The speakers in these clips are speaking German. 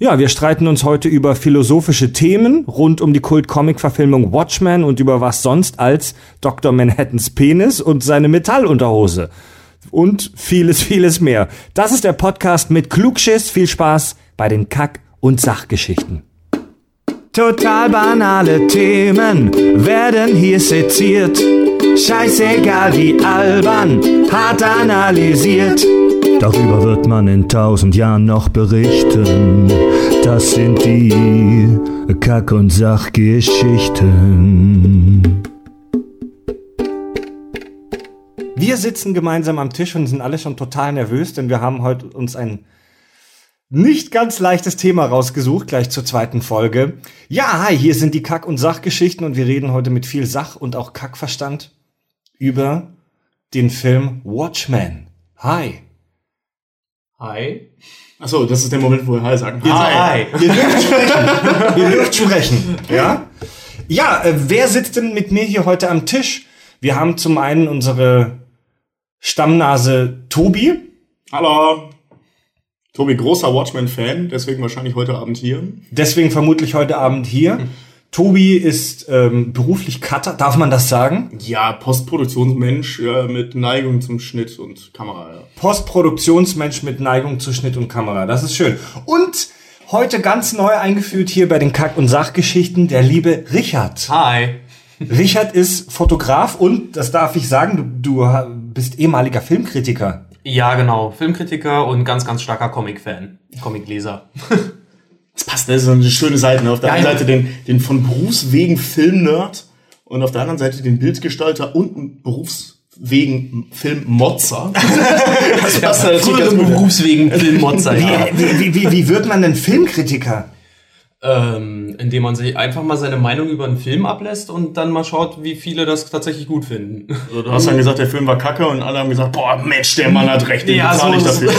Ja, wir streiten uns heute über philosophische Themen rund um die Kult-Comic-Verfilmung Watchmen und über was sonst als Dr. Manhattans Penis und seine Metallunterhose. Und vieles, vieles mehr. Das ist der Podcast mit Klugschiss. Viel Spaß bei den Kack- und Sachgeschichten. Total banale Themen werden hier seziert. Scheißegal wie albern, hart analysiert. Darüber wird man in tausend Jahren noch berichten. Das sind die Kack- und Sachgeschichten. Wir sitzen gemeinsam am Tisch und sind alle schon total nervös, denn wir haben heute uns ein nicht ganz leichtes Thema rausgesucht, gleich zur zweiten Folge. Ja, hi, hier sind die Kack- und Sachgeschichten und wir reden heute mit viel Sach- und auch Kackverstand über den Film Watchmen. Hi. Hi. Achso, das ist der Moment, wo wir Hi sagen. Hi. Ihr dürft sprechen. Ihr dürft sprechen. Ja? Ja, äh, wer sitzt denn mit mir hier heute am Tisch? Wir haben zum einen unsere Stammnase Tobi. Hallo. Tobi, großer Watchmen-Fan, deswegen wahrscheinlich heute Abend hier. Deswegen vermutlich heute Abend hier. Tobi ist ähm, beruflich Cutter, darf man das sagen? Ja, Postproduktionsmensch ja, mit Neigung zum Schnitt und Kamera. Ja. Postproduktionsmensch mit Neigung zu Schnitt und Kamera. Das ist schön. Und heute ganz neu eingeführt hier bei den Kack- und Sachgeschichten der liebe Richard. Hi. Richard ist Fotograf und, das darf ich sagen, du, du bist ehemaliger Filmkritiker. Ja, genau. Filmkritiker und ganz, ganz starker Comic-Fan. Comicleser. Das passt, das ist eine schöne Seite. Ne? Auf der Ja, einen ja. Seite den, den von Berufswegen Film-Nerd und auf der anderen Seite den Bildgestalter und einen Berufswegen Film-Motzer. das passt natürlich ganz Früheren gut. Berufswegen Filmmotzer, ja. Wie, wie, wie, wie wird man denn Filmkritiker? Ähm, indem man sich einfach mal seine Meinung über einen Film ablässt und dann mal schaut, wie viele das tatsächlich gut finden. Also, du hast dann gesagt, der Film war kacke und alle haben gesagt, boah, Mensch, der Mann hat recht, den Ja, bezahle so ich dafür.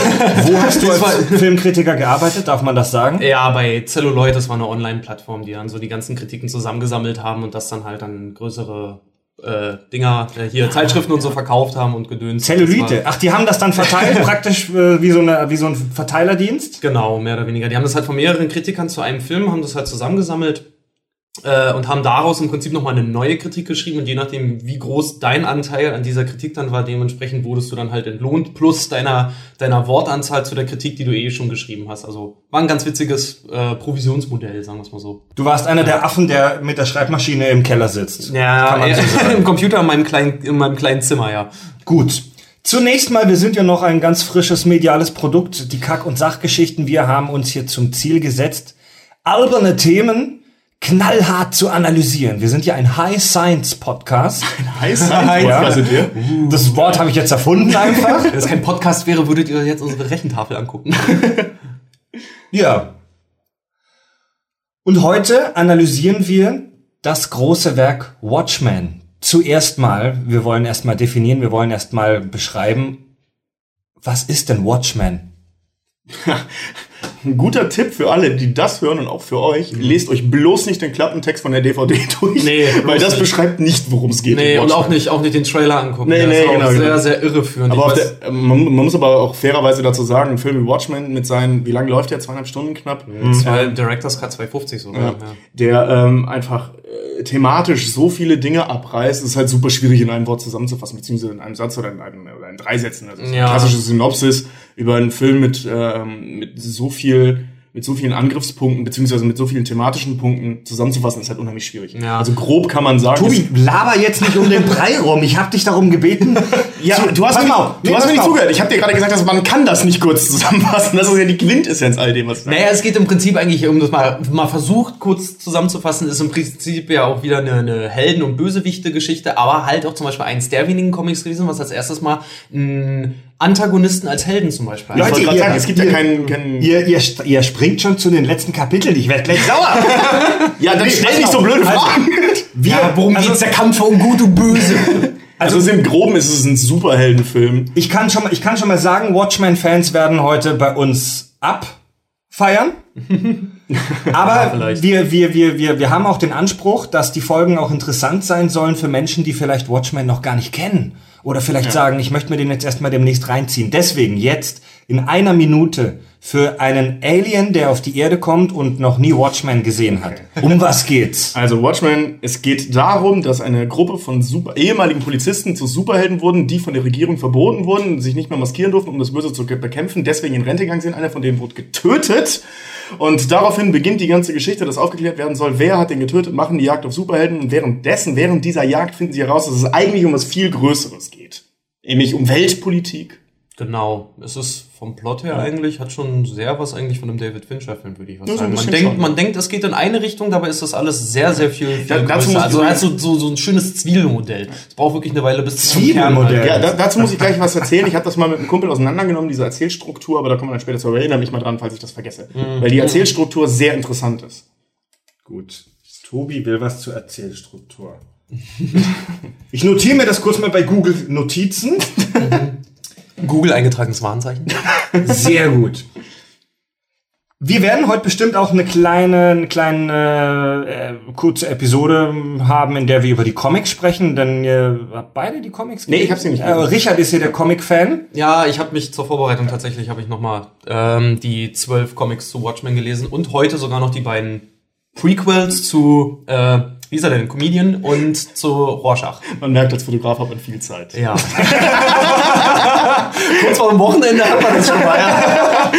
Wo hast du als Filmkritiker gearbeitet? Darf man das sagen? Ja, bei Celluloid, das war eine Online-Plattform, die dann so die ganzen Kritiken zusammengesammelt haben und das dann halt an größere äh, Dinger, äh, hier Zeitschriften und so verkauft haben und gedöns. Zellulite. Ach, die haben das dann verteilt, praktisch äh, wie, so eine, wie so ein Verteilerdienst? Genau, mehr oder weniger. Die haben das halt von mehreren Kritikern zu einem Film, haben das halt zusammengesammelt äh, und haben daraus im Prinzip nochmal eine neue Kritik geschrieben und je nachdem, wie groß dein Anteil an dieser Kritik dann war, dementsprechend wurdest du dann halt entlohnt, plus deiner, deiner Wortanzahl zu der Kritik, die du eh schon geschrieben hast. Also war ein ganz witziges äh, Provisionsmodell, sagen wir es mal so. Du warst einer der Affen, der mit der Schreibmaschine im Keller sitzt. Ja, man so im Computer in meinem kleinen, in meinem kleinen Zimmer, ja. Gut. Zunächst mal, wir sind ja noch ein ganz frisches mediales Produkt, die Kack- und Sachgeschichten. Wir haben uns hier zum Ziel gesetzt, alberne Themen knallhart zu analysieren. Wir sind ja ein High Science Podcast. Heiß sein, Ja. ja. sind wir. Das Wort habe ich jetzt erfunden einfach. Wenn es kein Podcast wäre, würdet ihr jetzt unsere Rechentafel angucken. Ja. Und heute analysieren wir das große Werk Watchmen. Zuerst mal, wir wollen erstmal definieren, wir wollen erstmal beschreiben, was ist denn Watchmen? Ein guter Tipp für alle, die das hören und auch für euch, lest euch bloß nicht den Klappentext von der DVD durch. Nee, weil das nicht. beschreibt nicht, worum es geht. Nee, und auch nicht, auch nicht den Trailer angucken. Nee, Der nee, ist auch genau, sehr, genau. sehr irreführend. Aber der, man, man muss aber auch fairerweise dazu sagen, ein Film wie Watchmen mit seinen, wie lange läuft der? Zweieinhalb Stunden knapp? Zwei Directors Cut 250 sogar. Ja. Ja. Der ähm, einfach äh, thematisch so viele Dinge abreißt, ist halt super schwierig in einem Wort zusammenzufassen, beziehungsweise in einem Satz oder in, einem, oder in drei Sätzen. Also Ja. klassische Synopsis über einen Film mit, ähm, mit so viel mit so vielen Angriffspunkten, beziehungsweise mit so vielen thematischen Punkten zusammenzufassen, ist halt unheimlich schwierig. Ja. Also grob kann man sagen. Tobi, laber jetzt nicht um den Brei rum. Ich habe dich darum gebeten. Ja, Zu- du hast nicht- auf. du Nee, hast mir nicht zugehört. Ich habe dir gerade gesagt, dass man kann das nicht kurz zusammenfassen. Das ist ja die Quintessenz all dem, was du Naja, es geht im Prinzip eigentlich, um das mal, mal versucht kurz zusammenzufassen, ist im Prinzip ja auch wieder eine, eine Helden- und Bösewichte-Geschichte, aber halt auch zum Beispiel eins der wenigen Comics gewesen, was als erstes mal einen Antagonisten als Helden zum Beispiel Ich Leute, wollte gerade ihr- sagen, es gibt ja ihr- keinen, keinen Ihr, ihr, ihr springt schon zu den letzten Kapiteln. Ich werde gleich sauer. Ja, dann Nee, stell nicht so auf. blöde Also, Fragen. Wir, Ja, worum also, geht's? Der Kampf um Gut und Böse. Also, im Groben ist es ein Superheldenfilm. Ich kann schon mal, ich kann schon mal sagen, Watchmen-Fans werden heute bei uns abfeiern. Aber vielleicht. wir, wir, wir, wir, wir haben auch den Anspruch, dass die Folgen auch interessant sein sollen für Menschen, die vielleicht Watchmen noch gar nicht kennen. Oder vielleicht sagen, ich möchte mir den jetzt erstmal demnächst reinziehen. Deswegen jetzt in einer Minute für einen Alien, der auf die Erde kommt und noch nie Watchmen gesehen hat. Um was geht's? Also Watchmen, es geht darum, dass eine Gruppe von super, ehemaligen Polizisten zu Superhelden wurden, die von der Regierung verboten wurden, sich nicht mehr maskieren durften, um das Böse zu bekämpfen, deswegen in Rente gegangen sind. Einer von denen wurde getötet. Und daraufhin beginnt die ganze Geschichte, dass aufgeklärt werden soll, wer hat den getötet, machen die Jagd auf Superhelden. Und währenddessen, während dieser Jagd finden sie heraus, dass es eigentlich um was viel Größeres geht. Nämlich um Weltpolitik. Genau. Es ist vom Plot her eigentlich, hat schon sehr was eigentlich von einem David Fincher-Film, würde ich was Ja, so sagen. Man denkt, schon. man denkt, es geht in eine Richtung, dabei ist das alles sehr, sehr viel, viel Da- dazu größer. Also, also so, so ein schönes Zwiebelmodell. Es braucht wirklich eine Weile bis zum Zwiebelmodell. Ja, da, dazu muss ich gleich was erzählen. Ich habe das mal mit einem Kumpel auseinandergenommen, diese Erzählstruktur, aber da kommen wir dann später zu. Aber Erinnere mich mal dran, falls ich das vergesse. Weil die Erzählstruktur sehr interessant ist. Gut. Tobi will was zur Erzählstruktur. Ich notiere mir das kurz mal bei Google Notizen. Google eingetragenes Warnzeichen. Sehr gut. Wir werden heute bestimmt auch eine kleine, eine kleine äh, kurze Episode haben, in der wir über die Comics sprechen, denn ihr habt beide die Comics Nee, ich hab sie nicht Äh, Richard ist hier der Comic-Fan. Ja, ich habe mich zur Vorbereitung tatsächlich, habe ich nochmal ähm, die zwölf Comics zu Watchmen gelesen und heute sogar noch die beiden Prequels zu, äh, wie ist er denn, Comedian und zu Rorschach. Man merkt, als Fotograf hat man viel Zeit. Ja. Kurz vor dem Wochenende hat man das schon mal. Ja.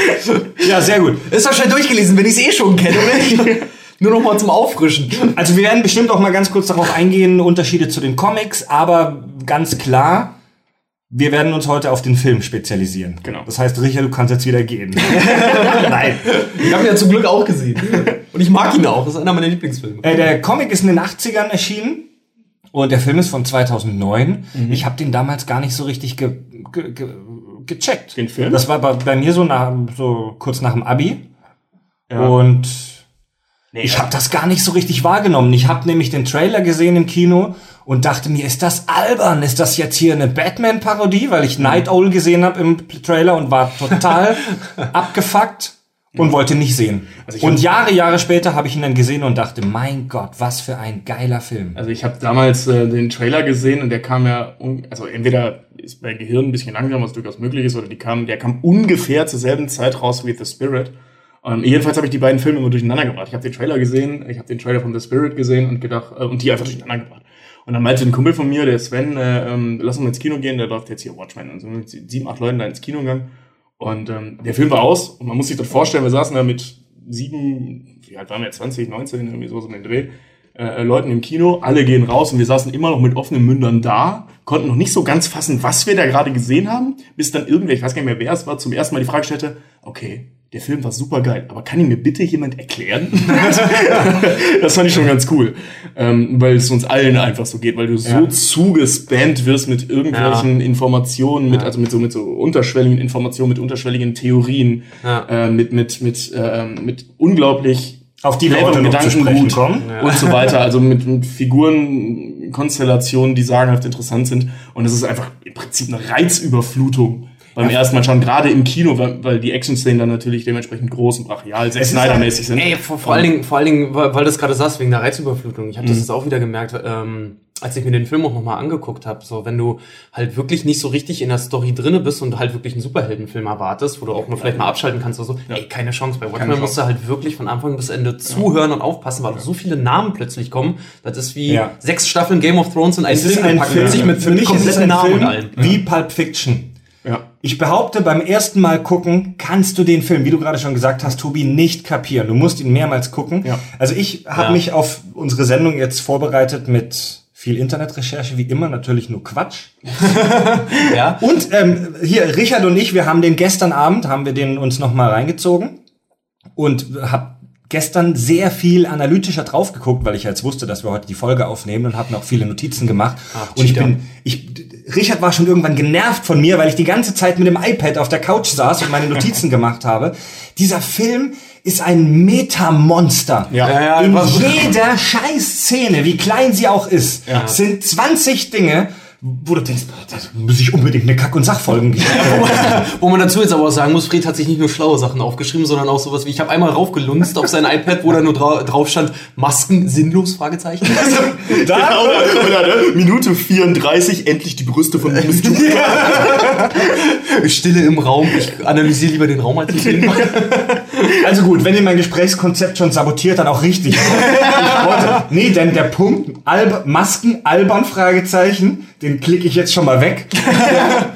Ja, sehr gut. Ist doch schnell durchgelesen, wenn ich es eh schon kenne. oder? Nur noch mal zum Auffrischen. Also wir werden bestimmt auch mal ganz kurz darauf eingehen, Unterschiede zu den Comics, aber ganz klar, wir werden uns heute auf den Film spezialisieren. Genau. Das heißt, Richard, du kannst jetzt wieder gehen. Nein. Ich habe ihn ja zum Glück auch gesehen. Und ich mag ihn auch. Das ist einer meiner Lieblingsfilme. Äh, der Comic ist in den 80ern erschienen und der Film ist von 2009. Ich habe den damals gar nicht so richtig ge ge ge gecheckt. Den Film? Das war bei, bei mir so, nach, so kurz nach dem Abi. Und ich habe das gar nicht so richtig wahrgenommen. Ich habe nämlich den Trailer gesehen im Kino und dachte mir, ist das albern? Ist das jetzt hier eine Batman-Parodie? Weil ich Night Owl gesehen habe im Trailer und war total abgefuckt und wollte nicht sehen. Also und Jahre, Jahre später habe ich ihn dann gesehen und dachte, mein Gott, was für ein geiler Film. Also ich habe damals äh, den Trailer gesehen und der kam ja, also entweder ist bei Gehirn ein bisschen langsam, was durchaus möglich ist, oder die kam, der kam ungefähr zur selben Zeit raus wie The Spirit. Ähm, jedenfalls habe ich die beiden Filme immer durcheinander gebracht. Ich habe den Trailer gesehen, ich habe den Trailer von The Spirit gesehen und gedacht äh, und die einfach durcheinander gebracht. Und dann meinte ein Kumpel von mir, der Sven, äh, ähm, lass uns mal ins Kino gehen, der läuft jetzt hier Watchmen. Und so mit sieben, acht Leuten da ins Kino gegangen. Und ähm, der Film war aus und man muss sich das vorstellen, wir saßen da mit sieben, wie alt waren wir, 20, 19, irgendwie so so den Dreh, äh, Leuten im Kino, alle gehen raus und wir saßen immer noch mit offenen Mündern da, konnten noch nicht so ganz fassen, was wir da gerade gesehen haben, bis dann irgendwer, ich weiß gar nicht mehr wer es war, zum ersten Mal die Frage stellte, okay, der Film war super geil, aber kann ihn mir bitte jemand erklären? das fand ich schon ganz cool, ähm, weil es uns allen einfach so geht, weil du so zugespammt wirst mit irgendwelchen Informationen, mit, also mit so, mit so unterschwelligen Informationen, mit unterschwelligen Theorien, Ja. äh, mit, mit, mit, äh, mit unglaublich Auf die sprechen Gedankengut kommen. und so weiter. Also mit, mit Figurenkonstellationen, die sagenhaft interessant sind. Und es ist einfach im Prinzip eine Reizüberflutung beim ersten Mal schon, gerade im Kino, weil, weil die Action-Szenen dann natürlich dementsprechend groß und brachial, sehr Snyder-mäßig sind. Ey, vor, vor allen Dingen, vor allen Dingen, weil, weil du es gerade sagst, wegen der Reizüberflutung. Ich habe das jetzt auch wieder gemerkt, ähm, als ich mir den Film auch nochmal angeguckt habe. So, wenn du halt wirklich nicht so richtig in der Story drinne bist und halt wirklich einen Superheldenfilm erwartest, wo du auch nur vielleicht mal abschalten kannst oder so, ey, keine Chance. Bei Watchmen musst du halt wirklich von Anfang bis Ende zuhören und aufpassen, weil so viele Namen plötzlich kommen. Das ist wie Ja. sechs Staffeln Game of Thrones in einen Es ist Film ein Film, mit, für mit mich ist es kompletten ein Namen Film und allem. wie Pulp Fiction. Ich behaupte, beim ersten Mal gucken kannst du den Film, wie du gerade schon gesagt hast, Tobi, nicht kapieren. Du musst ihn mehrmals gucken. Ja. Also ich habe Ja. mich auf unsere Sendung jetzt vorbereitet mit viel Internetrecherche, wie immer natürlich nur Quatsch. Ja? Und ähm, hier, Richard und ich, wir haben den gestern Abend, haben wir den uns nochmal reingezogen und hab gestern sehr viel analytischer drauf geguckt, weil ich jetzt wusste, dass wir heute die Folge aufnehmen und habe auch viele Notizen gemacht. Ach, und ich bin, ich, Richard war schon irgendwann genervt von mir, weil ich die ganze Zeit mit dem iPad auf der Couch saß und meine Notizen gemacht habe. Dieser Film ist ein Metamonster. Ja. Ja, ja, In jeder Scheißszene, wie klein sie auch ist, Ja. sind 20 Dinge, wo du denkst, das muss ich unbedingt eine Kack- und Sachfolgen geben. Wo man dazu jetzt aber auch sagen muss, Fred hat sich nicht nur schlaue Sachen aufgeschrieben, sondern auch sowas wie, ich habe einmal raufgelunzt auf sein iPad, wo da nur dra drauf stand, Masken sinnlos, Fragezeichen. Da, oder, oder, ne? Minute 34, endlich die Brüste von Miss. Stille im Raum, ich analysiere lieber den Raum als den Film. Also gut, wenn ihr mein Gesprächskonzept schon sabotiert, dann auch richtig. Ich wollte, nee, denn der Punkt Alb Masken, albern, Fragezeichen, den klicke ich jetzt schon mal weg.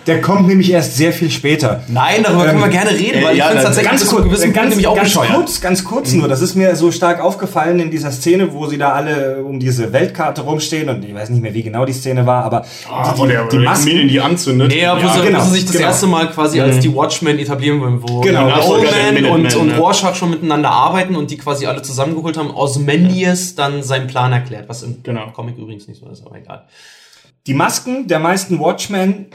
Der, der kommt nämlich erst sehr viel später. Nein, darüber können wir gerne reden, weil ja, ich finde es tatsächlich Ganz kurz, gewissen Punkt ganz, nämlich auch ganz bescheuert. kurz, ganz kurz nur. Das ist mir so stark aufgefallen in dieser Szene, wo sie da alle um diese Weltkarte rumstehen und ich weiß nicht mehr, wie genau die Szene war, aber Ah, die, der die, die Masken, in die anzündet. Nee, ja, wo, sie, genau, sich das genau. erste Mal quasi als die Watchmen etablieren wollen, wo Genau, die Oldman und, und ne? Rorschach schon miteinander arbeiten und die quasi alle zusammengeholt haben. Osmandius dann seinen Plan erklärt, was im Genau. Comic übrigens nicht so ist, aber egal. Die Masken der meisten Watchmen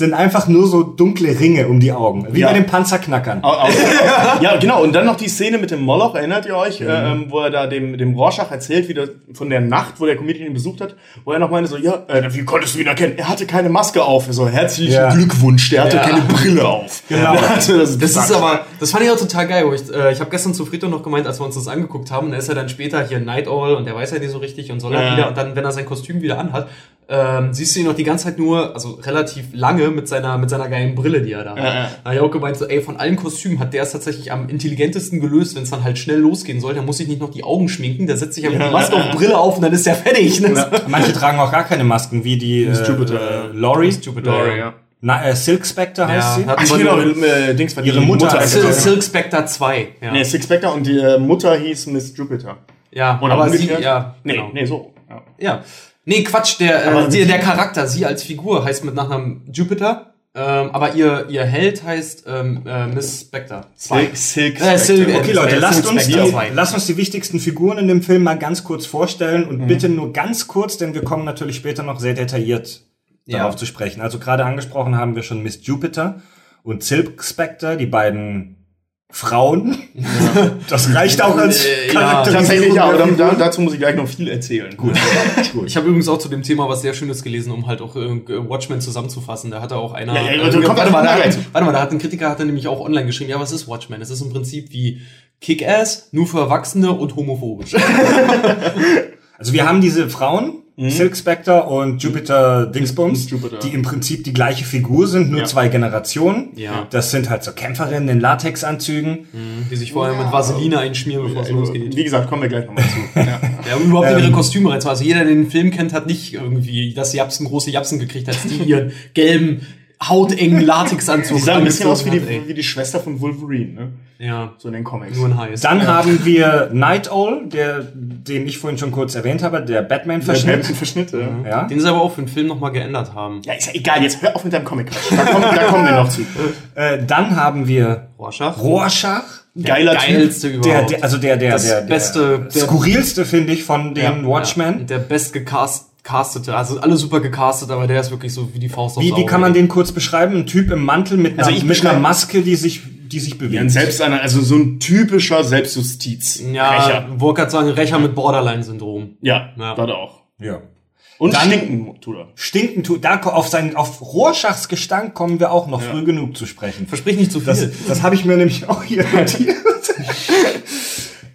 sind einfach nur so dunkle Ringe um die Augen, wie Ja. bei den Panzerknackern. Au- au- ja, genau. Und dann noch die Szene mit dem Moloch, erinnert ihr euch, äh, ähm, wo er da dem, dem Rorschach erzählt, wie der, von der Nacht, wo der Comedian ihn besucht hat, wo er noch meinte so, ja, äh, wie konntest du ihn erkennen? Er hatte keine Maske auf. Er So, herzlichen Ja. Glückwunsch, der hatte Ja. keine Brille auf. Genau. Der hatte das Das ist aber, das fand ich auch total geil. Wo ich äh, ich habe gestern zu Frito noch gemeint, als wir uns das angeguckt haben, und da ist er dann später hier Night Owl und der weiß ja nicht so richtig und soll Ja. dann wieder, und dann, wenn er sein Kostüm wieder anhat, ähm, siehst du ihn noch die ganze Zeit nur, also relativ lange mit seiner, mit seiner geilen Brille, die er da hat. Ja, ja. Da hab ich auch gemeint, so, ey, von allen Kostümen hat der es tatsächlich am intelligentesten gelöst, wenn es dann halt schnell losgehen soll. Der muss sich nicht noch die Augen schminken, der setzt sich einfach die Maske auf Brille auf und dann ist der fertig. Ne? Manche tragen auch gar keine Masken, wie die äh, Jupiter. äh, Laurie. Jupiter, Laurie, ja. Na, äh, Silk Spectre heißt Ja, sie. hat- Ach, genau, äh, Dings war Ihre Mutter Mutter. Sil Ja. Silk Spectre 2. Ja, Nee, Six Spectre und die äh, Mutter hieß Miss Jupiter. ja Oder aber sie, ja, Nee, genau. nee, so. Ja. Ja. Nee, Quatsch, der, äh, der, der Charakter, sie als Figur heißt mit Nachnamen Jupiter, ähm, aber ihr, ihr Held heißt ähm, äh, Miss Spectre. Silk, Silk Äh, Silk- Spectre. Okay, Leute, Silk lasst uns, die, Spectre 2. lasst uns die wichtigsten Figuren in dem Film mal ganz kurz vorstellen und bitte nur ganz kurz, denn wir kommen natürlich später noch sehr detailliert Ja. darauf zu sprechen. Also gerade angesprochen haben wir schon Miss Jupiter und Silk Spectre, die beiden Frauen. Das reicht auch als Äh, ja. Charakterisierung Tatsächlich, ja, aber da, dazu muss ich gleich noch viel erzählen. Gut. Ich habe übrigens auch zu dem Thema was sehr Schönes gelesen, um halt auch äh, Watchmen zusammenzufassen. Da hatte auch einer. Ja, ja, äh, also kommt- warte, mal, da hat, warte mal, da hat ein Kritiker hat er nämlich auch online geschrieben, ja, was ist Watchmen? Es ist im Prinzip wie Kick-Ass, nur für Erwachsene und homophobisch. Also wir haben diese Frauen, Silk Spectre und Jupiter Dingsbums, Jupiter. die im Prinzip die gleiche Figur sind, nur Ja. zwei Generationen. Ja. Das sind halt so Kämpferinnen in Latexanzügen. die sich vorher mit Vaseline einschmieren, bevor es losgeht. Wie gesagt, kommen wir gleich nochmal zu. Ja. Ja, um überhaupt in Ähm. ihre Kostüme reinzumachen. Also jeder, der den Film kennt, hat nicht irgendwie das Japsen, große Japsen gekriegt, als die ihren gelben, hautengen Latexanzug Die sah ein bisschen aus wie die, wie die Schwester von Wolverine, ne? Ja, So in den Comics. nur ein Heiß. Dann haben wir Night Owl, der, den ich vorhin schon kurz erwähnt habe, der Batman-Verschnitt. Verschnitt. Ja. Ja. Den sie aber auch für den Film nochmal geändert haben. ja, ist ja egal, jetzt hör auf mit deinem Comic. Da kommen, da kommen wir noch zu. Äh, dann haben wir Rorschach. Rorschach. Geiler Typ. Geilste Der, überhaupt. der, also der, der, Das der, der beste- der- skurrilste, finde ich, von den Ja, Watchmen. Ja, der bestgecastete, also alle super gecastet, aber der ist wirklich so wie die Faust aufs Wie, wie Auge. kann man den kurz beschreiben? Ein Typ im Mantel mit einer, Also ich mit einer Maske, die sich, die sich bewegt. Ja, ein Selbst also so ein typischer Selbstjustiz. Ja, Rächer. gerade sagen, Rächer mit Borderline-Syndrom. Ja, Ja. das auch. ja. Und Dann- stinken tut er. Stinken tut, da auf seinen, auf Rorschachs Gestank kommen wir auch noch früh genug zu sprechen. Versprich nicht zu viel. Das, das habe ich mir nämlich auch hier notiert.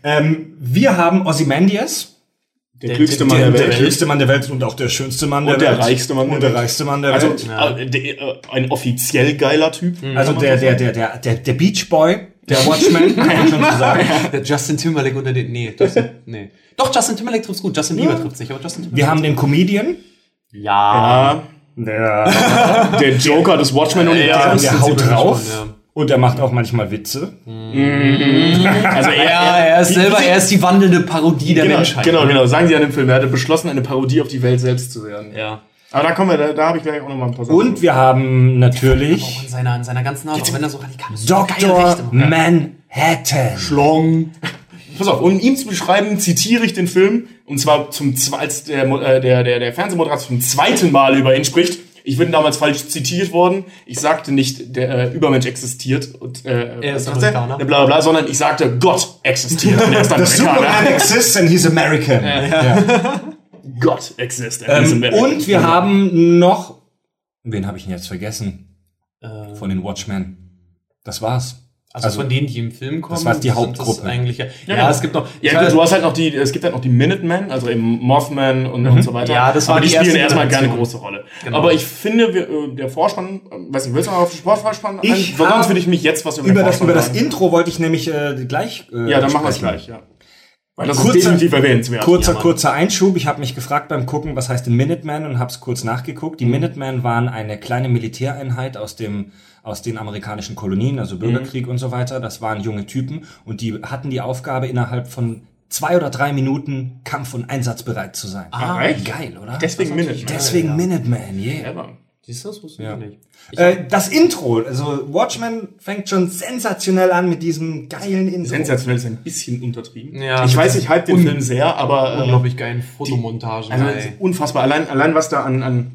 ähm, wir haben Ozymandias. Der, Der- klügste der- Mann Der, der, der Welt. klügste Mann der Welt und auch der schönste Mann der Und der Welt. reichste Mann der und der Welt. reichste Mann der Also Welt. äh, der, äh, ein offiziell geiler Typ. Also der, der, der, der, der, der Beach Boy, der Watchman, kann man schon so sagen. Der Justin Timberlake unter den. Nee, Justin, nee. Doch, Justin Timberlake trifft's gut. Justin Bieber trifft's nicht, aber Justin Timberlake. Wir haben den Comedian. Ja. Ja, Der, der Joker des Watchmen-Universums. der das haut sieht man drauf. schon, ja. Und er macht auch manchmal Witze. Also er, Ja, er ist selber, er ist die wandelnde Parodie der genau, Menschheit. genau, genau. Sagen Sie an dem Film, er hatte beschlossen, eine Parodie auf die Welt selbst zu werden. Ja. Aber da kommen wir, da, da habe ich gleich auch noch mal ein paar Sachen. Und wir haben natürlich Auch in seiner, in seiner ganzen Art, auch wenn er so radikal ist. Dr. Manhattan. Schlong. Pass auf, um ihn zu beschreiben, zitiere ich den Film, und zwar zum als der, äh, der, der, der Fernsehmoderator zum zweiten Mal über ihn spricht. Ich bin damals falsch zitiert worden. Ich sagte nicht, der äh, Übermensch existiert und äh, Er ist Amerikaner. Bla, bla, bla, sondern ich sagte, Gott existiert und er ist The Superman Amerikaner. exists and he's American. Ja. God exist. in Ähm, this America. und wir haben noch, wen habe ich denn jetzt vergessen? Äh, Von den Watchmen. Das war's. Also, also- von denen, die im Film kommen. Das war die Hauptgruppe. Das eigentlich, ja, ja, genau. es gibt noch. Ja, weiß- du hast halt noch die, es gibt halt noch die Minutemen, also eben Mothman und, und so weiter. Ja, das war Aber die, die spielen erstmal keine große Rolle. Genau. Aber ich finde, wir, äh, der Vorspann, äh, weiß nicht, willst du noch auf den Sportvorspann Ich ein? Sonst würde ich mich jetzt was über, Über den das, Vorspann über das sagen. Intro wollte ich nämlich äh, gleich. Äh, Ja, dann machen wir es gleich, ja. Weil das Kurzer- ist definitiv erwähnenswert. Kurzer, Ja, kurzer Einschub. Ich habe mich gefragt beim Gucken, was heißt ein Minuteman und habe es kurz nachgeguckt. Die Minutemen waren eine kleine Militäreinheit aus dem aus den amerikanischen Kolonien, also Bürgerkrieg und so weiter. Das waren junge Typen und die hatten die Aufgabe innerhalb von zwei oder drei Minuten kampf- und einsatzbereit zu sein. Ah, echt? Geil, oder? Deswegen Minutemen. Deswegen Ja. Minuteman, yeah. Siehst du, das wusste ich Ja. nicht. Äh, das Intro, also Watchmen fängt schon sensationell an mit diesem geilen Intro. sensationell ist ein bisschen untertrieben. Ja, ich weiß, ich hype den Film sehr, aber äh, Unglaublich geilen Fotomontagen. also ey. es ist unfassbar. Allein, allein was da an, an,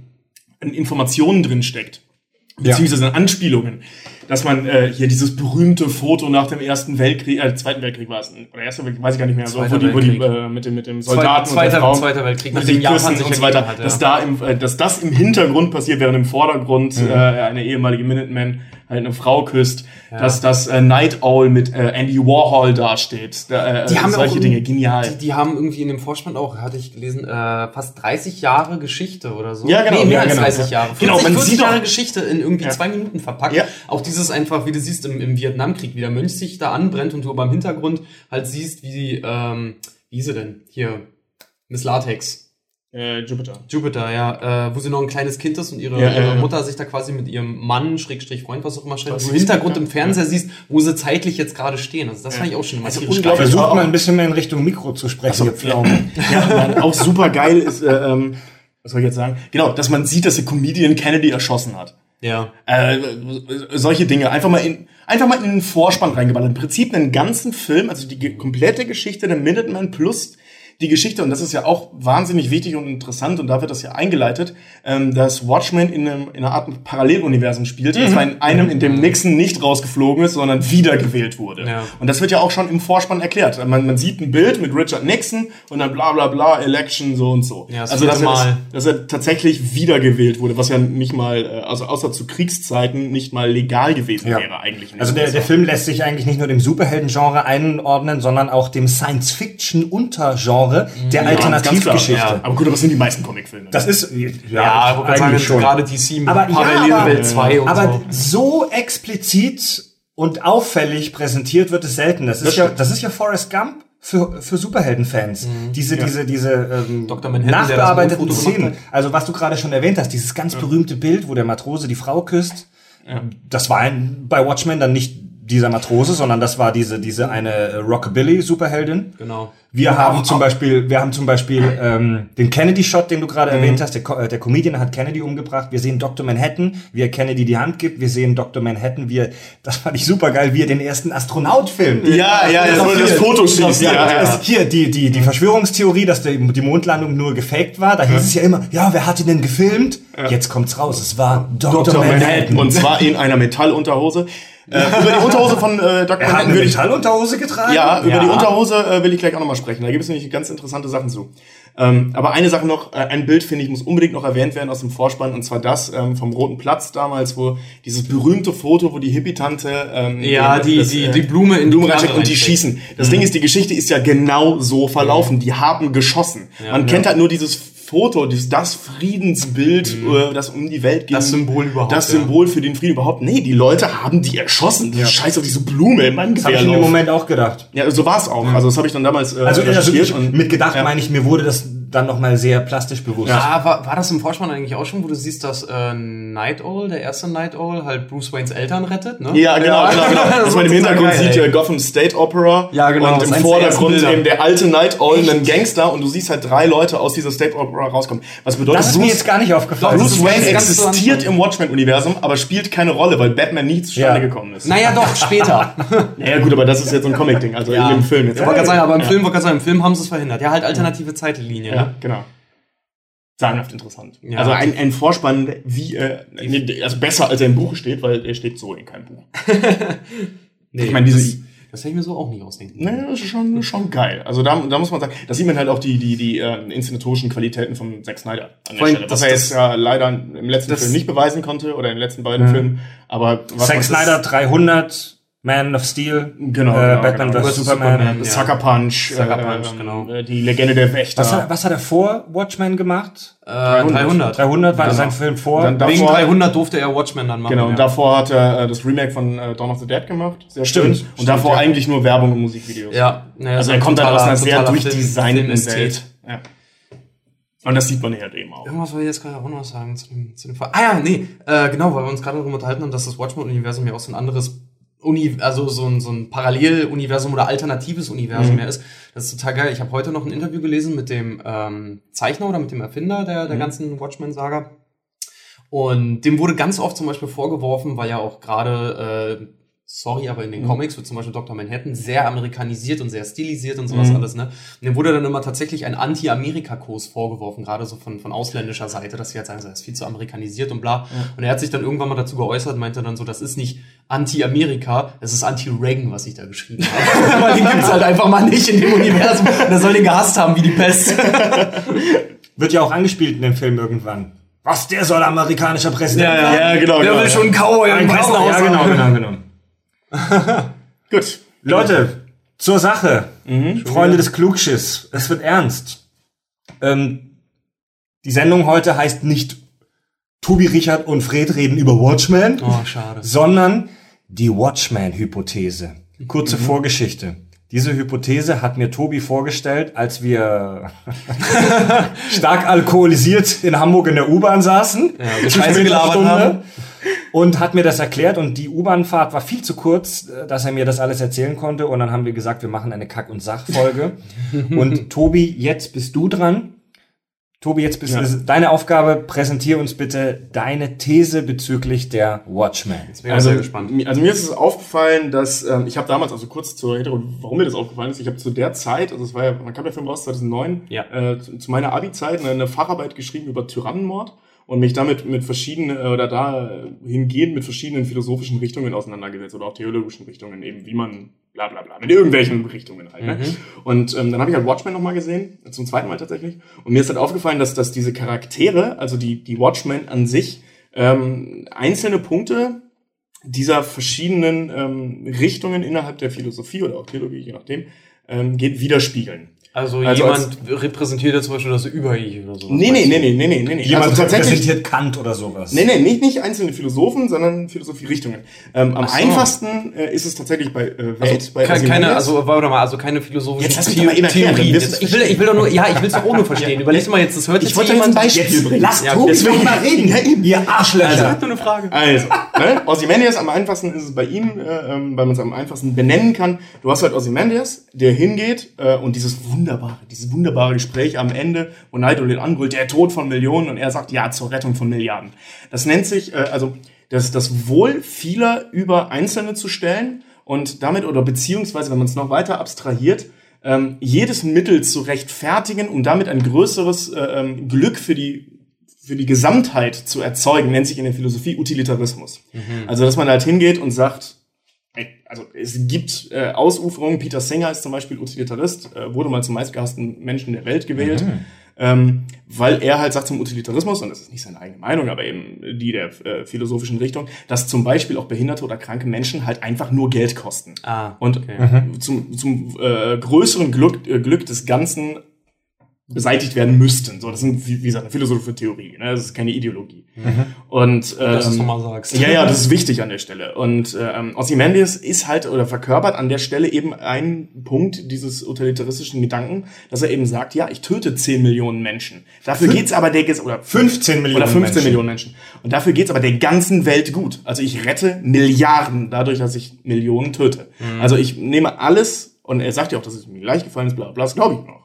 an Informationen drin steckt, beziehungsweise an Anspielungen, dass man äh, hier dieses berühmte Foto nach dem Ersten Weltkrieg, äh, Zweiten Weltkrieg war es, oder Erster Weltkrieg, weiß ich gar nicht mehr, so, wo die, wo die äh, mit dem mit dem Soldaten Zweiter- und der Frau, Zweiter Weltkrieg, mit den Japan und so weiter, hat, ja. dass da im, äh, dass das im Hintergrund passiert, während im Vordergrund Mhm. äh, eine ehemalige Minuteman eine Frau küsst, dass das äh, Night Owl mit äh, Andy Warhol dasteht, da, äh, Die haben solche Dinge, genial. Die, die haben irgendwie in dem Vorspann auch, hatte ich gelesen, äh, fast 30 Jahre Geschichte oder so. Ja, genau. Nee, mehr Ja, als genau. 30 Jahre. 40, Genau, man 40 sieht Jahre auch- Geschichte in irgendwie Ja. zwei Minuten verpackt. Ja. Auch dieses einfach, wie du siehst, im, im Vietnamkrieg, wie der Mönch sich da anbrennt und du aber im Hintergrund halt siehst, wie, ähm, wie hieß sie denn? Hier, Miss Latex. Äh, Jupiter. Jupiter, ja, äh, wo sie noch ein kleines Kind ist und ihre, Ja, ja, ihre ja. Mutter sich da quasi mit ihrem Mann, Schrägstrich Freund, was auch immer stellt, im Hintergrund ja. im Fernseher siehst, wo sie zeitlich jetzt gerade stehen. Also das fand ich auch schon immer Also unglaublich. geil. Versucht mal ein bisschen mehr in Richtung Mikro zu sprechen, ihr Pflaumen. Ja, Mann, auch super geil ist, äh, ähm, was soll ich jetzt sagen? Genau, dass man sieht, dass der Comedian Kennedy erschossen hat. Ja. Äh, solche Dinge. Einfach mal in, einfach mal in den Vorspann reingeballert. Im Prinzip einen ganzen Film, also die komplette Geschichte der Minutemen plus die Geschichte, und das ist ja auch wahnsinnig wichtig und interessant, und da wird das ja eingeleitet, ähm, dass Watchmen in, einem, in einer Art Paralleluniversum spielt, und zwar in einem, in dem Nixon nicht rausgeflogen ist, sondern wiedergewählt wurde. Ja. Und das wird ja auch schon im Vorspann erklärt. Man, man sieht ein Bild mit Richard Nixon und dann bla bla bla, Election, so und so. Ja, das also, dass vierte er, Mal. dass er tatsächlich wiedergewählt wurde, was ja nicht mal, äh, also außer zu Kriegszeiten nicht mal legal gewesen Ja. wäre eigentlich. in Also der, der. Film lässt sich eigentlich nicht nur dem Superhelden-Genre einordnen, sondern auch dem Science-Fiction-Untergenre der Alternativgeschichte. ganz klar, Aber gut, aber es sind die meisten Comicfilme. Das ist, ja, Ja, wollte sagen, schon. gerade DC mit Aber ja, Parallelwelt aber- 2 und Aber so. so explizit und auffällig präsentiert wird es selten. Das ist, Das ja, stimmt. das ist ja Forrest Gump für, für Superheldenfans. Diese, diese, diese ähm, das nachbearbeiteten Szenen. Also was du gerade schon erwähnt hast, dieses ganz berühmte Bild, wo der Matrose die Frau küsst. Das war ein, bei Watchmen dann nicht dieser Matrose, sondern das war diese, diese eine äh, Rockabilly-Superheldin. Genau. Wir haben zum Beispiel, wir haben zum Beispiel ähm, den Kennedy-Shot, den du gerade erwähnt hast. Der, Co- äh, der Comedian hat Kennedy umgebracht. Wir sehen Dr. Manhattan, wie er Kennedy die Hand gibt. Wir sehen Dr. Manhattan, wie er, das fand ich super geil, wie er den ersten Astronaut filmt. ja, ja, das, hier- das Foto schießt. Ja, Ja, ja, Hier, die, die, die Verschwörungstheorie, dass der, die Mondlandung nur gefaked war, da hieß es ja immer, ja, wer hat ihn denn gefilmt? Jetzt kommt's raus, es war Dr. Dr. Manhattan. Und zwar in einer Metallunterhose. Äh, über die Unterhose von äh, Dr. Er hat eine würde ich Metallunterhose getragen? Ja, über die Unterhose äh, will ich gleich auch nochmal sprechen. Da gibt es nämlich ganz interessante Sachen zu. Ähm, aber eine Sache noch, äh, ein Bild, finde ich, muss unbedingt noch erwähnt werden aus dem Vorspann, und zwar das ähm, vom Roten Platz damals, wo dieses berühmte Foto, wo die Hippie-Tante ähm, Ja, die- das, die- äh, die Blume in die Blume reinsteckt und die schießen. Das Ding ist, die Geschichte ist ja genau so verlaufen. Die haben geschossen. Man kennt halt nur dieses Foto, dieses, das Friedensbild, äh, das um die Welt geht. Das Symbol überhaupt, Das ja. Symbol für den Frieden überhaupt. Nee, die Leute haben die erschossen. Scheiß auf diese Blume in meinem Das habe ich in dem. Moment auch gedacht. Ja, so war es auch. Also das habe ich dann damals äh, Also, also mit gedacht ja. meine ich, mir wurde das dann noch mal sehr plastisch bewusst. Ja, war, war das im Vorspann eigentlich auch schon, wo du siehst, dass äh, Night Owl, der erste Night Owl, halt Bruce Waynes Eltern rettet, ne? Ja, genau, genau, genau. Dass man im Hintergrund geil, sieht ey. äh, Gotham State Opera Ja, genau, und im Vordergrund eben der alte Night Owl, ein Gangster und du siehst halt drei Leute aus dieser State Opera rauskommen. Was bedeutet, Das ist mir jetzt gar nicht aufgefallen. Bruce Wayne existiert im Watchmen-Universum, aber spielt keine Rolle, weil Batman nie zustande Ja. gekommen ist. Naja, doch, später. Naja gut, aber das ist jetzt so ein Comic-Ding, also in dem Film jetzt. Ich wollte gerade sagen, aber im Film, wollte gerade sagen, im Film haben sie es verhindert. Ja, halt alternative Zeitlinien. Ja, Ne? genau. Sagenhaft interessant. Ja. also ein, ein Vorspann, wie, äh, also besser als er im Buch steht, weil er steht so in keinem Buch. Nee, Ich meine, diese- das, Das hätte ich mir so auch nicht ausdenken. Nee, das ist schon, schon geil. Also da, da muss man sagen, da sieht man halt auch die, die, die äh, inszenatorischen Qualitäten von Zack Snyder an der allem, Stelle. das- Was er das- jetzt ja leider im letzten das- Film nicht beweisen konnte oder in den letzten beiden Filmen. Aber was Zack Snyder 300, Man of Steel, Genau, äh, genau, Batman genau. vs. Superman. Superman. Ja. Sucker Punch, Sucker äh, Punch, ähm, genau. äh, die Legende der Wächter. Was, hat, was hat er vor Watchmen gemacht? Äh, 300. 300 war Genau. sein Film vor. Dann- dann- Wegen davor- 300 durfte er Watchmen dann machen. Genau, und ja. davor hat er äh, das Remake von äh, Dawn of the Dead gemacht. Sehr Stimmt, schön. Und stimmt, davor ja. eigentlich nur Werbung und Musikvideos. Ja, naja, Also so er kommt halt aus einer sehr durchdesignten. Welt. Ja. Und das sieht man hier halt eben auch. Irgendwas wollte ich jetzt gerade auch noch sagen zu dem, zu dem Fall. Ah ja, nee, äh, genau, weil wir uns gerade darüber unterhalten haben, dass das Watchmen-Universum ja auch so ein anderes Uni, also so ein, so ein Paralleluniversum oder alternatives Universum Mhm. mehr ist. Das ist total geil. Ich habe heute noch ein Interview gelesen mit dem ähm, Zeichner oder mit dem Erfinder der, Mhm. der ganzen Watchmen-Saga. Und dem wurde ganz oft zum Beispiel vorgeworfen, weil ja auch gerade, äh, sorry, aber Mhm. in den Comics wird zum Beispiel Dr. Manhattan sehr amerikanisiert und sehr stilisiert und sowas Mhm. alles, ne? Und dem wurde dann immer tatsächlich ein Anti-Amerika-Kurs vorgeworfen, gerade so von, von ausländischer Seite, dass sie halt sagen, das ist viel zu amerikanisiert und bla. Und er hat sich dann irgendwann mal dazu geäußert, meinte dann so, das ist nicht Anti-Amerika, das ist Anti-Reagan, was ich da geschrieben habe. Weil den gibt's halt einfach mal nicht in dem Universum. Und er soll den gehasst haben wie die Pest. Wird ja auch angespielt in dem Film irgendwann. Was, der soll amerikanischer Präsident werden? Ja, genau. Wer genau. will schon einen Cowboy im Weißen Cowboy, Haus ja, genau, haben? genau, genau. Gut. Leute, zur Sache. Freunde des Klugschiss. Es wird ernst. Ähm, die Sendung heute heißt nicht Tobi, Richard und Fred reden über Watchmen, Oh, sondern die Watchman-Hypothese. Kurze Vorgeschichte. Diese Hypothese hat mir Tobi vorgestellt, als wir stark alkoholisiert in Hamburg in der U-Bahn saßen. Ja, Scheiße gelabert haben. Und hat mir das erklärt und die U-Bahn-Fahrt war viel zu kurz, äh, dass er mir das alles erzählen konnte. Und dann haben wir gesagt, wir machen eine Kack- und Sachfolge. und Tobi, jetzt bist du dran. Tobi, jetzt bist Ja. es deine Aufgabe. Präsentier uns bitte deine These bezüglich der Watchmen. Jetzt bin ich Also, sehr gespannt. also mir ist es aufgefallen, dass ähm, ich habe damals, also kurz zur Erinnerung, warum mir das aufgefallen ist, ich habe zu der Zeit, also es war ja, man kam der Film raus 2009, Ja. äh, zu, zu meiner Abi-Zeit eine Facharbeit geschrieben über Tyrannenmord und mich damit mit verschiedenen äh, oder da hingehend mit verschiedenen philosophischen Richtungen auseinandergesetzt oder auch theologischen Richtungen eben, wie man bla bla bla, mit irgendwelchen Richtungen halt. Ne? Und ähm, dann habe ich halt Watchmen nochmal gesehen, zum zweiten Mal tatsächlich, und mir ist halt aufgefallen, dass, dass diese Charaktere, also die, die Watchmen an sich, ähm, einzelne Punkte dieser verschiedenen ähm, Richtungen innerhalb der Philosophie oder auch Theologie, je nachdem, ähm, geht widerspiegeln. Also, Also jemand repräsentiert ja zum Beispiel das Über-Ich oder so. Nee, nee, nee, nee, nee, nee, nee, nee. Jemand Also tatsächlich, repräsentiert Kant oder sowas. nee, nee, nicht, nicht einzelne Philosophen, sondern Philosophierichtungen. Ähm, am so. einfachsten äh, ist es tatsächlich bei äh, Welt, bei Keine, keine, also, warte mal, also keine philosophischen Jetzt mich doch mal Theorien. Jetzt, ich will, ich will doch nur, ja, ich will es doch auch nur verstehen. Überleg mal jetzt, das hört Ich jetzt wollte jetzt ein jemand. Beispiel Jetzt- bringen. Lass Ja, Tobi doch mal reden, ja, eben. ihr Arschlöcher. Ist nur eine Frage. Also, ne? Ozymandias am einfachsten ist es bei ihm, äh, ähm, weil man es am einfachsten benennen kann. Du hast halt Ozymandias, der hingeht äh, und dieses wunderbare, dieses wunderbare Gespräch am Ende, wo Naito den anbrüllt, der Tod von Millionen und er sagt ja zur Rettung von Milliarden. Das nennt sich, äh, also das, das Wohl vieler über Einzelne zu stellen und damit, oder beziehungsweise, wenn man es noch weiter abstrahiert, ähm, jedes Mittel zu rechtfertigen, um damit ein größeres äh, ähm, Glück für die für die Gesamtheit zu erzeugen, nennt sich in der Philosophie Utilitarismus. Also, dass man halt hingeht und sagt, also es gibt äh, Ausuferungen, Peter Singer ist zum Beispiel Utilitarist, äh, wurde mal zum meistgehassten Menschen der Welt gewählt, ähm, weil er halt sagt zum Utilitarismus, und das ist nicht seine eigene Meinung, aber eben die der äh, philosophischen Richtung, dass zum Beispiel auch behinderte oder kranke Menschen halt einfach nur Geld kosten. Ah, Und okay. zum, zum äh, größeren Glück, äh, Glück des Ganzen beseitigt werden müssten. So, das sind, wie, gesagt, eine philosophische Theorie. Ne? Das ist keine Ideologie. Und ähm, Dass nochmal sagst. ja, ja, das ist wichtig an der Stelle. Und ähm, Ozymandias ist halt oder verkörpert an der Stelle eben einen Punkt dieses utilitaristischen Gedanken, dass er eben sagt, ja, ich töte 10 Millionen Menschen. Dafür geht's aber der oder 15 Millionen oder 15 Menschen. Millionen Menschen. Und dafür geht's aber der ganzen Welt gut. Also ich rette Milliarden dadurch, dass ich Millionen töte. Also ich nehme alles und er sagt ja auch, dass es mir leicht gefallen ist, bla bla, das glaube ich noch.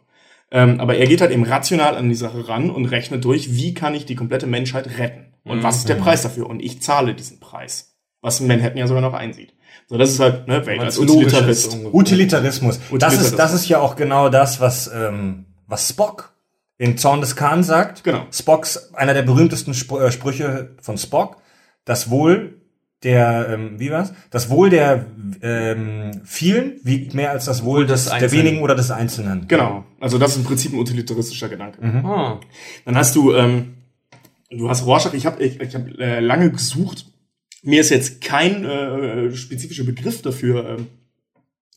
Ähm, aber er geht halt eben rational an die Sache ran und rechnet durch, wie kann ich die komplette Menschheit retten? Und was ist der Preis dafür? Und ich zahle diesen Preis. Was Manhattan ja sogar noch einsieht. So, das ist halt, ne, Welt als Utilitarist. ist ungefähr. Utilitarismus. Das ist, Utilitarismus. das ist ja auch genau das, was, ähm, was Spock in Zorn des Khan sagt. Genau. Spocks, einer der berühmtesten äh, Sprüche von Spock, das Wohl der, ähm, wie war's? Das Wohl der ähm, vielen wiegt mehr als das Wohl des, des der wenigen oder des Einzelnen. Genau. Also das ist im Prinzip ein utilitaristischer Gedanke. Ah. Dann hast du, ähm, du hast Rorschach, ich habe ich, ich hab, äh, lange gesucht. Mir ist jetzt kein äh, spezifischer Begriff dafür, ähm,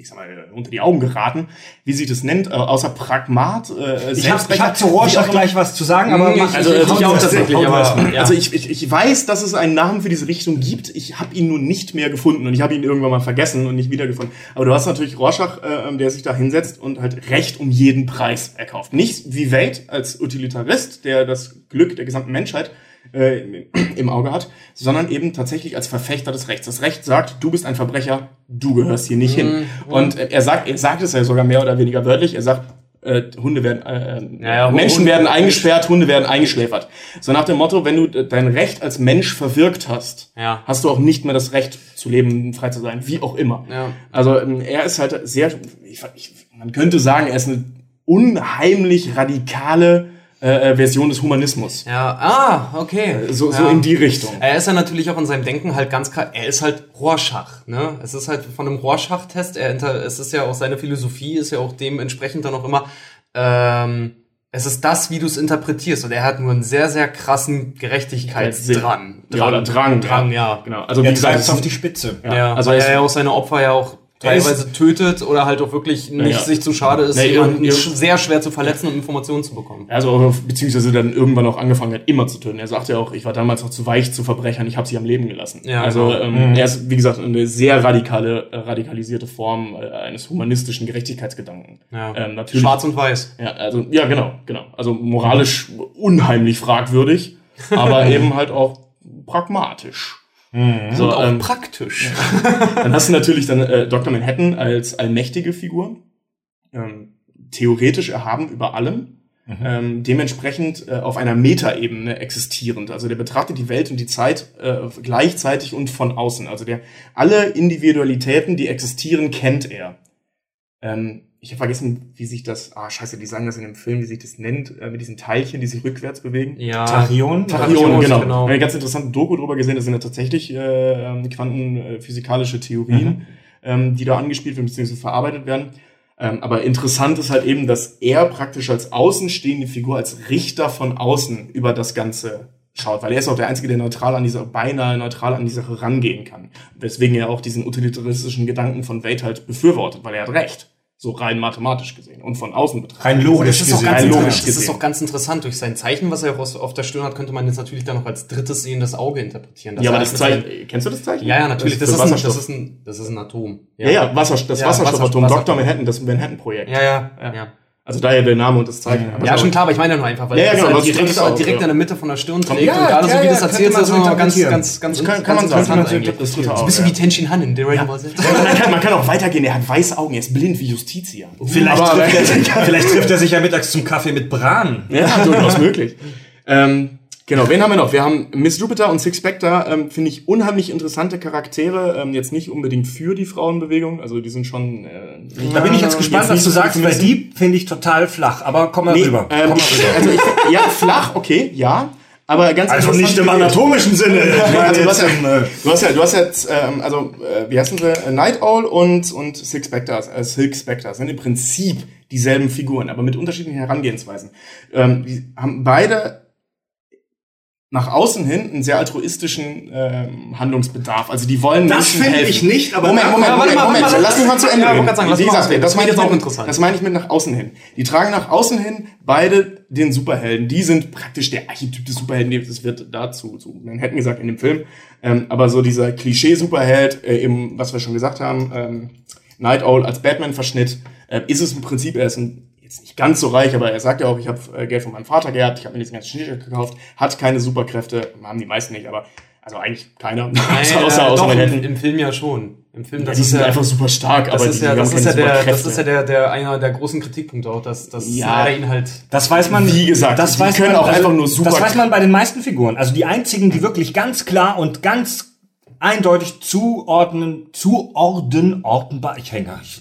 ich sag mal, unter die Augen geraten, wie sich das nennt, äh, außer Pragmat. Äh, Ich habe hab zu Rorschach wie auch gleich was zu sagen, aber mach, ich- Also, ich- ich auch tatsächlich, aber- ja. Also ich, ich, ich weiß, dass es einen Namen für diese Richtung gibt. Ich habe ihn nun nicht mehr gefunden und ich habe ihn irgendwann mal vergessen und nicht wiedergefunden. Aber du hast natürlich Rorschach, äh, der sich da hinsetzt und halt Recht um jeden Preis erkauft. Nicht wie Wade als Utilitarist, der das Glück der gesamten Menschheit äh, im Auge hat, sondern eben tatsächlich als Verfechter des Rechts. Das Recht sagt, du bist ein Verbrecher, du gehörst hier nicht hin. Und äh, er sagt, er sagt es ja sogar mehr oder weniger wörtlich. Er sagt, äh, Hunde werden, äh, Ja, ja, Menschen Hunde- werden eingesperrt, Hunde werden eingeschläfert. So nach dem Motto, wenn du dein Recht als Mensch verwirkt hast, Ja. hast du auch nicht mehr das Recht zu leben, frei zu sein, wie auch immer. Ja. Also ähm, er ist halt sehr, ich, ich, man könnte sagen, er ist eine unheimlich radikale äh, äh, Version des Humanismus. Ja, ah, okay. So, so ja. in die Richtung. Er ist ja natürlich auch in seinem Denken halt ganz klar, er ist halt Rorschach, ne? Es ist halt von einem Rorschach-Test, er inter, es ist ja auch seine Philosophie, ist ja auch dementsprechend dann auch immer, ähm, es ist das, wie du es interpretierst. Und er hat nur einen sehr, sehr krassen Gerechtigkeitsdrang. Ja, oder Drang. Drang, ja. Genau. Also er wie gesagt, treibt es auf die Spitze. Ja, also also er weil ist- er ja auch seine Opfer ja auch Er ist- teilweise tötet oder halt auch wirklich nicht ja. sich zu schade ist, Ja, jemanden sch- sehr schwer zu verletzen und Informationen zu bekommen. Also beziehungsweise dann irgendwann auch angefangen hat, immer zu töten. Er sagt ja auch, ich war damals noch zu weich zu Verbrechern, ich habe sie am Leben gelassen. Ja, also genau. ähm, er ist, wie gesagt, eine sehr radikale, äh, radikalisierte Form äh, eines humanistischen Gerechtigkeitsgedanken. Ja. Ähm, natürlich. Schwarz und Weiß. Ja, also ja, genau, genau. Also moralisch unheimlich fragwürdig, aber eben halt auch pragmatisch. So, Und auch ähm, praktisch. dann hast du natürlich dann äh, Dr. Manhattan als allmächtige Figur, ähm, theoretisch erhaben über allem, ähm, dementsprechend äh, auf einer Metaebene existierend. Also der betrachtet die Welt und die Zeit äh, gleichzeitig und von außen. Also der alle Individualitäten, die existieren, kennt er. Ähm, ich habe vergessen, wie sich das, ah scheiße, die sagen das in dem Film, wie sich das nennt, äh, mit diesen Teilchen, die sich rückwärts bewegen. Ja. Tachyon? Tachyon, Tachyon, genau. genau. Eine ganz interessante Doku drüber gesehen, das sind ja tatsächlich äh, ähm, quantenphysikalische Theorien, ähm, die da angespielt werden bzw. verarbeitet werden. Ähm, aber interessant ist halt eben, dass er praktisch als außenstehende Figur, als Richter von außen über das Ganze schaut, weil er ist auch der Einzige, der neutral an diese, beinahe neutral an die Sache rangehen kann. Weswegen er auch diesen utilitaristischen Gedanken von Wade halt befürwortet, weil er hat recht. So rein mathematisch gesehen und von außen betrachtet. Rein logisch Das ist, auch gesehen. ganz Rein interessant. logisch das ist gesehen. auch ganz interessant. Durch sein Zeichen, was er auf, auf der Stirn hat, könnte man jetzt natürlich dann noch als drittes sehendes Auge interpretieren. dass Ja, aber er das Zeichen, kennst du das Zeichen? Ja, ja, natürlich. Das, für ist, ein, Wasserstoff. das, ist ein, das ist ein Atom. Ja, ja, Wasser, das Ja, Wasserstoffatom, Wasserstoff- Dr. Manhattan, das Manhattan-Projekt. Ja, ja, Ja. ja. Also daher der Name und das Zeichen. Ja, schau- schon klar, aber ich meine ja nur einfach, weil Ja, ja, er genau, halt direkt, drittes Auge, direkt ja. in der Mitte von der Stirn trägt Ja, und gerade ja, so wie ja, das erzählt ist, so ist immer ganz, ganz, ganz, kann, ganz kann man interessant sagen, das eigentlich. das dritte Ein Auge. bisschen ja. wie Tenshin Han in Dragon Ball Z. man, kann, auch weitergehen, er hat weiße Augen, er ist blind wie Justitia. Vielleicht, Aber- trifft er sich, vielleicht trifft er sich ja mittags zum Kaffee mit Bran. Ja, durchaus möglich. Ähm, genau, wen haben wir noch? Wir haben Miss Jupiter und Six Spectre, ähm, finde ich unheimlich interessante Charaktere, ähm, jetzt nicht unbedingt für die Frauenbewegung, also die sind schon... Äh, Da bin ich jetzt gespannt, jetzt was du sagst, weil die finde ich total flach. Aber komm mal Nee, rüber. ähm, komm mal rüber. also ich, ja, flach, okay, ja, aber ganz Also nicht im anatomischen Sinne. Also du, hast ja, im, äh, du hast ja, du hast jetzt, ähm, also äh, wie heißen sie? Äh, Night Owl und und Six Spectre, äh, Silk Spectre sind im Prinzip dieselben Figuren, aber mit unterschiedlichen Herangehensweisen. Ähm, die haben beide nach außen hin einen sehr altruistischen ähm, Handlungsbedarf. Also die wollen Das Menschen finde helfen. ich nicht, aber Moment, Moment, Moment, Moment, mal, lass mich mal zu Ende Ja, reden. sagen, lass mal das Das meine ich finde mit, auch interessant. das meine ich mit nach außen hin. Die tragen nach außen hin beide den Superhelden. Die sind praktisch der Archetyp des Superhelden. Das wird dazu zu Manhattan gesagt in dem Film. Ähm, aber so dieser Klischee-Superheld, äh, im, was wir schon gesagt haben, ähm, Night Owl als Batman-Verschnitt, äh, ist es im Prinzip, er ist ein, jetzt nicht ganz so reich, aber er sagt ja auch, ich habe äh, Geld von meinem Vater geerbt, ich habe mir diesen ganzen Schnitt gekauft, hat keine Superkräfte, haben die meisten nicht, aber also eigentlich keiner, außer, außer, äh, außer doch, im, im Film ja schon. Im Film, Ja, das die ist sind ja, einfach super stark, das aber ist ja, das ist ja der, das ist ja der, der, einer der großen Kritikpunkte auch, dass, dass Ja. ihn halt, Das weiß man. Wie gesagt, das die weiß können man, auch einfach nur super- Das weiß man bei den meisten Figuren. Also die einzigen, die wirklich ganz klar und ganz eindeutig zuordnen, zuordnen, ortenbar, ich hänge, ich,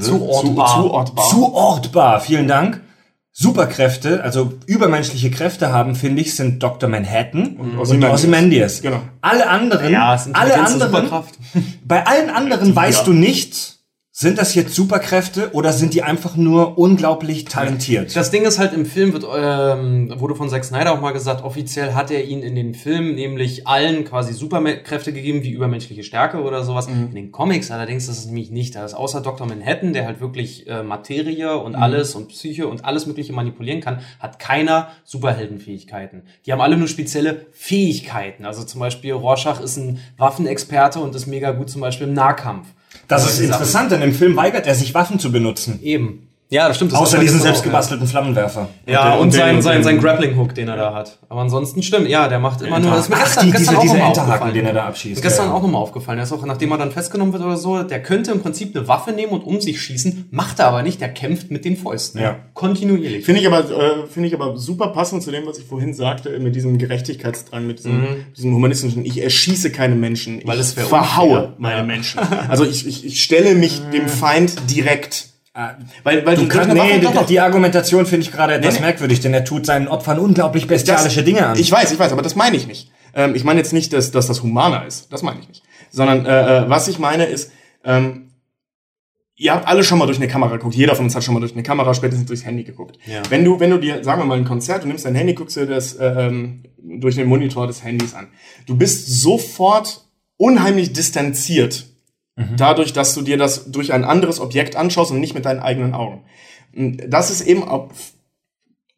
Zuordbar. Zu, zuortbar. zuortbar, vielen Dank, Superkräfte, also übermenschliche Kräfte haben, finde ich, sind Dr. Manhattan und, Ozymandias. Ozymandias. Genau. Alle anderen, Ja, alle anderen, Superkraft. bei allen anderen weißt Ja. du nicht, sind das jetzt Superkräfte oder sind die einfach nur unglaublich talentiert? Das Ding ist halt, im Film wird, ähm, wurde von Zack Snyder auch mal gesagt, offiziell hat er ihn in den Filmen nämlich allen quasi Superkräfte gegeben, wie übermenschliche Stärke oder sowas. In den Comics allerdings ist es nämlich nicht. Da ist außer Dr. Manhattan, der halt wirklich äh, Materie und alles und Psyche und alles mögliche manipulieren kann, hat keiner Superheldenfähigkeiten. Die haben alle nur spezielle Fähigkeiten. Also zum Beispiel Rorschach ist ein Waffenexperte und ist mega gut zum Beispiel im Nahkampf. Das Solche ist interessant, denn im Film weigert er sich Waffen zu benutzen. Eben. Ja, das stimmt. Das Außer diesen gestern auch, selbst gebastelten Flammenwerfer. Ja, Und und, den- sein, und sein, den- sein Grappling Hook, den er da hat. Aber ansonsten stimmt, ja, der macht immer nur. Das ist mir Ach, gestern, die, gestern diese, auch Enterhaken, den er da abschießt. Ist gestern Ja, auch nochmal aufgefallen. Er ist auch, nachdem er dann festgenommen wird oder so, der könnte im Prinzip eine Waffe nehmen und um sich schießen, macht er aber nicht, der kämpft mit den Fäusten. Ja. Kontinuierlich. Finde ich aber, äh, finde ich aber super passend zu dem, was ich vorhin sagte, mit diesem Gerechtigkeitsdrang, mit diesem, diesem humanistischen, ich erschieße keine Menschen, Weil ich es verhaue unfair. meine Menschen. Also ich, ich, ich stelle mich dem Feind direkt. Weil, weil Du durch kannst, nee, doch die, die Argumentation finde ich gerade etwas Nee, nee. merkwürdig, denn er tut seinen Opfern unglaublich bestialische Dinge an. Ich weiß, ich weiß, aber das meine ich nicht. Ähm, ich meine jetzt nicht, dass, dass das humaner ist. Das meine ich nicht. Sondern äh, äh, was ich meine ist, ähm, ihr habt alle schon mal durch eine Kamera geguckt. Jeder von uns hat schon mal durch eine Kamera, spätestens durchs Handy geguckt. Ja. Wenn du, wenn du dir, sagen wir mal, ein Konzert, du nimmst dein Handy, guckst dir das äh, ähm, durch den Monitor des Handys an. Du bist sofort unheimlich distanziert. Dadurch, dass du dir das durch ein anderes Objekt anschaust und nicht mit deinen eigenen Augen. Das ist eben auch,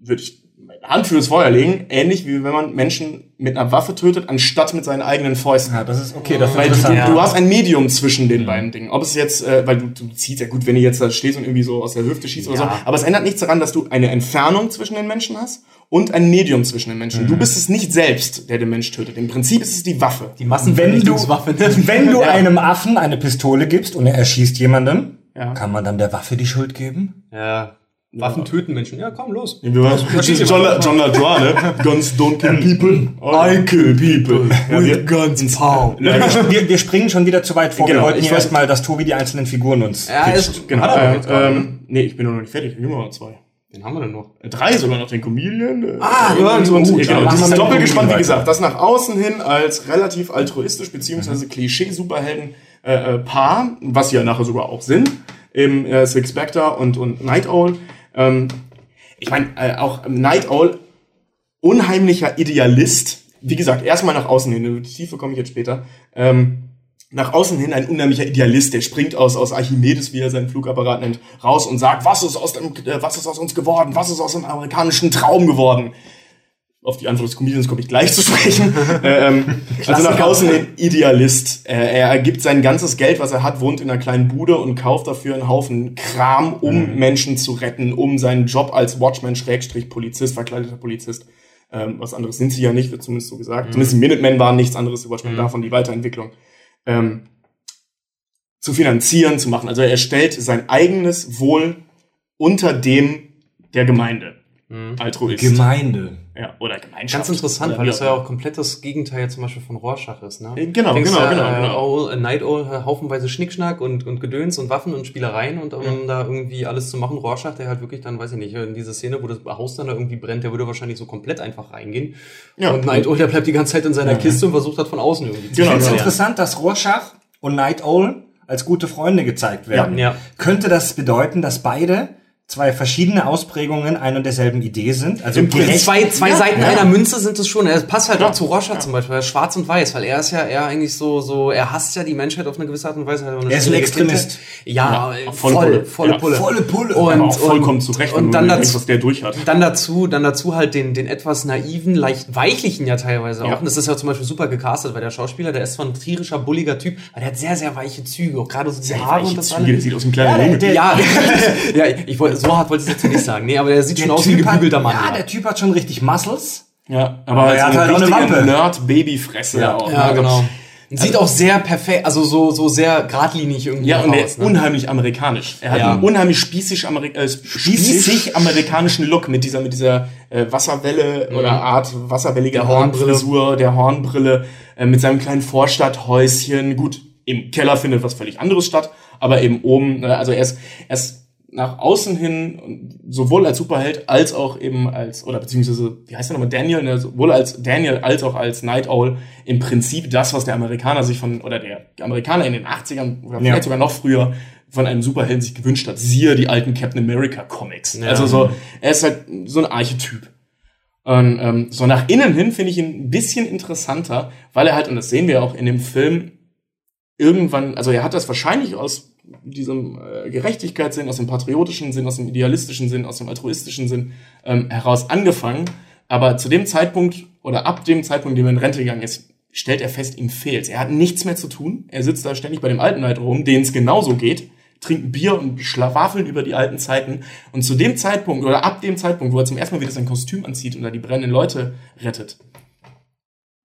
würde ich meine Hand fürs Feuer legen, ähnlich wie wenn man Menschen mit einer Waffe tötet, anstatt mit seinen eigenen Fäusten. ja, das ist okay, das ist Weil du, interessant. du hast ein Medium zwischen den beiden Dingen. Ob es jetzt, äh, weil du, du ziehst ja gut, wenn du jetzt da stehst und irgendwie so aus der Hüfte schießt oder so. Ja. Aber es ändert nichts daran, dass du eine Entfernung zwischen den Menschen hast und ein Medium zwischen den Menschen. Du bist es nicht selbst, der den Mensch tötet. Im Prinzip ist es die Waffe. Die wenn du, Massenvernichtungswaffe. wenn du einem Affen eine Pistole gibst und er erschießt jemanden, Ja. kann man dann der Waffe die Schuld geben? ja. Waffen töten Menschen. Ja, komm, los. John, John LaDroix, ne? Guns don't kill people, I kill people. Ja, wir, guns, pow. Wir, wir springen schon wieder zu weit vor. Genau, wir wollten ich erst weiß- mal, dass Tobi die einzelnen Figuren uns Ja, ist, genau. Ähm, nee, ich bin noch nicht fertig. Ich will noch zwei. Den haben wir denn noch. Äh, Drei sogar noch, den Comedian. äh, Ah, und, ja, und, gut, und, dann genau, machen wir dieses mit dem Doppelgespann, wie gesagt, das nach außen hin als relativ altruistisch beziehungsweise Klischee-Superhelden äh, äh, Paar, was sie ja nachher sogar auch sind, im äh, Six Spectre und, und Night Owl. Ähm, ich meine, äh, auch Night Owl, unheimlicher Idealist. Wie gesagt, erstmal nach außen hin, in die Tiefe komme ich jetzt später. Ähm, nach außen hin ein unheimlicher Idealist, der springt aus, aus Archimedes, wie er seinen Flugapparat nennt, raus und sagt, was ist aus dem, äh, was ist aus uns geworden? Was ist aus dem amerikanischen Traum geworden? Auf die Antwort des Comedians komme ich gleich zu sprechen. ähm, also nach außen hin Idealist. Äh, er gibt sein ganzes Geld, was er hat, wohnt in einer kleinen Bude und kauft dafür einen Haufen Kram, um Menschen zu retten, um seinen Job als Watchman, Schrägstrich, Polizist, verkleideter Polizist. Ähm, was anderes sind sie ja nicht, wird zumindest so gesagt. Zumindest die Minutemen waren nichts anderes, die Watchmen davon, die Weiterentwicklung. Ähm, zu finanzieren, zu machen. Also er stellt sein eigenes Wohl unter dem der Gemeinde. Altruist. Gemeinde. Ja, oder Gemeinschaft. Ganz interessant, weil wie das ja auch komplett das Gegenteil zum Beispiel von Rorschach ist. Ne? Äh, genau, Denkst genau, ja, genau, äh, genau. Owl, äh, Night Owl, haufenweise Schnickschnack und, und Gedöns und Waffen und Spielereien und um da irgendwie alles zu machen. Rorschach, der halt wirklich dann, weiß ich nicht, in diese Szene, wo das Haus dann da irgendwie brennt, der würde wahrscheinlich so komplett einfach reingehen. Ja. Und Night Owl, der bleibt die ganze Zeit in seiner Kiste und versucht hat von außen irgendwie zu Genau, Ich finde es genau. interessant, dass Rorschach und Night Owl als gute Freunde gezeigt werden. Ja. Könnte das bedeuten, dass beide zwei verschiedene Ausprägungen einer und derselben Idee sind? Also Im Prinzip gerecht- Zwei, zwei Ja, Seiten ja. einer Münze sind es schon. Er passt halt Ja, auch zu Rorschach zum Beispiel. Er ist schwarz und weiß, weil er ist ja eher eigentlich so, so, er hasst ja die Menschheit auf eine gewisse Art und Weise. Er, Er ist ein Extremist. Ja, Ja, voll, volle volle Pulle. Pulle. Ja. Volle Pulle. Und, Aber auch vollkommen und, zu Recht, und dann dazu, was der durch hat. dann dazu, dann dazu halt den, den etwas naiven, leicht weichlichen ja teilweise auch. Ja. Und das ist ja zum Beispiel super gecastet, weil der Schauspieler, der ist zwar ein tierischer, bulliger Typ, aber der hat sehr, sehr weiche Züge, auch gerade so die Haare und das Züge, der alles. sieht aus wie ein kleiner Ja, Junge. der- Ja, ja, ich wollte, so hart wollte ich es jetzt nicht sagen. Nee, aber der sieht schon aus wie ein hat, gebügelter Mann. ja, der Typ hat schon richtig Muscles. Ja, Aber aber er er hat halt auch eine Wampe. Nerd-Babyfresse Ja. auch. Ja, Also- genau. Sieht auch sehr perfekt, also so, so sehr geradlinig irgendwie Ja, und der aus. ist Ne? unheimlich amerikanisch. Er hat Ja. einen unheimlich spießig, Ameri äh, spießig amerikanischen Look mit dieser, mit dieser äh, Wasserwelle oder Art wasserwellige Der Hornbrille. Haarfrisur, der Hornbrille, äh, mit seinem kleinen Vorstadthäuschen. Gut, im Keller findet was völlig anderes statt, aber eben oben, äh, also er ist, er ist nach außen hin sowohl als Superheld als auch eben als, oder beziehungsweise, wie heißt der nochmal, Daniel, ne, sowohl als Daniel als auch als Night Owl im Prinzip das, was der Amerikaner sich von, oder der Amerikaner in den 80ern oder vielleicht Ja. sogar noch früher von einem Superhelden sich gewünscht hat. Siehe die alten Captain America Comics. Ja. Also so, er ist halt so ein Archetyp. Und ähm, so nach innen hin finde ich ihn ein bisschen interessanter, weil er halt, und das sehen wir auch in dem Film, irgendwann, also er hat das wahrscheinlich aus diesem äh, Gerechtigkeitssinn, aus dem patriotischen Sinn, aus dem idealistischen Sinn, aus dem altruistischen Sinn ähm, heraus angefangen. Aber zu dem Zeitpunkt oder ab dem Zeitpunkt, in dem er in Rente gegangen ist, stellt er fest, ihm fehlt's. Er hat nichts mehr zu tun. Er sitzt da ständig bei dem alten Neid rum, denen es genauso geht, trinkt Bier und schlawafeln über die alten Zeiten. Und zu dem Zeitpunkt oder ab dem Zeitpunkt, wo er zum ersten Mal wieder sein Kostüm anzieht und da die brennenden Leute rettet,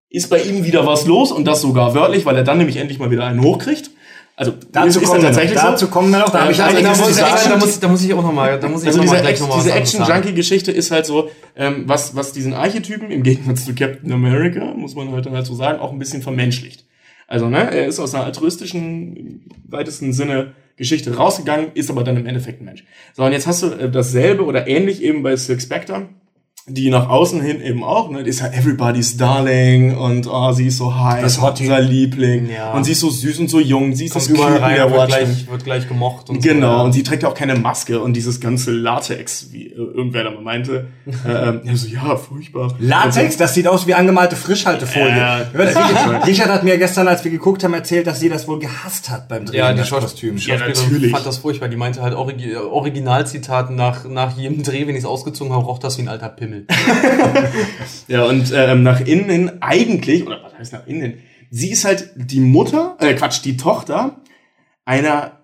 ist bei ihm wieder was los und das sogar wörtlich, weil er dann nämlich endlich mal wieder einen hochkriegt. Also Dazu ist kommen wir noch. tatsächlich Dazu so. kommen wir noch. Da Ja, habe ich also einiges da muss ich sagen. da, muss, da muss ich auch noch mal, da muss ich Also noch diese, mal gleich noch mal diese anderes sagen. Action-Junkie-Geschichte ist halt so, ähm, was, was diesen Archetypen im Gegensatz zu Captain America, muss man halt dann halt so sagen, auch ein bisschen vermenschlicht. Also, ne, er ist aus einer altruistischen, weitesten Sinne Geschichte rausgegangen, ist aber dann im Endeffekt ein Mensch. So, und jetzt hast du äh, dasselbe oder ähnlich eben bei Silk Spectre, die nach außen hin eben auch, ne, die ist halt everybody's darling und oh, sie ist so heiß, unser Liebling Ja. und sie ist so süß und so jung, sie ist Kommt das überall rein, der wird gleich, wird gleich gemocht und so. Genau, ja. und sie trägt ja auch keine Maske und dieses ganze Latex, wie äh, irgendwer da mal meinte. äh, ähm, ja, so, ja, furchtbar. Latex, das sieht aus wie angemalte Frischhaltefolie. Ja. Richard, Richard hat mir gestern, als wir geguckt haben, erzählt, dass sie das wohl gehasst hat beim Drehen Ja, die des Kostüms. Schauspielerin natürlich. fand das furchtbar. Die meinte halt Origi Originalzitat nach, nach jedem Dreh, wenn ich es ausgezogen habe, roch das wie ein alter Pimmel. Ja, und ähm, nach innen hin eigentlich, oder was heißt nach innen hin? Sie ist halt die Mutter, äh, Quatsch, die Tochter einer,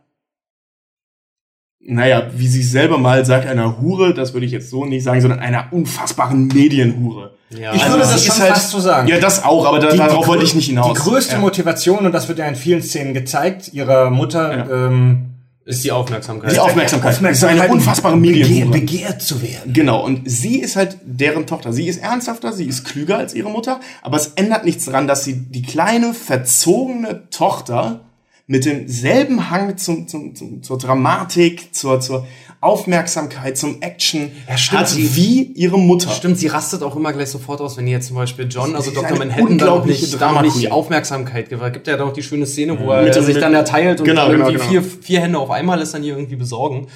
naja, wie sie selber mal sagt, einer Hure, das würde ich jetzt so nicht sagen, sondern einer unfassbaren Medienhure. Ja, Ich also würde das schon fast so sagen. Ja, das auch, aber da, Die- darauf wollte ich nicht hinaus. Die größte ja. Motivation, und das wird ja in vielen Szenen gezeigt, ihrer Mutter ähm, ist die Aufmerksamkeit. Die Aufmerksamkeit. Aufmerksamkeit eine unfassbare begehr, Medienhure. begehrt zu werden. Genau, und sie ist halt deren Tochter. Sie ist ernsthafter, sie ist klüger als ihre Mutter, aber es ändert nichts daran, dass sie die kleine, verzogene Tochter mit demselben Hang zum, zum, zum, zur Dramatik, zur, zur Aufmerksamkeit, zum Action Ja, stimmt, hat sie- wie ihre Mutter. Stimmt, sie rastet auch immer gleich sofort aus, wenn ihr jetzt zum Beispiel John, also ist Dr. Manhattan, da nicht, da nicht. Aufmerksamkeit gibt. Es gibt ja noch die schöne Szene, wo er Mit sich mit- dann erteilt und Genau, dann genau, irgendwie genau. Vier, vier Hände auf einmal ist dann hier irgendwie besorgen.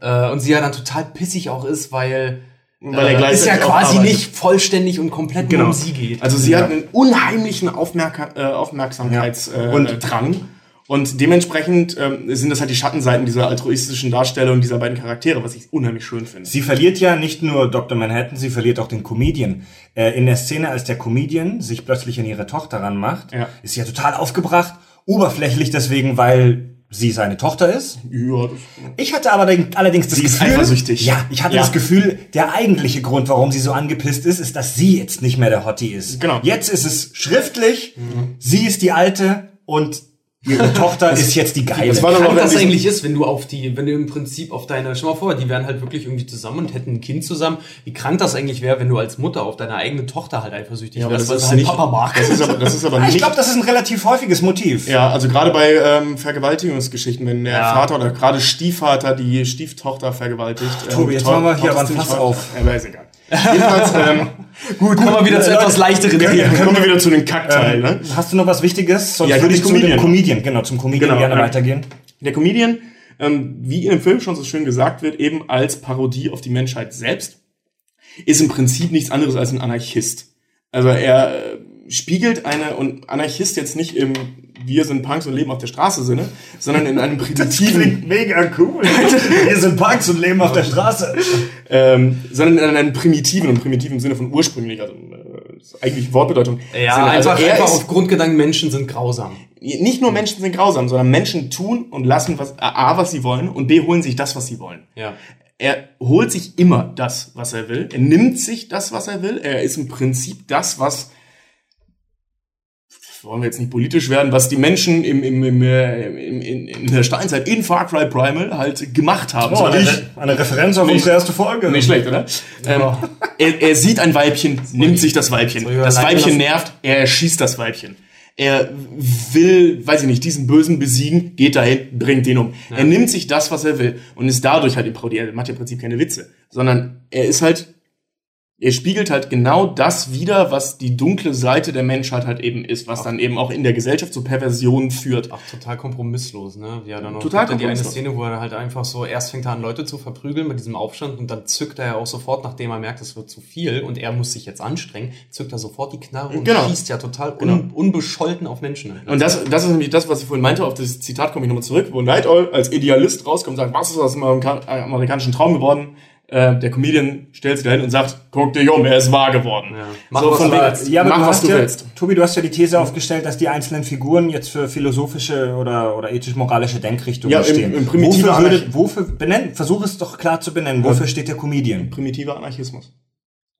Äh, und sie ja dann total pissig auch ist, weil, Weil er äh, gleichzeitig es ja auch quasi arbeitet. nicht vollständig und komplett nur um sie geht. Also sie hat einen unheimlichen Aufmerka äh, Aufmerksamkeitsdrang. Äh, und Drang. Und dementsprechend ähm, sind das halt die Schattenseiten dieser altruistischen Darstellung dieser beiden Charaktere, was ich unheimlich schön finde. Sie verliert ja nicht nur Dr. Manhattan, sie verliert auch den Comedian. Äh, in der Szene, als der Comedian sich plötzlich an ihre Tochter ranmacht, Ja. ist sie ja total aufgebracht, oberflächlich deswegen, weil sie seine Tochter ist. Ja, das Ich hatte aber allerdings das Sie ist Gefühl, eifersüchtig. ja, ich hatte Ja. das Gefühl, der eigentliche Grund, warum sie so angepisst ist, ist, dass sie jetzt nicht mehr der Hottie ist. Genau. Jetzt ist es schriftlich, sie ist die Alte und ihre Tochter ist jetzt die Geile. Das war doch noch das eigentlich ist, wenn du auf die, wenn du im Prinzip auf deine, stell mal vor, die wären halt wirklich irgendwie zusammen und hätten ein Kind zusammen. Wie krank das eigentlich wäre, wenn du als Mutter auf deine eigene Tochter halt eifersüchtig aber wärst, das weil halt nicht- Papa mag. Das ist aber, das ist aber ich nicht. glaube, das ist ein relativ häufiges Motiv. ja, also gerade bei ähm, Vergewaltigungsgeschichten, wenn der Ja. Vater oder gerade Stiefvater die Stieftochter vergewaltigt. ähm, Tobi, jetzt to- machen wir hier aber ein Fass auf. Ja, aber ist egal. Jedenfalls, ähm, Gut, kommen wir wieder zu etwas leichteren Themen. kommen wir wieder zu den Kackteilen. ne? Hast du noch was Wichtiges? Sonst Ja, würde ich den zu dem Comedian. Comedian, genau, zum Comedian Genau, gerne ja. weitergehen. Der Comedian, ähm, wie in dem Film schon so schön gesagt wird, eben als Parodie auf die Menschheit selbst, ist im Prinzip nichts anderes als ein Anarchist. Also er äh, spiegelt eine, und Anarchist jetzt nicht im Wir sind Punks und leben auf der Straße Sinne, sondern in einem primitiven, mega cool. Wir sind Punks und leben auf der Straße. ähm, sondern in einem primitiven und primitiven Sinne von ursprünglich, also äh, eigentlich Wortbedeutung. Ja, Sinne. also einfach, er einfach ist, auf Grundgedanken, Menschen sind grausam. nicht nur Menschen sind grausam, sondern Menschen tun und lassen was, A, was sie wollen und B, holen sich das, was sie wollen. Ja. Er holt sich immer das, was er will. Er nimmt sich das, was er will. Er ist im Prinzip das, was wollen wir jetzt nicht politisch werden, was die Menschen im, im, im, äh, im, in, in der Steinzeit in Far Cry Primal halt gemacht haben. Oh, So eine, Re- eine Referenz auf Nicht- unsere erste Folge. nicht schlecht, oder? Ähm, er, er sieht ein Weibchen, nimmt sich das Weibchen. Ja, Das Weibchen nervt, er erschießt das Weibchen. er will, weiß ich nicht, diesen Bösen besiegen, geht dahin, bringt ihn um. Er nimmt sich das, was er will und ist dadurch halt im Parodier. Er macht ja im Prinzip keine Witze, sondern er ist halt er spiegelt halt genau das wider, was die dunkle Seite der Menschheit halt eben ist, was dann eben auch in der Gesellschaft zu Perversionen führt. Ach, total kompromisslos, ne? Er dann noch Total ja die eine kompromisslos. Szene, wo er halt einfach so, erst fängt er an, Leute zu verprügeln mit diesem Aufstand und dann zückt er ja auch sofort, nachdem er merkt, es wird zu viel und er muss sich jetzt anstrengen, zückt er sofort die Knarre und Genau. schießt ja total un Genau. unbescholten auf Menschen. Und das, das ist nämlich das, was ich vorhin meinte, auf das Zitat komme ich nochmal zurück, wo Night Owl als Idealist rauskommt und sagt, was ist aus dem äh, amerikanischen Traum geworden? Äh, der Comedian stellt sich dahin und sagt, guck dich um, er ist wahr geworden. Ja. Mach, so was von willst. Ja, aber mach, du was hast du ja, willst. Tobi, du hast ja die These aufgestellt, dass die einzelnen Figuren jetzt für philosophische oder, oder ethisch-moralische Denkrichtungen Ja, im- stehen. im wofür, würde, wofür benennen, versuch es doch klar zu benennen. Wofür steht der Comedian? Primitiver Anarchismus.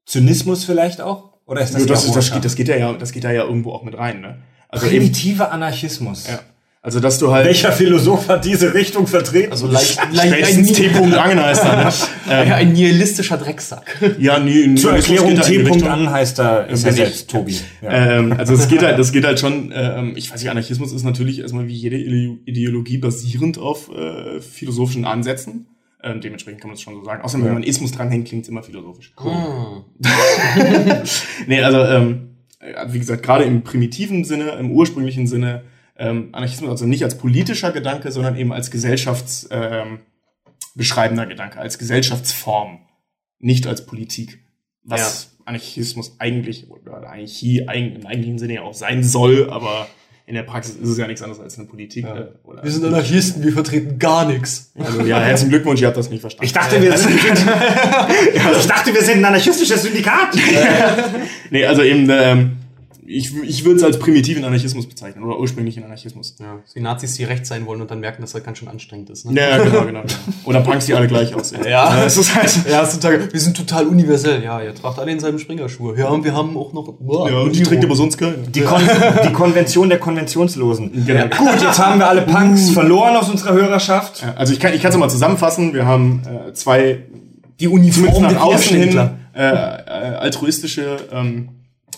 Zynismus vielleicht auch? Oder ist das, Das, das, ist, das, geht, das geht ja, ja, das geht da ja irgendwo auch mit rein, ne? Also Primitiver Anarchismus. ja. Also, dass du halt, Welcher Philosoph hat diese Richtung vertreten? Also leicht, spätestens T. Angenheister, ne? ja, ein nihilistischer Drecksack. Ja, nee, Zur Erklärung T. Richtung. an heißt er, ist er selbst, Tobi. Ja. Ähm, also es geht halt, das geht halt schon, ähm, ich weiß nicht, Anarchismus ist natürlich erstmal wie jede Ide- Ideologie basierend auf äh, philosophischen Ansätzen. Ähm, dementsprechend kann man das schon so sagen. Außerdem, wenn man Ismus dranhängt, klingt es immer philosophisch. Hm. Nee, also ähm, äh, wie gesagt, gerade im primitiven Sinne, im ursprünglichen Sinne, ähm, Anarchismus also nicht als politischer Gedanke, sondern eben als gesellschafts ähm, beschreibender Gedanke, als Gesellschaftsform, nicht als Politik. Was Anarchismus eigentlich oder Anarchie eig- im eigentlichen Sinne ja auch sein soll, aber in der Praxis ist es ja nichts anderes als eine Politik. Äh, oder Wir sind Anarchisten, wir vertreten gar nichts. also ja, herzlichen Glückwunsch, ihr habt das nicht verstanden. Ich dachte, wir sind, ich dachte, wir sind ein anarchistisches Syndikat. Nee, also eben, ähm, ich, ich würde es als primitiven Anarchismus bezeichnen oder ursprünglichen Anarchismus. Ja, die Nazis, die rechts sein wollen und dann merken, dass das ganz schön anstrengend ist. Ne? Ja, genau, genau. Oder Punks, die alle gleich aussehen. Ja. es ist halt. Ja, total, wir sind total universell. Ja, ihr tragt alle in seinem Springerschuhe. Ja, und wir haben auch noch. Wow, Ja, und die trinkt aber sonst keine. Die, Kon die Konvention der Konventionslosen. Genau. Gut, jetzt haben wir alle Punks verloren aus unserer Hörerschaft. Ja, Also ich kann ich es mal zusammenfassen. Wir haben äh, zwei Die Uniform nach außen hin äh, äh, altruistische ähm,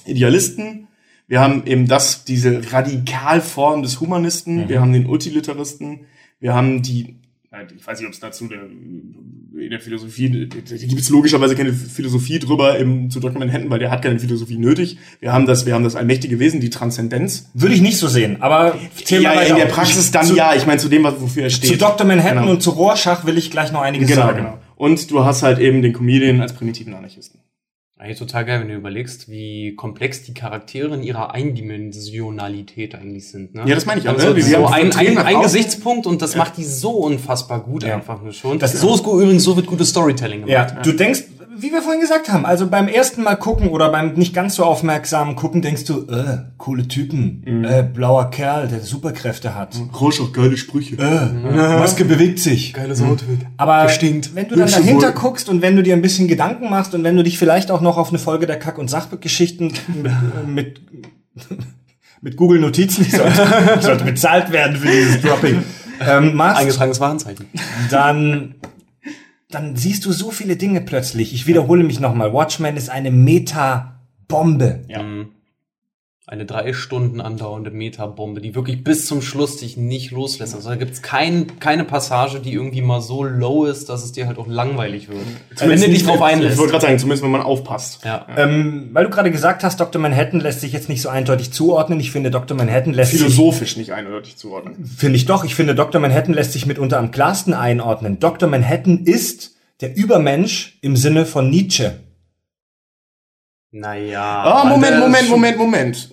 Idealisten. Wir haben eben das, diese Radikalform des Humanisten. Wir haben den Utilitaristen. Wir haben die, ich weiß nicht, ob es dazu der, in der Philosophie, da gibt es logischerweise keine Philosophie drüber im, zu Dr. Manhattan, weil der hat keine Philosophie nötig. Wir haben das, wir haben das allmächtige Wesen, die Transzendenz. Würde ich nicht so sehen, aber Ja, in der. Praxis dann zu, ja. Ich meine, zu dem, was- wofür er steht. Zu Dr. Manhattan Genau. und zu Rorschach will ich gleich noch einiges Genau, sagen. genau. Und du hast halt eben den Comedian als primitiven Anarchisten. Eigentlich total geil, wenn du überlegst, wie komplex die Charaktere in ihrer Eindimensionalität eigentlich sind. Ne? Ja, das meine ich auch, Also ne? So ein, ein, ein. Gesichtspunkt und das macht die so unfassbar gut Ja. einfach nur schon. Das- so ist gut, übrigens, so wird gutes Storytelling Ja, gemacht. du denkst, wie wir vorhin gesagt haben, also beim ersten Mal gucken oder beim nicht ganz so aufmerksamen gucken, denkst du, äh, coole Typen, Mhm. äh, blauer Kerl, der Superkräfte hat. Rorschach, geile Sprüche. Äh, Maske bewegt sich. Geiles Outfit. Aber Bestimmt. wenn du dann Hübsche dahinter Wolken. guckst und wenn du dir ein bisschen Gedanken machst und wenn du dich vielleicht auch noch auf eine Folge der Kack- und Sachgeschichten mit, mit Google Notizen, ich sollte, ich sollte bezahlt werden für dieses Dropping, ähm, machst, Eingetragenes Warenzeichen. dann, dann siehst du so viele Dinge plötzlich. Ich wiederhole mich nochmal. Watchmen ist eine Meta-Bombe. Ja. Eine drei Stunden andauernde Metabombe, die wirklich bis zum Schluss dich nicht loslässt. Also da gibt's kein, keine Passage, die irgendwie mal so low ist, dass es dir halt auch langweilig wird. wenn du dich drauf Ich einlässt. wollte gerade sagen, zumindest wenn man aufpasst. Ja. Ähm, weil du gerade gesagt hast, Dr. Manhattan lässt sich jetzt nicht so eindeutig zuordnen. Ich finde, Dr. Manhattan lässt sich Philosophisch nicht eindeutig zuordnen. Finde ich doch. Ich finde, Dr. Manhattan lässt sich mitunter am klarsten einordnen. Dr. Manhattan ist der Übermensch im Sinne von Nietzsche. Naja. Ah, aber Moment, Moment, Moment, Moment.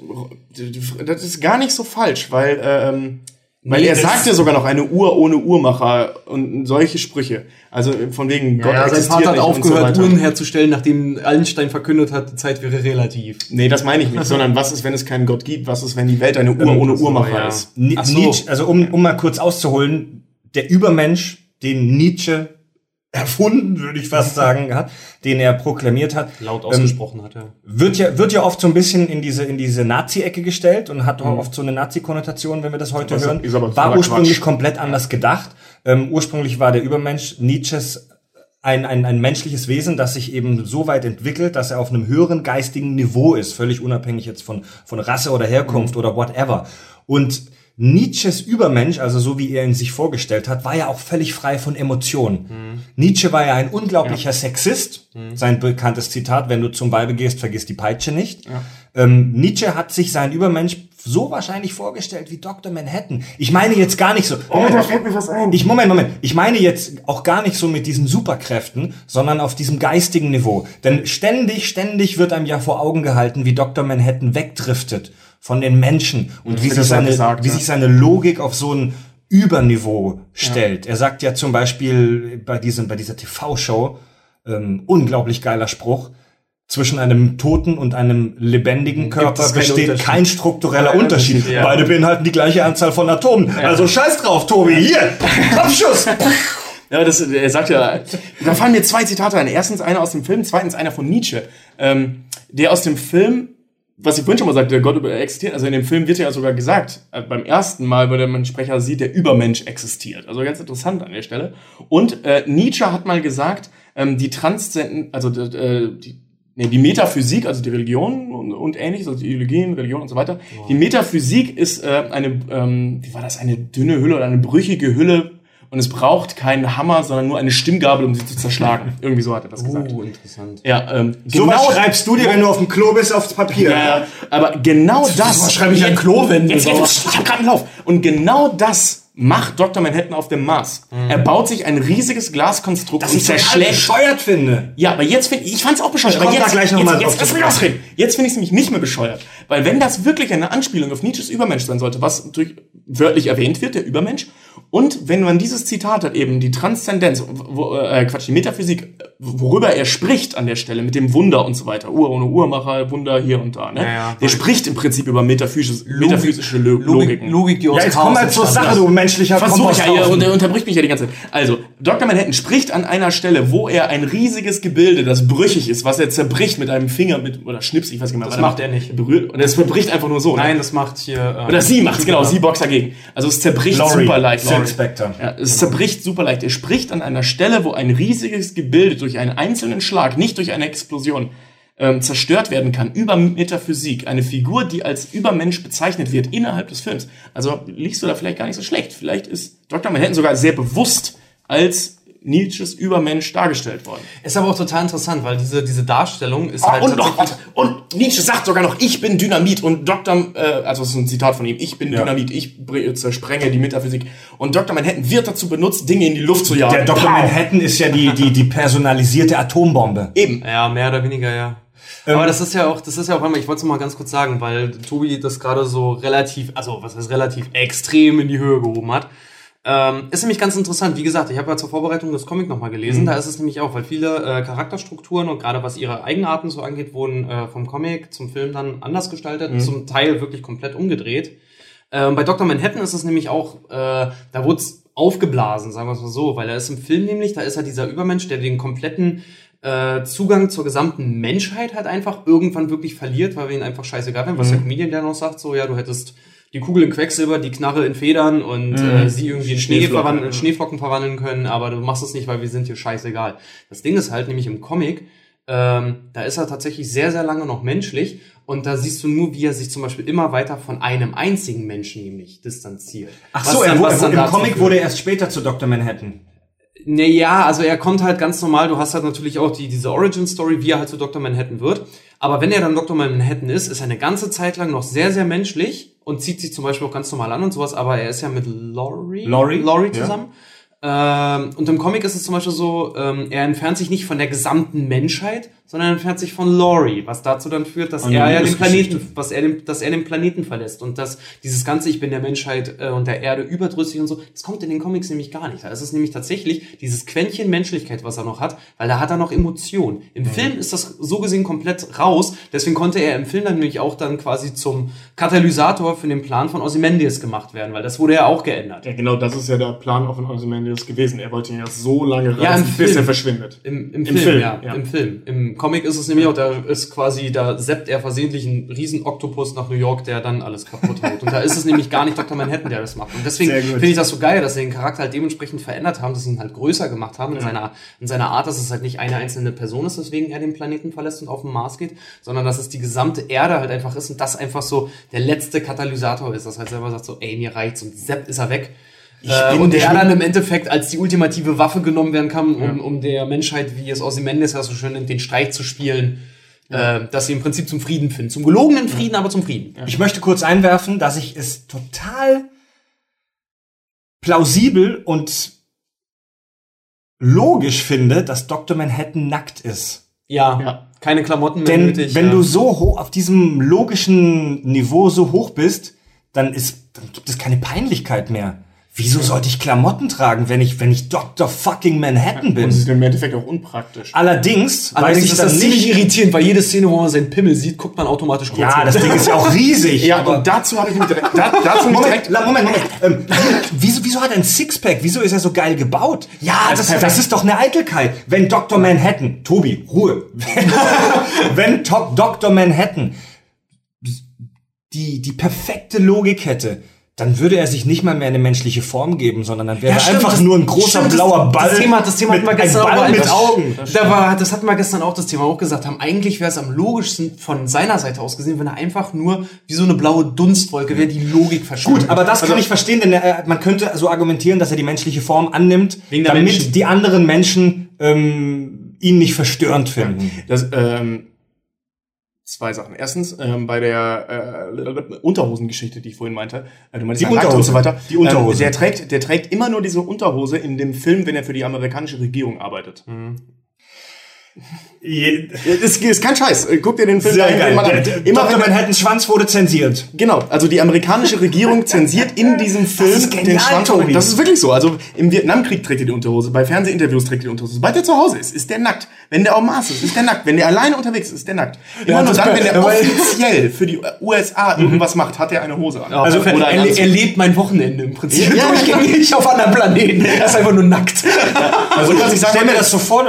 Das ist gar nicht so falsch, weil, ähm, weil Nee, er das- sagt ja sogar noch eine Uhr ohne Uhrmacher und solche Sprüche. Also von wegen Gott Ja, sein existiert Vater hat aufgehört, so. Uhren herzustellen, nachdem Einstein verkündet hat, die Zeit wäre relativ. Nee, das meine ich nicht, sondern was ist, wenn es keinen Gott gibt? Was ist, wenn die Welt eine Uhr ohne so, Uhrmacher ja. ist? Ach so. Nietzsche, also um, um mal kurz auszuholen, der Übermensch, den Nietzsche erfunden, würde ich fast sagen, hat, den er proklamiert hat, Laut ähm, ausgesprochen hat er. wird ja, wird ja oft so ein bisschen in diese, in diese Nazi-Ecke gestellt und hat auch oft so eine Nazi-Konnotation, wenn wir das heute Das hören. ist aber war ursprünglich Quatsch. komplett anders gedacht. Ähm, ursprünglich war der Übermensch Nietzsches ein, ein, ein menschliches Wesen, das sich eben so weit entwickelt, dass er auf einem höheren geistigen Niveau ist, völlig unabhängig jetzt von, von Rasse oder Herkunft oder whatever. Und Nietzsches Übermensch, also so wie er ihn sich vorgestellt hat, war ja auch völlig frei von Emotionen. Nietzsche war ja ein unglaublicher Sexist. Sein bekanntes Zitat, wenn du zum Weibe gehst, vergiss die Peitsche nicht. Ähm, Nietzsche hat sich sein Übermensch so wahrscheinlich vorgestellt wie Dr. Manhattan. Ich meine jetzt gar nicht so. Oh, da fällt mir was ein. Ich, Moment, Moment. Ich meine jetzt auch gar nicht so mit diesen Superkräften, sondern auf diesem geistigen Niveau. Denn ständig, ständig wird einem ja vor Augen gehalten, wie Dr. Manhattan wegdriftet von den Menschen und wie, das sich seine, gesagt, wie ja. sich seine Logik auf so ein Überniveau stellt. Er sagt ja zum Beispiel bei diesem, bei dieser TV-Show, ähm, unglaublich geiler Spruch, zwischen einem toten und einem lebendigen Körper besteht kein struktureller Kein Unterschied. Unterschied, ja. Beide beinhalten die gleiche Anzahl von Atomen. Also scheiß drauf, Tobi. Hier, Kopfschuss. Ja, das, er sagt ja, da fallen mir zwei Zitate ein. Erstens einer aus dem Film, zweitens einer von Nietzsche. Ähm, der aus dem Film, was ich vorhin schon mal sagte, der Gott über existiert, also in dem Film wird ja sogar gesagt, äh, beim ersten Mal, wo der Sprecher sieht, der Übermensch existiert. Also ganz interessant an der Stelle. Und äh, Nietzsche hat mal gesagt, ähm, die Transzenden, also äh, die, nee, die Metaphysik, also die Religion und, und ähnliches, also die Ideologien, Religion und so weiter. Die Metaphysik ist äh, eine, ähm, wie war das, eine dünne Hülle oder eine brüchige Hülle und es braucht keinen Hammer, sondern nur eine Stimmgabel, um sie zu zerschlagen. Irgendwie so hat er das gesagt. Oh, interessant. Ja, ähm, So was schreibst du dir, wenn du auf dem Klo bist, aufs Papier. ja, ja, aber genau das. was schreibe ich an Klowände? Jetzt, jetzt, ich habe gerade einen Lauf. Und genau das macht Dr. Manhattan auf dem Mars. Er baut sich ein riesiges Glaskonstrukt Das und ich total zerschlägt. bescheuert finde. Ja, aber jetzt finde ich, ich fand's auch bescheuert. Ich aber komm da jetzt, gleich noch jetzt, mal jetzt, mich sprechen. ausreden. Jetzt finde ich es nämlich nicht mehr bescheuert. Weil wenn das wirklich eine Anspielung auf Nietzsches Übermensch sein sollte, was natürlich wörtlich erwähnt wird, der Übermensch, und wenn man dieses Zitat hat, eben die Transzendenz, wo, äh, Quatsch, die Metaphysik, worüber er spricht an der Stelle, mit dem Wunder und so weiter, Uhr ohne Uhrmacher, Wunder hier und da, ne? Ja, ja. der spricht im Prinzip über metaphysische, metaphysische Lo Logik, Logiken. Logik, die aus Ja, jetzt komm mal zur Sache, du menschlicher Versuch ich ja, und er unterbricht mich ja die ganze Zeit. Also, Dr. Manhattan spricht an einer Stelle, wo er ein riesiges Gebilde, das brüchig ist, was er zerbricht mit einem Finger mit, oder Schnips, ich weiß nicht mehr. Das was macht er nicht. Berührt, und es verbricht einfach nur so. Nein, Ne? das macht hier. äh, Oder sie macht's, genau, sie boxt dagegen. Also es zerbricht Laurie, super leicht. Silk Spectre. Ja, es zerbricht super leicht. Er spricht an einer Stelle, wo ein riesiges Gebilde durch einen einzelnen Schlag, nicht durch eine Explosion, ähm, zerstört werden kann, über Metaphysik. Eine Figur, die als Übermensch bezeichnet wird innerhalb des Films. Also liegst du da vielleicht gar nicht so schlecht. Vielleicht ist Dr. Manhattan sogar sehr bewusst als Nietzsches Übermensch dargestellt worden. Ist aber auch total interessant, weil diese, diese Darstellung ist Ah, halt und noch, und Nietzsche sagt sogar noch, ich bin Dynamit und Dr. Äh, also das ist ein Zitat von ihm, ich bin Dynamit, ich zersprenge die Metaphysik. Und Dr. Manhattan wird dazu benutzt, Dinge in die Luft zu jagen. Der Dr. Pow! Manhattan ist ja die, die, die personalisierte Atombombe. Eben. Ja, mehr oder weniger, ja. Aber das ist ja auch, das ist ja auch einmal, ich wollte es noch mal ganz kurz sagen, weil Tobi das gerade so relativ, also was heißt relativ extrem in die Höhe gehoben hat. Ähm, ist nämlich ganz interessant. Wie gesagt, ich habe ja zur Vorbereitung das Comic nochmal gelesen. Da ist es nämlich auch, weil viele äh, Charakterstrukturen und gerade was ihre Eigenarten so angeht, wurden äh, vom Comic zum Film dann anders gestaltet, zum Teil wirklich komplett umgedreht. Ähm, bei Dr. Manhattan ist es nämlich auch, äh, da wurde es aufgeblasen, sagen wir es mal so, weil er ist im Film nämlich, da ist er dieser Übermensch, der den kompletten äh, Zugang zur gesamten Menschheit halt einfach irgendwann wirklich verliert, weil wir ihn einfach scheißegal werden, was der Comedian der noch sagt, so ja, du hättest die Kugel in Quecksilber, die Knarre in Federn und äh, sie irgendwie in Schnee Schneeflocken, verwandeln, in ja. Schneeflocken verwandeln können, aber du machst es nicht, weil wir sind hier scheißegal. Das Ding ist halt nämlich im Comic, ähm, da ist er tatsächlich sehr, sehr lange noch menschlich und da siehst du nur, wie er sich zum Beispiel immer weiter von einem einzigen Menschen nämlich distanziert. Ach so, er, dann- dann im Comic wurde er erst später zu Dr. Manhattan. Naja, also er kommt halt ganz normal, du hast halt natürlich auch die, diese Origin-Story, wie er halt zu Dr. Manhattan wird. Aber wenn er dann Dr. Manhattan ist, ist er eine ganze Zeit lang noch sehr, sehr menschlich und zieht sich zum Beispiel auch ganz normal an und sowas, aber er ist ja mit Laurie, Laurie, Laurie ja. zusammen. Ähm, und im Comic ist es zum Beispiel so, ähm, er entfernt sich nicht von der gesamten Menschheit, sondern entfernt sich von Laurie, was dazu dann führt, dass er ja den. Planeten, was er den, dass er den Planeten verlässt und dass dieses ganze Ich bin der Menschheit äh, und der Erde überdrüssig und so, das kommt in den Comics nämlich gar nicht. Da ist es nämlich tatsächlich dieses Quäntchen Menschlichkeit, was er noch hat, weil da hat er noch Emotionen. Im Film ist das so gesehen komplett raus, deswegen konnte er im Film dann nämlich auch dann quasi zum Katalysator für den Plan von Ozymandias gemacht werden, weil das wurde ja auch geändert. Ja, genau, das ist ja der Plan auch von Ozymandias gewesen. Er wollte ihn ja so lange Ja, im reißen, bis Film. er verschwindet. Im, im, Im Film, Film, ja, ja. Im Film. Im Comic ist es nämlich auch, da ist quasi, da seppt er versehentlich einen riesen Oktopus nach New York, der dann alles kaputt haut. Und da ist es nämlich gar nicht Dr. Manhattan, der das macht. Und deswegen finde ich das so geil, dass sie den Charakter halt dementsprechend verändert haben, dass sie ihn halt größer gemacht haben in seiner, in seiner Art, dass es halt nicht eine einzelne Person ist, weswegen er den Planeten verlässt und auf den Mars geht, sondern dass es die gesamte Erde halt einfach ist und das einfach so der letzte Katalysator ist, das halt selber sagt so, ey, mir reicht's und sepp ist er weg. Äh, bin- und ich der bin- dann im Endeffekt als die ultimative Waffe genommen werden kann, um, um der Menschheit, wie es Ozymandias ja so schön nennt, den Streich zu spielen, äh, dass sie im Prinzip zum Frieden finden. Zum gelogenen Frieden, aber zum Frieden. Ich möchte kurz einwerfen, dass ich es total plausibel und logisch finde, dass Dr. Manhattan nackt ist. Ja, Ja. keine Klamotten mehr Denn nötig. wenn ja. du so hoch auf diesem logischen Niveau so hoch bist, dann ist, dann gibt es keine Peinlichkeit mehr. Wieso sollte ich Klamotten tragen, wenn ich, wenn ich Dr. fucking Manhattan Und es bin? ist im Endeffekt auch unpraktisch. Allerdings, Allerdings ich ist das ziemlich nicht. irritierend, weil jede Szene, wo man seinen Pimmel sieht, guckt man automatisch kurz Ja, hin. das Ding ist ja auch riesig. Ja, aber- und dazu habe ich mich direkt, da, dazu mich Moment, direkt la- Moment, Moment. Ähm, wieso, wieso hat er ein Sixpack? Wieso ist er so geil gebaut? Ja, das, das ist doch eine Eitelkeit. Wenn Dr. Manhattan, Tobi, Ruhe. Wenn, wenn Top Dr. Manhattan die, die perfekte Logik hätte, dann würde er sich nicht mal mehr eine menschliche Form geben, sondern dann wäre Ja, er einfach das- nur ein großer stimmt, das- blauer Ball. Das Thema, das Thema mit, hatten wir ein gestern Ball auch mit das- Augen. Da war, das hatten wir gestern auch das Thema auch gesagt haben. Eigentlich wäre es am logischsten von seiner Seite aus gesehen, wenn er einfach nur wie so eine blaue Dunstwolke wäre, die Logik verschwindet. Gut, aber das kann ich verstehen, denn er, man könnte so argumentieren, dass er die menschliche Form annimmt, damit Menschen. die anderen Menschen ähm, ihn nicht verstörend finden. Das, ähm, zwei Sachen. Erstens, ähm, bei der äh, Unterhosengeschichte, die ich vorhin meinte, äh, du meinst Die ja, nackt und Unterhose. so weiter. Die Unterhose. Ähm, der trägt, der trägt immer nur diese Unterhose in dem Film, wenn er für die amerikanische Regierung arbeitet. Das ist kein Scheiß. Guck dir den Film Sehr mal geil. mal an. Der- Immer Dr. wenn er- Manhattans Schwanz wurde zensiert. Genau, also die amerikanische Regierung zensiert in diesem Film ist genial, den Schwanz. Tobi. Das ist wirklich so. Also im Vietnamkrieg trägt er die Unterhose, bei Fernsehinterviews trägt er die Unterhose. Sobald er zu Hause ist, ist der nackt. Wenn der auf dem Mars ist, ist der nackt. Wenn der alleine unterwegs ist, ist der nackt. Immer Ja, nur dann, wenn aber- offiziell für die USA irgendwas macht, hat er eine Hose an. also oder er, er, er lebt mein Wochenende im Prinzip. Ja, Durchgängig auf anderen Planeten. Er ist einfach nur nackt. Also was ich sagen Stell mir das so vor,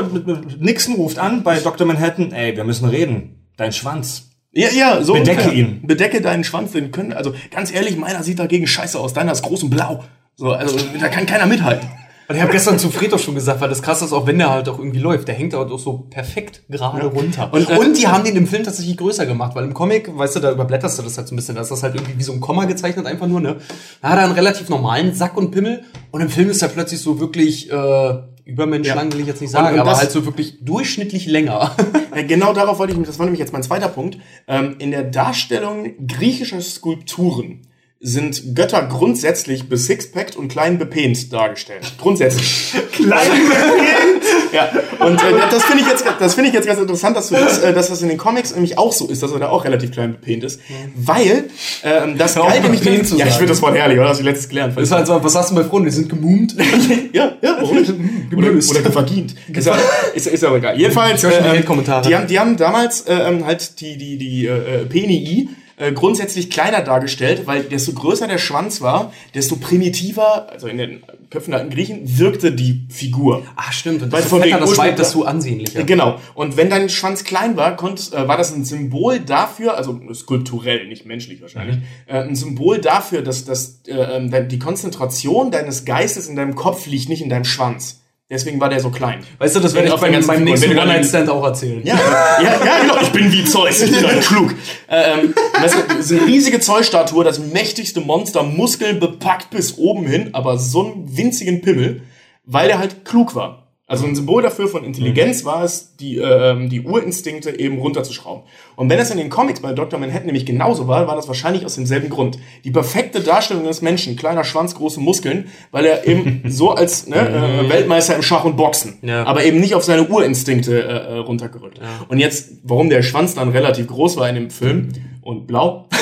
Nixon ruft an bei Dr. Manhattan, ey, wir müssen reden. Dein Schwanz. Ja, ja, so Bedecke ungefähr. ihn. Bedecke deinen Schwanz, den können, also ganz ehrlich, meiner sieht dagegen scheiße aus, deiner ist groß und blau. So, also da kann keiner mithalten. Und ich habe gestern zu Fred auch schon gesagt, weil das krass ist, auch wenn der halt auch irgendwie läuft, der hängt halt auch so perfekt gerade runter. Und, Und, äh, die haben den im Film tatsächlich größer gemacht, weil im Comic, weißt du, da überblätterst du das halt so ein bisschen, da ist das halt irgendwie wie so ein Komma gezeichnet einfach nur, ne? Da hat er einen relativ normalen Sack und Pimmel und im Film ist er plötzlich so wirklich äh, übermenschlang, Ja. will ich jetzt nicht Und- sagen, und aber das- halt so wirklich durchschnittlich länger. Genau darauf wollte ich mich, das war nämlich jetzt mein zweiter Punkt. Ähm, in der Darstellung griechischer Skulpturen sind Götter grundsätzlich besixpackt und klein bepehnt dargestellt. Grundsätzlich. Klein ja. Und äh, das finde ich jetzt, das finde ich jetzt ganz interessant, dass, du das, äh, dass das in den Comics nämlich auch so ist, dass er da auch relativ klein bepehnt ist, weil ähm, das auf, galt nämlich zu ja, ich finde das Wort herrlich, oder? Das hab ich letztes gelernt. ist halt so, was hast du bei Freunden? Die sind gemumt. ja, ja, warum nicht? Oder, oder gevagint. Ist ja, ist, ist ja auch egal. Jedenfalls, schon die haben, die haben damals ähm, halt die, die, die äh, PNI äh, grundsätzlich kleiner dargestellt, weil desto größer der Schwanz war, desto primitiver, also in den Köpfen der alten Griechen, wirkte die Figur. Ach stimmt, und desto fetter das Weib, desto ansehnlicher. Genau. Und wenn dein Schwanz klein war, konnt, äh, war das ein Symbol dafür, also skulpturell, nicht menschlich wahrscheinlich, äh, ein Symbol dafür, dass, dass äh, ähm, die Konzentration deines Geistes in deinem Kopf liegt, nicht in deinem Schwanz. Deswegen war der so klein. Weißt du, das werde ich beim, beim nächsten du One-Night-Stand auch erzählen. Ja, ja, ja, genau. Ich bin wie Zeus, ich bin halt klug. Ähm, das ist eine riesige Zeus-Statue, das mächtigste Monster, Muskeln bepackt bis oben hin, aber so einen winzigen Pimmel, weil er halt klug war. Also ein Symbol dafür von Intelligenz war es, die, ähm, die Urinstinkte eben runterzuschrauben. Und wenn es in den Comics bei Dr. Manhattan nämlich genauso war, war das wahrscheinlich aus demselben Grund. Die perfekte Darstellung des Menschen, kleiner Schwanz, große Muskeln, weil er eben so als ne, äh, Weltmeister im Schach und Boxen, Ja. aber eben nicht auf seine Urinstinkte äh, äh, runtergerückt. Und jetzt, warum der Schwanz dann relativ groß war in dem Film und blau, das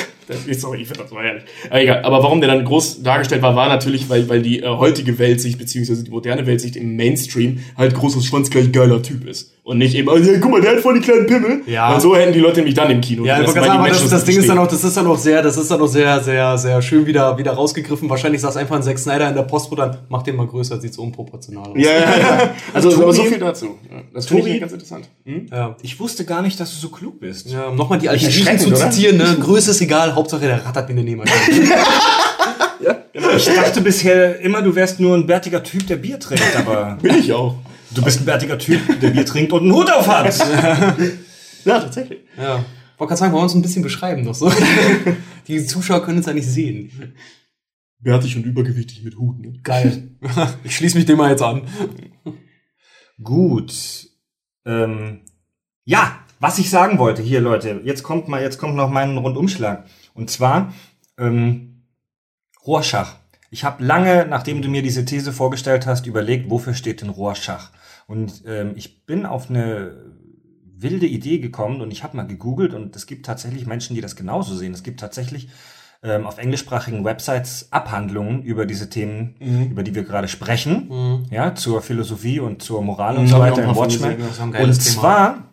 sorry, ich finde das so herrlich. Aber egal. Aber warum der dann groß dargestellt war, war natürlich, weil, weil die äh, heutige Weltsicht, beziehungsweise die moderne Weltsicht im Mainstream halt großes Schwanz gleich geiler Typ ist. Und nicht eben, ja, guck mal, der hat voll die kleinen Pimmel. Ja. Und so hätten die Leute nämlich dann im Kino. Ja, ich sagen, aber das, das Ding ist dann auch, das ist dann auch sehr, das ist dann auch sehr, sehr, sehr schön wieder, wieder rausgegriffen. Wahrscheinlich saß einfach ein Zack Snyder in der Post, wo dann, mach den mal größer, sieht so unproportional aus. Ja, ja, ja. Also, Tobi- aber so viel dazu. Ja, das finde ich ganz interessant. Hm? Ja. Ich wusste gar nicht, dass du so klug bist. Ja, um nochmal die alten Griechen zu oder? zitieren, ne? Größe ist egal, Hauptsache der rattert wie eine Nähmaschine. Ich dachte bisher immer, du wärst nur ein bärtiger Typ, der Bier trinkt, aber Bin ich auch. Du bist ein bärtiger Typ, der Bier trinkt und einen Hut auf hat. Ja, tatsächlich. ja. Wollte gerade sagen, wollen wir uns ein bisschen beschreiben noch so. Die Zuschauer können uns ja nicht sehen. Bärtig und übergewichtig mit Hut, ne? Geil. Ich schließe mich dem mal jetzt an. Gut. Ähm, ja, was ich sagen wollte, hier Leute, jetzt kommt mal, jetzt kommt noch mein Rundumschlag. Und zwar ähm, Rorschach. Ich habe lange, nachdem du mir diese These vorgestellt hast, überlegt, wofür steht denn Rorschach? Und ähm, ich bin auf eine wilde Idee gekommen und ich habe mal gegoogelt und es gibt tatsächlich Menschen, die das genauso sehen. Es gibt tatsächlich ähm, auf englischsprachigen Websites Abhandlungen über diese Themen, über die wir gerade sprechen, ja, zur Philosophie und zur Moral und Mhm, so ich auch weiter im Watchmen. Und zwar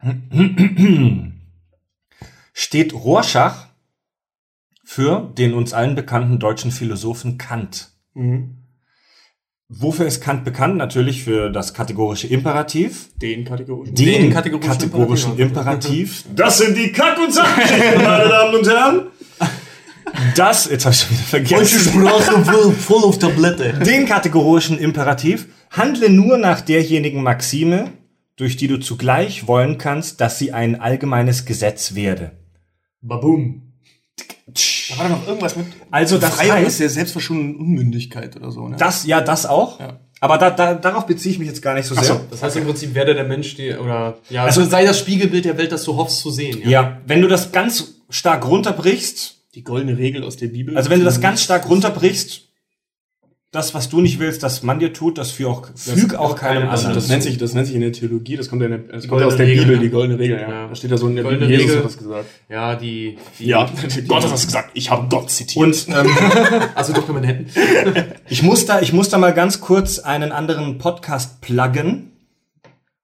steht Rorschach für den uns allen bekannten deutschen Philosophen Kant. Mhm. Wofür ist Kant bekannt? Natürlich für das kategorische Imperativ. Den kategorischen. Den, Den kategorischen, kategorischen Imperativ. Das sind die Kack- und Sachgeschichten, meine Damen und Herren. Das, jetzt habe ich schon wieder vergessen. Sprache voll, voll auf Tablette. Den kategorischen Imperativ. Handle nur nach derjenigen Maxime, durch die du zugleich wollen kannst, dass sie ein allgemeines Gesetz werde. Babum. Da war da noch irgendwas mit Also das Freiheit heißt- der selbstverschuldeten Unmündigkeit oder so, ne? Das, ja, das auch. Ja. Aber da, da, darauf beziehe ich mich jetzt gar nicht so sehr. so. Das heißt im Prinzip, werde der Mensch, die, oder, ja, Also- also sei das Spiegelbild der Welt, das du hoffst zu sehen. Ja, wenn du das ganz stark runterbrichst, Die goldene Regel aus der Bibel. also wenn du das ganz stark runterbrichst, das, was du nicht willst, dass man dir tut, das füg auch, füg auch keinem anderen. das nennt sich, das nennt sich in der Theologie, das kommt, ja in der, das kommt aus der Regel, Bibel, die goldene Regel, ja. Ja. Da steht da so in der Goldene Bibel, Jesus Regel. hat das gesagt. Ja, die, die Ja, Gott hat das gesagt, ich habe Gott zitiert. Und ähm, Also Dr. Manhattan. ich muss da, ich muss da mal ganz kurz einen anderen Podcast pluggen.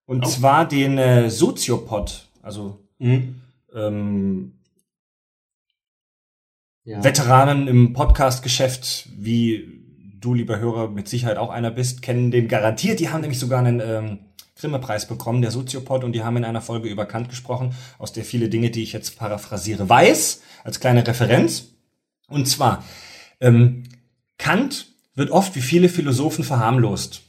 Und zwar den äh, Soziopod, also Mhm. ähm, Ja. Veteranen im Podcast-Geschäft, wie du, lieber Hörer, mit Sicherheit auch einer bist, kennen den garantiert. Die haben nämlich sogar einen ähm, Grimme-Preis bekommen, der Soziopod, und die haben in einer Folge über Kant gesprochen, aus der viele Dinge, die ich jetzt paraphrasiere, weiß, als kleine Referenz. Und zwar, ähm, Kant wird oft wie viele Philosophen verharmlost.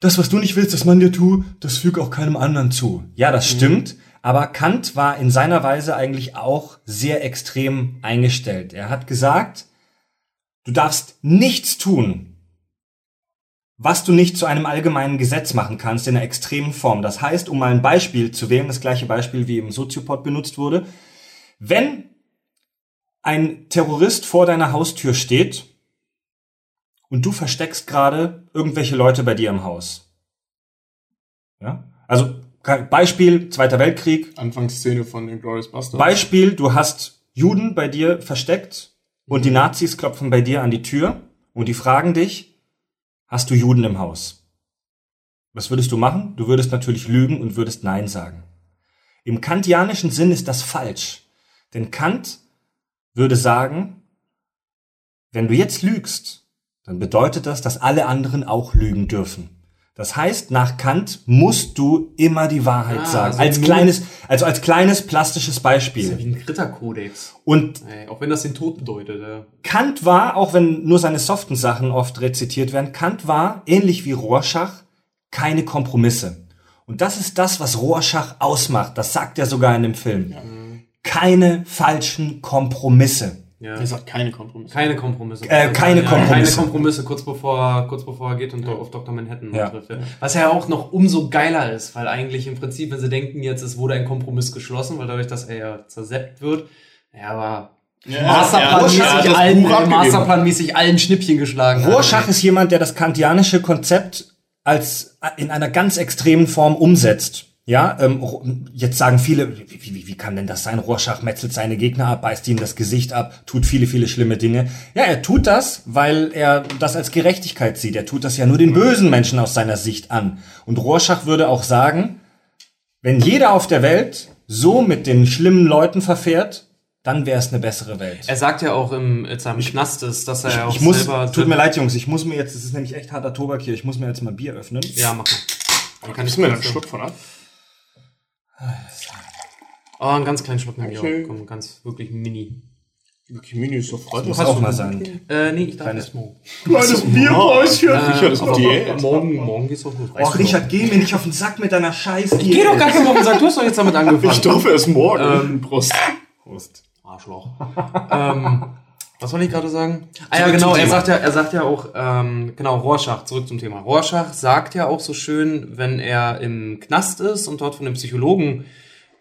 Das, was du nicht willst, dass man dir tut, das füg auch keinem anderen zu. Ja, das stimmt. Aber Kant war in seiner Weise eigentlich auch sehr extrem eingestellt. Er hat gesagt, du darfst nichts tun, was du nicht zu einem allgemeinen Gesetz machen kannst in einer extremen Form. Das heißt, um mal ein Beispiel zu wählen, das gleiche Beispiel wie im Soziopod benutzt wurde, wenn ein Terrorist vor deiner Haustür steht und du versteckst gerade irgendwelche Leute bei dir im Haus. Ja? Also Beispiel Zweiter Weltkrieg. Anfangsszene von den Glorious Bastards. Beispiel, du hast Juden bei dir versteckt und die Nazis klopfen bei dir an die Tür und die fragen dich, hast du Juden im Haus? Was würdest du machen? Du würdest natürlich lügen und würdest Nein sagen. Im kantianischen Sinn ist das falsch. Denn Kant würde sagen, wenn du jetzt lügst, dann bedeutet das, dass alle anderen auch lügen dürfen. Das heißt, nach Kant musst du immer die Wahrheit Ah, sagen. also als kleines, also als kleines plastisches Das ist ja Beispiel. wie ein Ritterkodex. Und Ey, auch wenn das den Tod bedeutet. Ja. Kant war, auch wenn nur seine soften Sachen oft rezitiert werden, Kant war, ähnlich wie Rorschach, keine Kompromisse. Und das ist das, was Rorschach ausmacht. Das sagt er sogar in dem Film. Keine falschen Kompromisse. Ja. Er sagt keine Kompromisse. Keine Kompromisse. Äh, keine Ja, Kompromisse. Keine Kompromisse, kurz bevor, kurz bevor er geht und auf Dr. Manhattan Ja. trifft. Ja. Was ja auch noch umso geiler ist, weil eigentlich im Prinzip, wenn sie denken, jetzt es wurde ein Kompromiss geschlossen, weil dadurch, dass er ja zerseppt wird, ja, aber Ja, Masterplanmäßig er das allen. Masterplanmäßig allen Schnippchen geschlagen. hat. Rorschach ist jemand, der das kantianische Konzept als in einer ganz extremen Form umsetzt. Ja, ähm, jetzt sagen viele, wie, wie, wie kann denn das sein? Rorschach metzelt seine Gegner ab, beißt ihnen das Gesicht ab, tut viele, viele schlimme Dinge. Ja, er tut das, weil er das als Gerechtigkeit sieht. Er tut das ja nur den bösen Menschen aus seiner Sicht an. Und Rorschach würde auch sagen, wenn jeder auf der Welt so mit den schlimmen Leuten verfährt, dann wäre es eine bessere Welt. Er sagt ja auch im, in seinem Knast ist, dass er ja auch ich muss, selber... tut mir leid, Jungs, ich muss mir jetzt, das ist nämlich echt harter Tobak hier, ich muss mir jetzt mal Bier öffnen. Ja, mach mal. Dann kann du mir einen Schluck von ab? Oh, einen ganz kleinen Schluck nehme ich Okay. auch. Komm, ganz, wirklich mini. Mini ist sofort. Muss auch mal sein. Äh, nee, ich darf Kleines-. Kleines Bierpäuschen. Äh, Richard ist auf Diät. Morgen, morgen geht's auch gut. Och, Richard, geh mir nicht auf den Sack mit deiner Scheiße. Geh doch gar keinen Wochen sagen, du hast doch jetzt damit angefangen. Ich darf erst morgen. Ähm, Prost. Prost. Arschloch. ähm, was soll ich gerade sagen? Ah ja, genau, er sagt ja, er sagt ja auch, ähm, genau, Rorschach, zurück zum Thema. Rorschach sagt ja auch so schön, wenn er im Knast ist und dort von dem Psychologen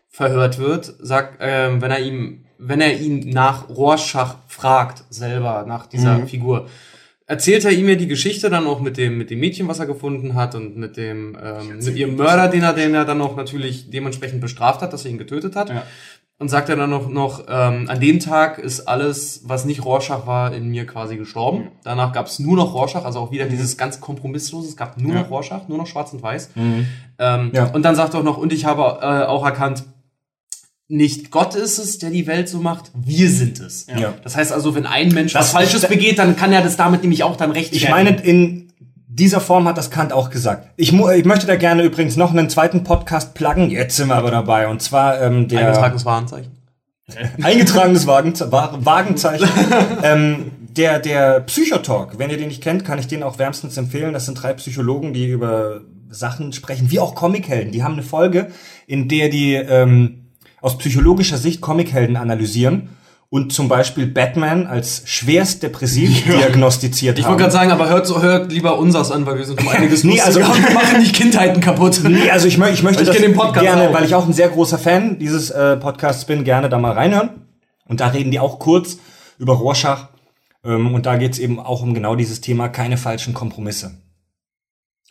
verhört wird, sagt, ähm, wenn er ihm, wenn er ihn nach Rorschach fragt, selber, nach dieser Figur, erzählt er ihm ja die Geschichte dann auch mit dem, mit dem Mädchen, was er gefunden hat und mit dem, ähm, mit ihrem Mörder, den er, den er dann auch natürlich dementsprechend bestraft hat, dass er ihn getötet hat. Ja. Und sagt er dann noch, noch ähm, an dem Tag ist alles, was nicht Rorschach war, in mir quasi gestorben. Danach gab es nur noch Rorschach, also auch wieder dieses ganz kompromisslose, es gab nur Ja. noch Rorschach, nur noch schwarz und weiß. Mhm. Ähm, Ja. Und dann sagt er auch noch, und ich habe äh, auch erkannt, nicht Gott ist es, der die Welt so macht, wir sind es. Ja. Das heißt also, wenn ein Mensch Das- was Falsches begeht, dann kann er das damit nämlich auch dann recht Ich meine, in dieser Form hat das Kant auch gesagt. Ich, ich möchte da gerne übrigens noch einen zweiten Podcast pluggen. Jetzt sind wir aber dabei. Und zwar ähm, der eingetragenes Warenzeichen. eingetragenes Wagenze Wa- Wagenzeichen. ähm, der, der Psychotalk, wenn ihr den nicht kennt, kann ich den auch wärmstens empfehlen. Das sind drei Psychologen, die über Sachen sprechen, wie auch Comichelden. Die haben eine Folge, in der die ähm, aus psychologischer Sicht Comichelden analysieren und zum Beispiel Batman als schwerst depressiv diagnostiziert Ich haben. wollte gerade sagen, aber hört, hört lieber unseres an, weil wir sind um einiges Nee, also- und machen nicht Kindheiten kaputt. Nee, also ich, mö ich möchte Ich das kenn den Podcast gerne, auch. weil ich auch ein sehr großer Fan dieses äh, Podcasts bin, gerne da mal reinhören. Und da reden die auch kurz über Rorschach. Ähm, und da geht's eben auch um genau dieses Thema, keine falschen Kompromisse.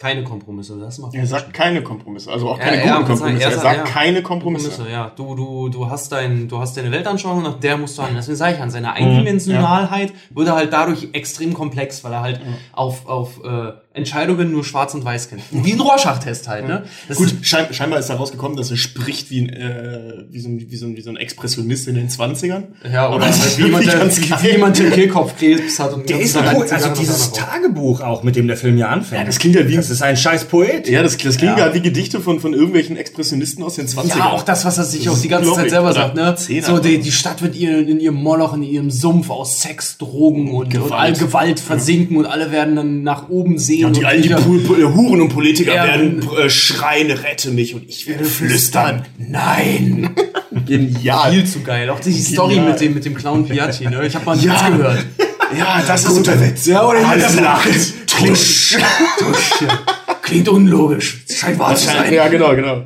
Keine Kompromisse, das macht Er sagt keine Kompromisse, also auch Ja, keine ja, guten. Kompromisse. Er Er sagt- ja. keine Kompromisse. Kompromisse, ja. Du, du, du hast dein, du hast deine Weltanschauung, nach der musst du handeln. Deswegen sage ich an, seine Eindimensionalheit wird er halt dadurch extrem komplex, weil er halt auf, auf äh, Entscheidungen nur schwarz und weiß kennt. Wie ein Rorschach-Test halt, ne? Das Gut, schein, scheinbar ist herausgekommen, dass er spricht wie ein, äh, wie, so ein, wie, so ein, wie so ein Expressionist in den 20ern. Ja, oder ist wie jemand, der, wie jemand, der Kehlkopfkrebs hat und Der ist cool. eine Also dieses Tagebuch auch, mit dem der Film ja anfängt. Ja, das klingt ja wie- Das ist ein scheiß Poet. Ja, das, das klingt Ja. ja. wie Gedichte von, von irgendwelchen Expressionisten aus den 20ern. Ja, auch das, was er sich auch die ganze Zeit selber Oder sagt, ne? Zehner. So, die, die Stadt wird ihr, in ihrem Moloch, in ihrem Sumpf aus Sex, Drogen und, und Gewalt. all Gewalt versinken und alle werden dann nach oben sehen. Und die alten die Pu- Huren und Politiker Ja. werden äh, schreien, rette mich und ich werde flüstern. Nein! Genial. Viel zu geil. Auch die Story Genial. mit dem, mit dem Clown Piatti, ne? Ich habe mal Ja. Witz gehört. Ja, das ist guter Witz. Ja, oder Alles lacht. Tusch. Tusch. Klingt unlogisch. Scheint wahr zu sein. Ja, genau, genau.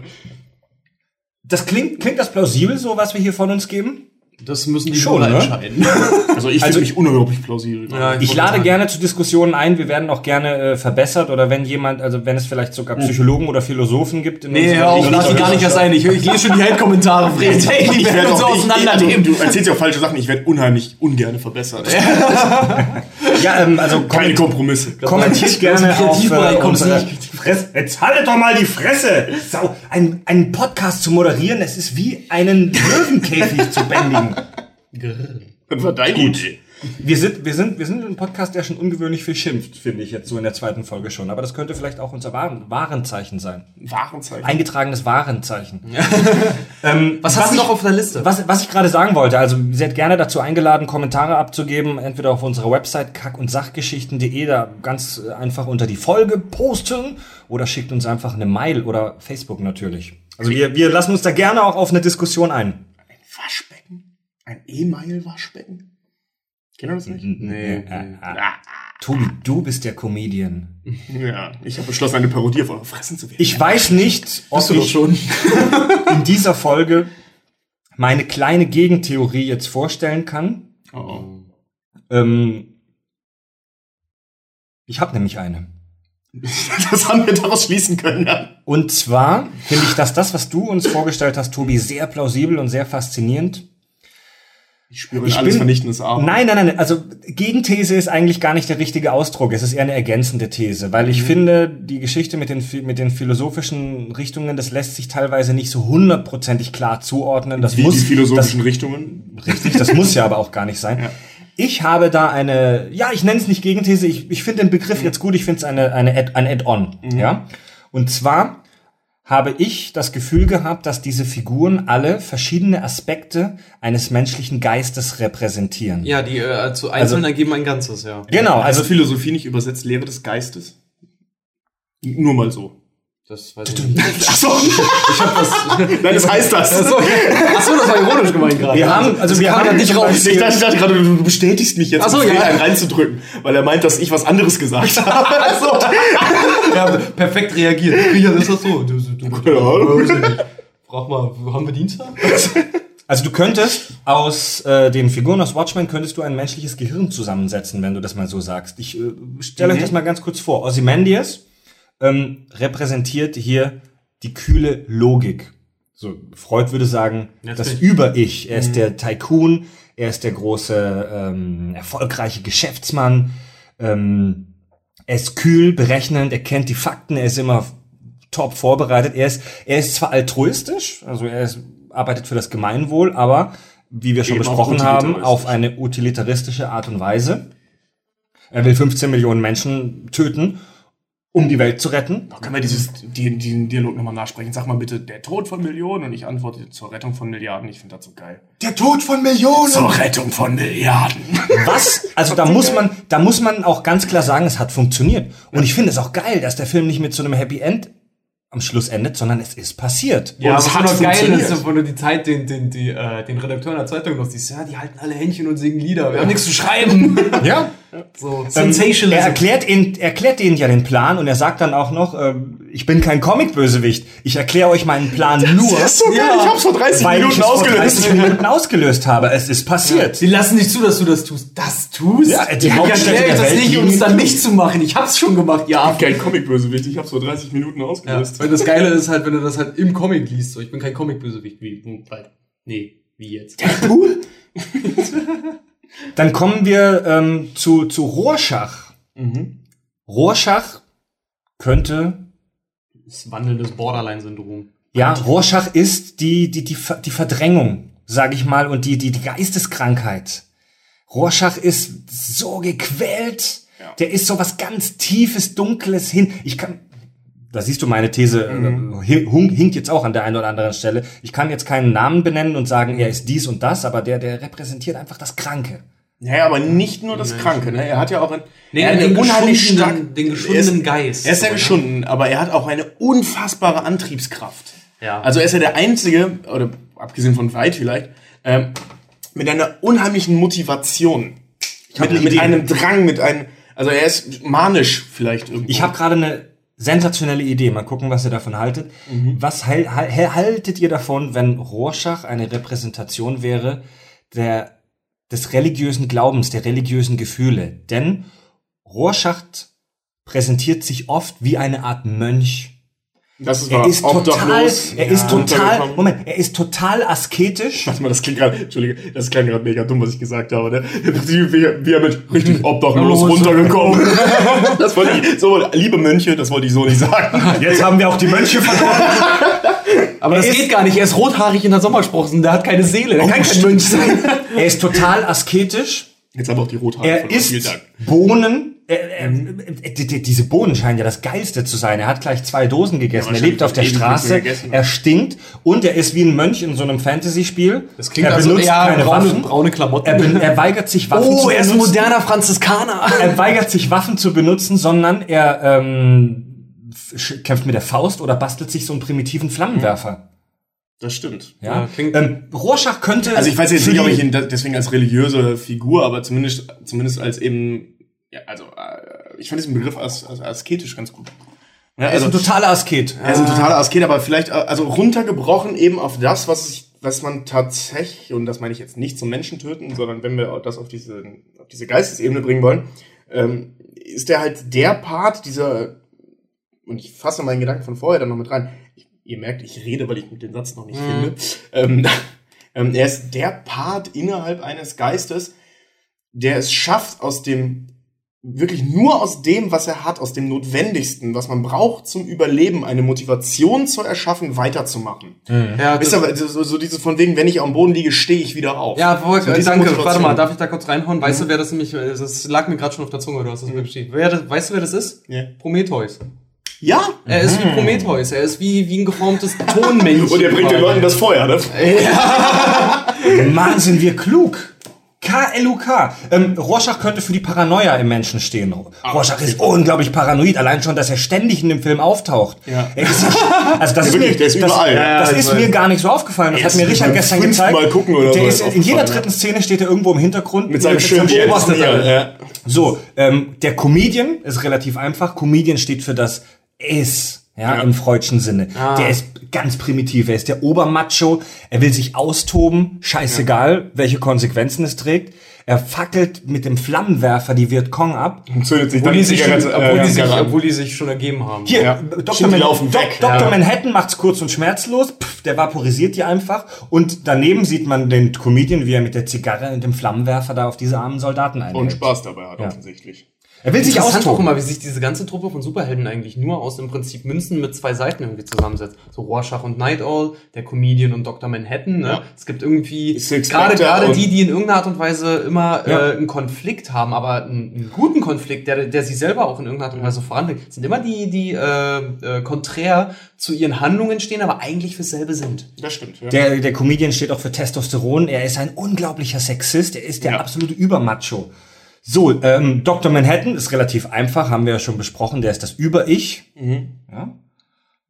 Das klingt, klingt das plausibel, so was wir hier von uns geben? Das müssen die Schon, ne? entscheiden. Also ich finde mich unglaublich plausibel. Ja, Ich wollte lade sagen. gerne zu Diskussionen ein. Wir werden auch gerne äh, verbessert oder wenn jemand, also wenn es vielleicht sogar Psychologen oder Philosophen gibt. In Nee, hör auf, in lass unserer die gar nicht erst ein. Ich, ich lese schon die Hate-Kommentare, Fred. Ey, die Ich werde uns so auch, ich, ich, auseinandernehmen. du, du erzählst ja auch falsche Sachen. Ich werde unheimlich ungern verbessert. Ja, ähm, also Keine kom Kompromisse. kommentiert gerne auf äh, du unsere. Fresse. Jetzt haltet doch mal die Fresse! Sau, ein, einen Podcast zu moderieren, es ist wie einen Löwenkäfig zu bändigen. Das war deine Idee. Wir sind, wir sind, wir sind ein Podcast, der schon ungewöhnlich viel schimpft, finde ich jetzt so in der zweiten Folge schon. Aber das könnte vielleicht auch unser Waren, Warenzeichen sein. Warenzeichen. Eingetragenes Warenzeichen. Was hast du noch auf der Liste? Was, was ich gerade sagen wollte, also ihr seid gerne dazu eingeladen, Kommentare abzugeben, entweder auf unserer Website kack- und sachgeschichten.de, da ganz einfach unter die Folge posten oder schickt uns einfach eine Mail oder Facebook natürlich. Also wir, wir lassen uns da gerne auch auf eine Diskussion ein. Ein Waschbecken? Ein E-Mail-Waschbecken? Kennt ihr das nicht? Nee. Ah, Tobi, du bist der Comedian. ja, ich habe beschlossen, eine Parodie auf eure Fressen zu werden. Ich weiß nicht, ob Bist du ich schon. in dieser Folge meine kleine Gegentheorie jetzt vorstellen kann. Oh, oh. Ähm, ich habe nämlich eine. Das haben wir daraus schließen können. Ja. Und zwar finde ich, dass das, was du uns vorgestellt hast, Tobi, sehr plausibel und sehr faszinierend. Ich spüre ich alles bin, vernichtendes Aber. Nein, nein, nein. Also Gegenthese ist eigentlich gar nicht der richtige Ausdruck. Es ist eher eine ergänzende These, weil ich mhm. finde, die Geschichte mit den, mit den philosophischen Richtungen, das lässt sich teilweise nicht so hundertprozentig klar zuordnen. Das Wie muss, die philosophischen das, Richtungen? Richtig, das muss ja aber auch gar nicht sein. Ja. Ich habe da eine, ja, ich nenne es nicht Gegenthese, ich, ich finde den Begriff mhm. jetzt gut, ich finde es eine, eine Add, ein Add-on. Mhm. Ja? Und zwar habe ich das Gefühl gehabt, dass diese Figuren alle verschiedene Aspekte eines menschlichen Geistes repräsentieren. Ja, die äh, zu einzeln also, ergeben ein Ganzes, ja. Genau, also Philosophie nicht übersetzt Lehre des Geistes. Nur mal so. Das weiß ich nicht. Achso, ich hab was. Nein, das heißt das. Achso, Achso das war ironisch gemeint gerade. Wir haben, also wir haben ja nicht raus. Ich dachte, ich dachte gerade, du bestätigst mich jetzt, Achso, um ja. einen reinzudrücken, weil er meint, dass ich was anderes gesagt habe. Achso. ja, perfekt reagiert. Ja, das ist so. Du, du, du, Frag mal, haben wir Dienstag? Also du könntest aus äh, den Figuren aus Watchmen könntest du ein menschliches Gehirn zusammensetzen, wenn du das mal so sagst. Ich äh, stelle mhm. euch das mal ganz kurz vor. Ozymandias ähm, repräsentiert hier die kühle Logik. So, Freud würde sagen, Jetzt das Über-Ich. Er ist mhm. der Tycoon, er ist der große, ähm, erfolgreiche Geschäftsmann. Ähm, er ist kühl, berechnend, er kennt die Fakten, er ist immer top vorbereitet. Er ist, er ist zwar altruistisch, also er ist, arbeitet für das Gemeinwohl, aber wie wir schon Eben besprochen haben, auf eine utilitaristische Art und Weise. Er will 15 Millionen Menschen töten um die Welt zu retten. Da können wir dieses, die, diesen Dialog nochmal nachsprechen. Sag mal bitte, der Tod von Millionen und ich antworte zur Rettung von Milliarden. Ich finde das so geil. Der Tod von Millionen! Zur Rettung von Milliarden. Was? Also da muss man, da muss man auch ganz klar sagen, es hat funktioniert. Und ich finde es auch geil, dass der Film nicht mit so einem Happy End am Schluss endet, sondern es ist passiert. Ja, und es hat noch geil ist, wenn du die Zeit, den, den, die, äh, den Redakteuren der Zeitung noch siehst, ja, die halten alle Händchen und singen Lieder, wir haben nichts zu schreiben. ja. So, Sensationalism. Er erklärt, ihn, erklärt ihnen ja den Plan und er sagt dann auch noch, äh, ich bin kein Comic-Bösewicht. Ich erkläre euch meinen Plan das nur. Ist so geil. Ja, ich hab's vor 30 weil Minuten ich ausgelöst. Vor 30 Minuten ausgelöst habe. Es ist passiert. Ja. Die lassen nicht zu, dass du das tust. Das tust? Ja, die Hauptstädte der das nicht, um es dann nicht zu machen. Ich hab's schon gemacht, ja. Ich bin kein Comic-Bösewicht. Ich hab's vor 30 Minuten ausgelöst. Ja, weil das Geile ist halt, wenn du das halt im Comic liest. So, ich bin kein Comic-Bösewicht. Wie, nee, wie jetzt? Cool. Dann kommen wir ähm, zu, zu Rorschach. Mhm. Rorschach könnte. Das wandelndes Borderline-Syndrom. Ja, Rorschach ist die, die, die, die Verdrängung, sage ich mal, und die, die, die Geisteskrankheit. Rorschach ist so gequält. Ja. Der ist so was ganz Tiefes, Dunkles hin. Ich kann, da siehst du meine These, mhm. hinkt jetzt auch an der einen oder anderen Stelle. Ich kann jetzt keinen Namen benennen und sagen, er ist dies und das, aber der, der repräsentiert einfach das Kranke. Ja, aber nicht nur das Kranke, ne? Er hat ja auch ein, nee, er den unheimlich stark, den geschundenen Geist. Er ist ja geschunden, aber er hat auch eine unfassbare Antriebskraft. Ja. Also er ist ja der einzige, oder abgesehen von Weit vielleicht, ähm, mit einer unheimlichen Motivation. Mit, mit einem Drang, mit einem, also er ist manisch vielleicht irgendwie. Ich habe gerade eine sensationelle Idee. Mal gucken, was ihr davon haltet. Mhm. Was hal haltet ihr davon, wenn Rorschach eine Repräsentation wäre der, des religiösen Glaubens, der religiösen Gefühle? Denn Rorschach präsentiert sich oft wie eine Art Mönch. Das ist er ist total, er ja, ist total, Moment, er ist total asketisch. Warte mal, das klingt gerade, Entschuldige, das klingt gerade mega dumm, was ich gesagt habe, ne? Wie, wie, wie er mit richtig obdachlos runtergekommen. das wollte ich, so, liebe Mönche, das wollte ich so nicht sagen. Jetzt haben wir auch die Mönche verloren. Aber er das geht gar nicht, er ist rothaarig in der Sommersprossen, der hat keine Seele, der oh, kann kein Mönch sein. Er ist total asketisch. Jetzt haben wir auch die Rothaare. Er isst Bohnen, äh, äh, äh, diese Bohnen scheinen ja das Geilste zu sein. Er hat gleich zwei Dosen gegessen. Ja, er lebt auf der Straße. Er stinkt und er ist wie ein Mönch in so einem Fantasy-Spiel. Das klingt er also benutzt eher keine braune, Waffen. braune Klamotten. Er, er, weigert sich Waffen oh, zu benutzen. Oh, er ist ein moderner Franziskaner. Er weigert sich Waffen zu benutzen, sondern er ähm, kämpft mit der Faust oder bastelt sich so einen primitiven Flammenwerfer. Das stimmt. Ja. ja ähm, Rorschach könnte. Also ich weiß jetzt nicht, ob ich ihn deswegen als religiöse Figur, aber zumindest zumindest als eben ja, also äh, ich fand diesen Begriff als, als asketisch ganz gut. Ja, er ist also, ein totaler Asket. Er ist ein totaler Asket, aber vielleicht, äh, also runtergebrochen eben auf das, was ich, was man tatsächlich, und das meine ich jetzt nicht zum Menschen töten, sondern wenn wir das auf diese, auf diese Geistesebene bringen wollen, ähm, ist er halt der Part dieser und ich fasse meinen Gedanken von vorher dann noch mit rein. Ich, ihr merkt, ich rede, weil ich mit den Satz noch nicht finde. Ähm, ähm, er ist der Part innerhalb eines Geistes, der es schafft, aus dem wirklich nur aus dem, was er hat, aus dem Notwendigsten, was man braucht zum Überleben, eine Motivation zu erschaffen, weiterzumachen. Ja, Wisst ihr, aber so, so dieses von wegen, wenn ich am Boden liege, stehe ich wieder auf. Ja, voll, So äh, danke. Motivation. Warte mal, darf ich da kurz reinhauen? Weißt du, wer das nämlich, äh, das lag mir gerade schon auf der Zunge, du hast es mir beschrieben. Wer, das- weißt du, wer das ist? Ja. Prometheus. Ja? Er ist wie Prometheus, er ist wie, wie ein geformtes Tonmännchen. Und er bringt den Leuten das Feuer, ne? Mann, sind wir klug. K-L-U-K. Ähm, Rorschach könnte für die Paranoia im Menschen stehen. Rorschach ist unglaublich paranoid, allein schon, dass er ständig in dem Film auftaucht. Ja. Er ist, also das ist mir, das, ist mir gar nicht so aufgefallen. Das Er hat mir Richard gestern gezeigt. Mal gucken oder der so ist, in jeder dritten Szene steht er irgendwo im Hintergrund Mit seinem schönen beobachtet Bier. er. Ja. So, ähm, der Comedian ist relativ einfach. Comedian steht für das Is, ja, Ja. im freudschen Sinne. Der ist ganz primitiv. Er ist der Obermacho. Er will sich austoben. Scheißegal, welche Konsequenzen es trägt. Er fackelt mit dem Flammenwerfer die Vietcong ab. Und zündet sich dann die, sich schon, Zigarette, obwohl, äh, die sich, obwohl die sich schon ergeben haben. Hier, Ja. Dr. Man laufen Dok- weg. Dr. Ja. Manhattan macht's kurz und schmerzlos. Pff, der vaporisiert die einfach. Und daneben sieht man den Comedian, wie er mit der Zigarre und dem Flammenwerfer da auf diese armen Soldaten einhält. Und Spaß dabei hat, offensichtlich. Er will sich Interessant auch austoben. immer, wie sich diese ganze Truppe von Superhelden eigentlich nur aus im Prinzip Münzen mit zwei Seiten irgendwie zusammensetzt. So Rorschach und Night Owl, der Comedian und Dr. Manhattan. Ne? Ja. Es gibt irgendwie gerade gerade die, die in irgendeiner Art und Weise immer Ja. äh, einen Konflikt haben, aber einen, einen guten Konflikt, der, der sie selber auch in irgendeiner Art und Weise voranbringt, sind immer die, die äh, äh, konträr zu ihren Handlungen stehen, aber eigentlich fürs selbe sind. Das stimmt, ja. Der, der Comedian steht auch für Testosteron. Er ist ein unglaublicher Sexist. Er ist der Ja. absolute Übermacho. So, ähm, Dr. Manhattan ist relativ einfach, haben wir ja schon besprochen. Der ist das Über-Ich. Ja.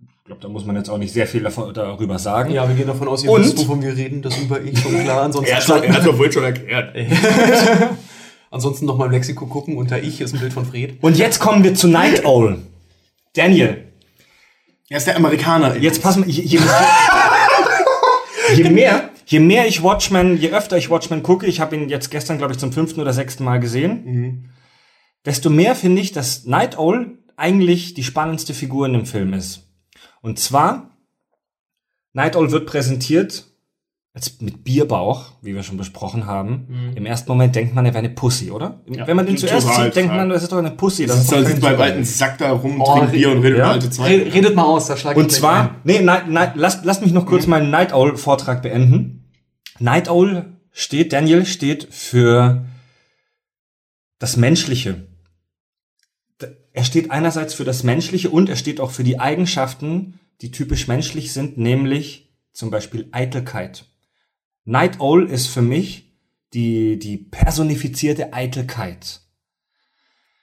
Ich glaube, da muss man jetzt auch nicht sehr viel davon, darüber sagen. Ja, wir gehen davon aus, ihr Und? wisst, wovon wir reden, das über ich schon klar. Ansonsten, Er hat doch, er hat doch wohl schon erklärt. ansonsten noch mal im Lexiko gucken. Unter ich ist ein Bild von Fred. Und jetzt kommen wir zu Night Owl. Daniel, Er ist der Amerikaner. jetzt pass mal, je, je, je mehr, je mehr ich Watchmen, je öfter ich Watchmen gucke, ich habe ihn jetzt gestern, glaube ich, zum fünften oder sechsten Mal gesehen, desto mehr finde ich, dass Night Owl eigentlich die spannendste Figur in dem Film ist. Und zwar, Night Owl wird präsentiert als mit Bierbauch, wie wir schon besprochen haben. Im ersten Moment denkt man, er wäre eine Pussy, oder? Wenn man den total, zuerst sieht, denkt man, das ist doch eine Pussy. Das ist doch halt beim Superheld. alten Sack da rum, Oh, trinkt Bier und redet ja. über alte Red, Zeiten. redet mal aus, da schlag ich Und zwar, ein. nee, Night, Night, lass, lass mich noch kurz meinen Night Owl Vortrag beenden. Night Owl steht, Daniel steht für das Menschliche. Er steht einerseits für das Menschliche und er steht auch für die Eigenschaften, die typisch menschlich sind, nämlich zum Beispiel Eitelkeit. Night Owl ist für mich die, die personifizierte Eitelkeit.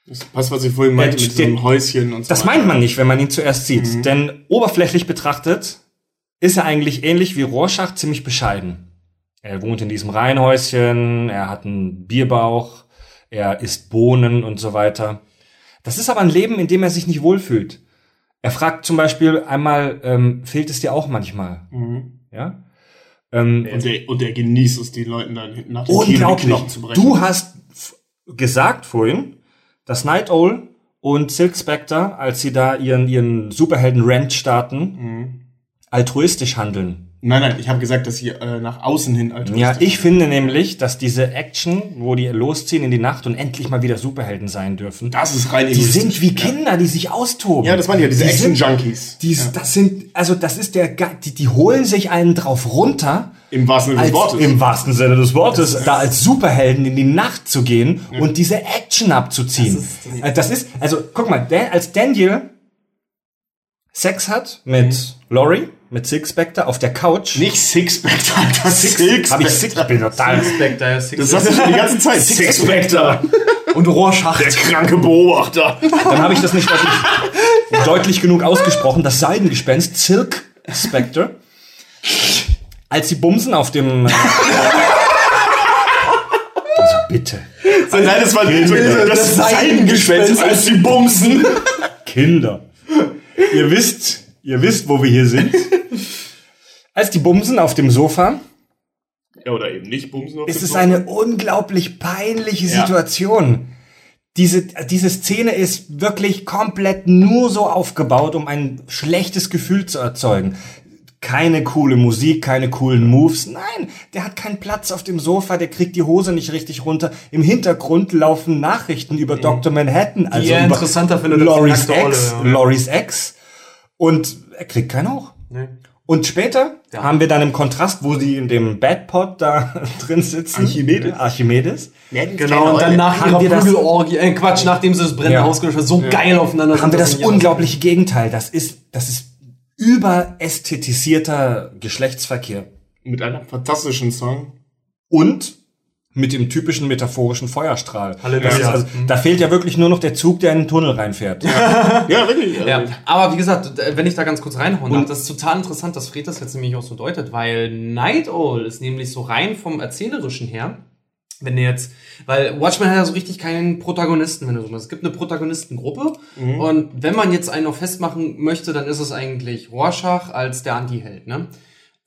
Das passt, was ich vorhin meinte, Ja, mit so einem der- Häuschen und so Das meint man nicht, wenn man ihn zuerst sieht. Denn oberflächlich betrachtet ist er eigentlich ähnlich wie Rorschach ziemlich bescheiden. Er wohnt in diesem Reihenhäuschen, er hat einen Bierbauch, er isst Bohnen und so weiter. Das ist aber ein Leben, in dem er sich nicht wohlfühlt. Er fragt zum Beispiel einmal, ähm, fehlt es dir auch manchmal? Ja? Ähm, Und der, und der genießt es, den Leuten dann hinten nach die Unglaublich. Knochen zu brechen. Du hast gesagt vorhin, dass Night Owl und Silk Spectre, als sie da ihren, ihren Superhelden-Rant starten, Mhm. altruistisch handeln. Nein, nein, ich habe gesagt, dass sie äh, nach außen hin altruistisch Ja, ich finde nämlich, dass diese Action, wo die losziehen in die Nacht und endlich mal wieder Superhelden sein dürfen, Das ist rein die egoistisch. sind wie Kinder, die sich austoben. Ja, das waren ja diese Die sind- Action-Junkies. Die, Das sind, also das ist der, Ge- die, die holen sich einen drauf runter, Im wahrsten Sinne des als, Wortes. im wahrsten Sinne des Wortes, da als Superhelden in die Nacht zu gehen und diese Action abzuziehen. Das Das ist- ist, also guck mal, Dan, als Daniel Sex hat mit Laurie, mit Six Spectre auf der Couch, Nicht Sixpack, Alter. Six habe ich Six, bin total Spectre, ja, Six Das sagst du schon die ganze Zeit. Sixpack. und Rorschach. Der kranke Beobachter. Dann habe ich das nicht deutlich, deutlich genug ausgesprochen. Das Seidengespenst, Silk Spectre. Als sie bumsen auf dem. Also bitte. Nein, das war das, das Seidengespenst, als sie bumsen. Kinder. ihr wisst, ihr wisst, wo wir hier sind. Als die bumsen auf dem Sofa, Ja, oder eben nicht bumsen. auf ist dem es Sofa. eine unglaublich peinliche Ja. Situation. diese, diese Szene ist wirklich komplett nur so aufgebaut, um ein schlechtes Gefühl zu erzeugen. Keine coole Musik, keine coolen Moves. Nein, der hat keinen Platz auf dem Sofa, der kriegt die Hose nicht richtig runter. Im Hintergrund laufen Nachrichten über Dr. Manhattan, also er über interessanter nackte Ex, Olle, ja. Loris Ex. Und er kriegt keinen hoch. Nee. Und später Ja. haben wir dann im Kontrast, wo sie in dem Badpot da drin sitzen. Archimedes. Archimedes. Genau, und dann nach Haben ihrer wir das- Prügelorgie, äh, Quatsch, nachdem sie das brennende Ja. Haus gelöscht haben, so geil aufeinander haben wir das unglaubliche Gegenteil. Das ist, das ist überästhetisierter Geschlechtsverkehr. Mit einem fantastischen Song. Und mit dem typischen metaphorischen Feuerstrahl. Halleluja. Also, da fehlt ja wirklich nur noch der Zug, der in den Tunnel reinfährt. Ja, wirklich. Also, Ja, aber wie gesagt, wenn ich da ganz kurz reinhauen darf, das ist total interessant, dass Fred das jetzt nämlich auch so deutet, weil Night Owl ist nämlich so rein vom Erzählerischen her, wenn du jetzt, weil Watchmen hat ja so richtig keinen Protagonisten, wenn du so willst. Es gibt eine Protagonistengruppe und wenn man jetzt einen noch festmachen möchte, dann ist es eigentlich Rorschach als der Anti-Held, ne?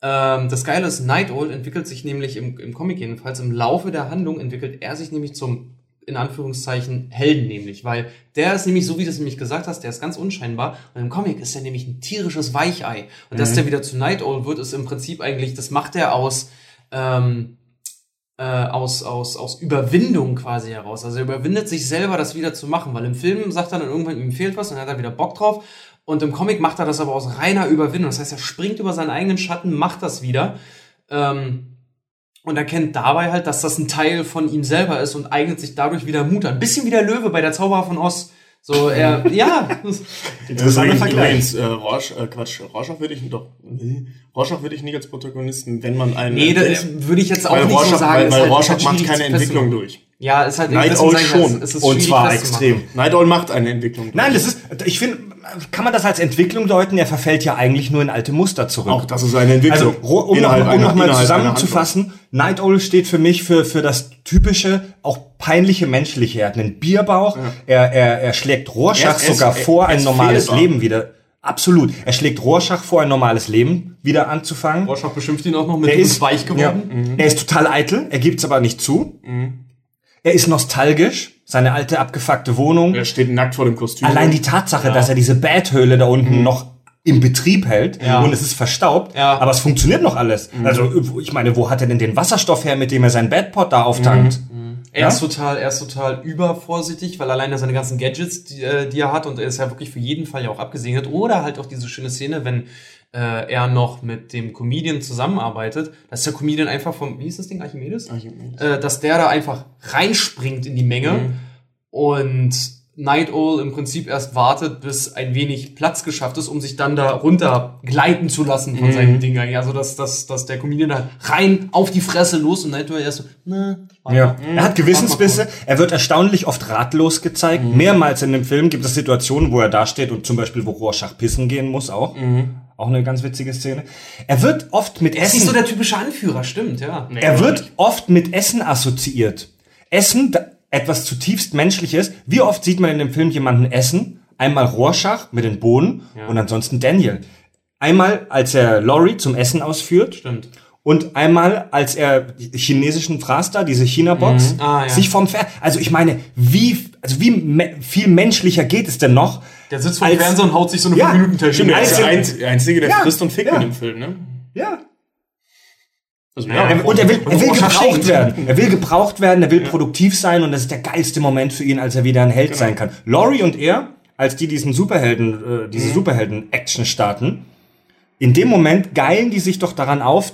Ähm, das Geile ist, Night Owl entwickelt sich nämlich im, im Comic jedenfalls, im Laufe der Handlung entwickelt er sich nämlich zum, in Anführungszeichen, Helden nämlich, weil der ist nämlich, so wie du es nämlich gesagt hast, der ist ganz unscheinbar und im Comic ist er nämlich ein tierisches Weichei. Und dass der wieder zu Night Owl wird, ist im Prinzip eigentlich, das macht er aus, ähm, äh, aus, aus, aus Überwindung quasi heraus. Also er überwindet sich selber, das wieder zu machen, weil im Film sagt er dann irgendwann, ihm fehlt was und dann hat er wieder Bock drauf. Und im Comic macht er das aber aus reiner Überwindung. Das heißt, er springt über seinen eigenen Schatten, macht das wieder. Ähm, und erkennt dabei halt, dass das ein Teil von ihm selber ist und eignet sich dadurch wieder Mut an. Bisschen wie der Löwe bei der Zauberer von Oz. So, er, ja. Interessanter Vergleich. übrigens äh, Rorsch, äh, Quatsch, Rorschach würde ich doch, nee, Rorschach würde ich nicht als Protagonisten, wenn man einen, Nee, das ist- würde ich jetzt auch nicht Rorschach, so sagen. weil, Ist weil halt- Rorschach ist macht keine Entwicklung durch. Ja, ist halt Night Owl schon. Es ist Und zwar extrem. Night Owl macht eine Entwicklung durch. Nein, das ist, ich finde, kann man das als Entwicklung deuten? Er verfällt ja eigentlich nur in alte Muster zurück. Auch das ist eine Entwicklung. Also, um, Innerhalb noch, um noch mal zusammenzufassen, Night Owl steht für mich für, für das typische, auch peinliche menschliche. Er hat einen Bierbauch, er, er, er schlägt Rorschach Er er sogar er- vor, er ein normales fehlbar. Leben wieder. Absolut. Er schlägt Rorschach vor, ein normales Leben wieder anzufangen. Rorschach beschimpft ihn auch noch mit Er ist weich geworden. Ja, Er ist total eitel, er gibt's aber nicht zu. Er ist nostalgisch, seine alte abgefuckte Wohnung. Er steht nackt vor dem Kostüm. Allein die Tatsache, dass er diese Badhöhle da unten noch im Betrieb hält Ja. und es ist verstaubt, Ja. aber es funktioniert noch alles. Also ich meine, wo hat er denn den Wasserstoff her, mit dem er seinen Badpot da auftankt? Er Ja? ist total, er ist total übervorsichtig, weil alleine seine ganzen Gadgets, die, äh, die er hat, und er ist ja wirklich für jeden Fall ja auch abgesegnet. Oder halt auch diese schöne Szene, wenn äh, er noch mit dem Comedian zusammenarbeitet, dass der Comedian einfach vom, wie hieß das Ding, Archimedes? Archimedes. Äh, dass der da einfach reinspringt in die Menge und Night Owl im Prinzip erst wartet, bis ein wenig Platz geschafft ist, um sich dann da runter gleiten zu lassen von seinem Ding. Also dass, dass, dass der Comedian da rein auf die Fresse los und Night Owl erst so, ne, Ja. mal. Er hat Gewissensbisse, er wird erstaunlich oft ratlos gezeigt. Mehrmals in dem Film gibt es Situationen, wo er dasteht und zum Beispiel, wo Rorschach pissen gehen muss, auch. Auch eine ganz witzige Szene. Er wird oft mit Er ist nicht Essen so der typische Anführer, stimmt, ja. Er wird oft mit Essen assoziiert. Essen, etwas zutiefst Menschliches. Wie oft sieht man in dem Film jemanden essen? Einmal Rorschach mit den Bohnen und ansonsten Daniel. Einmal, als er Laurie zum Essen ausführt. Stimmt. Und einmal, als er die chinesischen Fraß da, diese China-Box, Ah, ja. sich vom Fer Also ich meine, wie, also wie me viel menschlicher geht es denn noch? Der sitzt vor dem Fernseher und haut sich so eine Ja, 5-Minuten-Technik. Stimmt, er ist der Einzel- Einz- Einzige, der Ja, frisst und fickt ja. in dem Film, ne? Ja. Also, Ja, Er, und er will, er will gebraucht werden. Er will gebraucht werden, er will produktiv sein und das ist der geilste Moment für ihn, als er wieder ein Held sein kann. Laurie und er, als die diesen Superhelden, äh, diese Superhelden-Action starten, in dem Moment geilen die sich doch daran auf,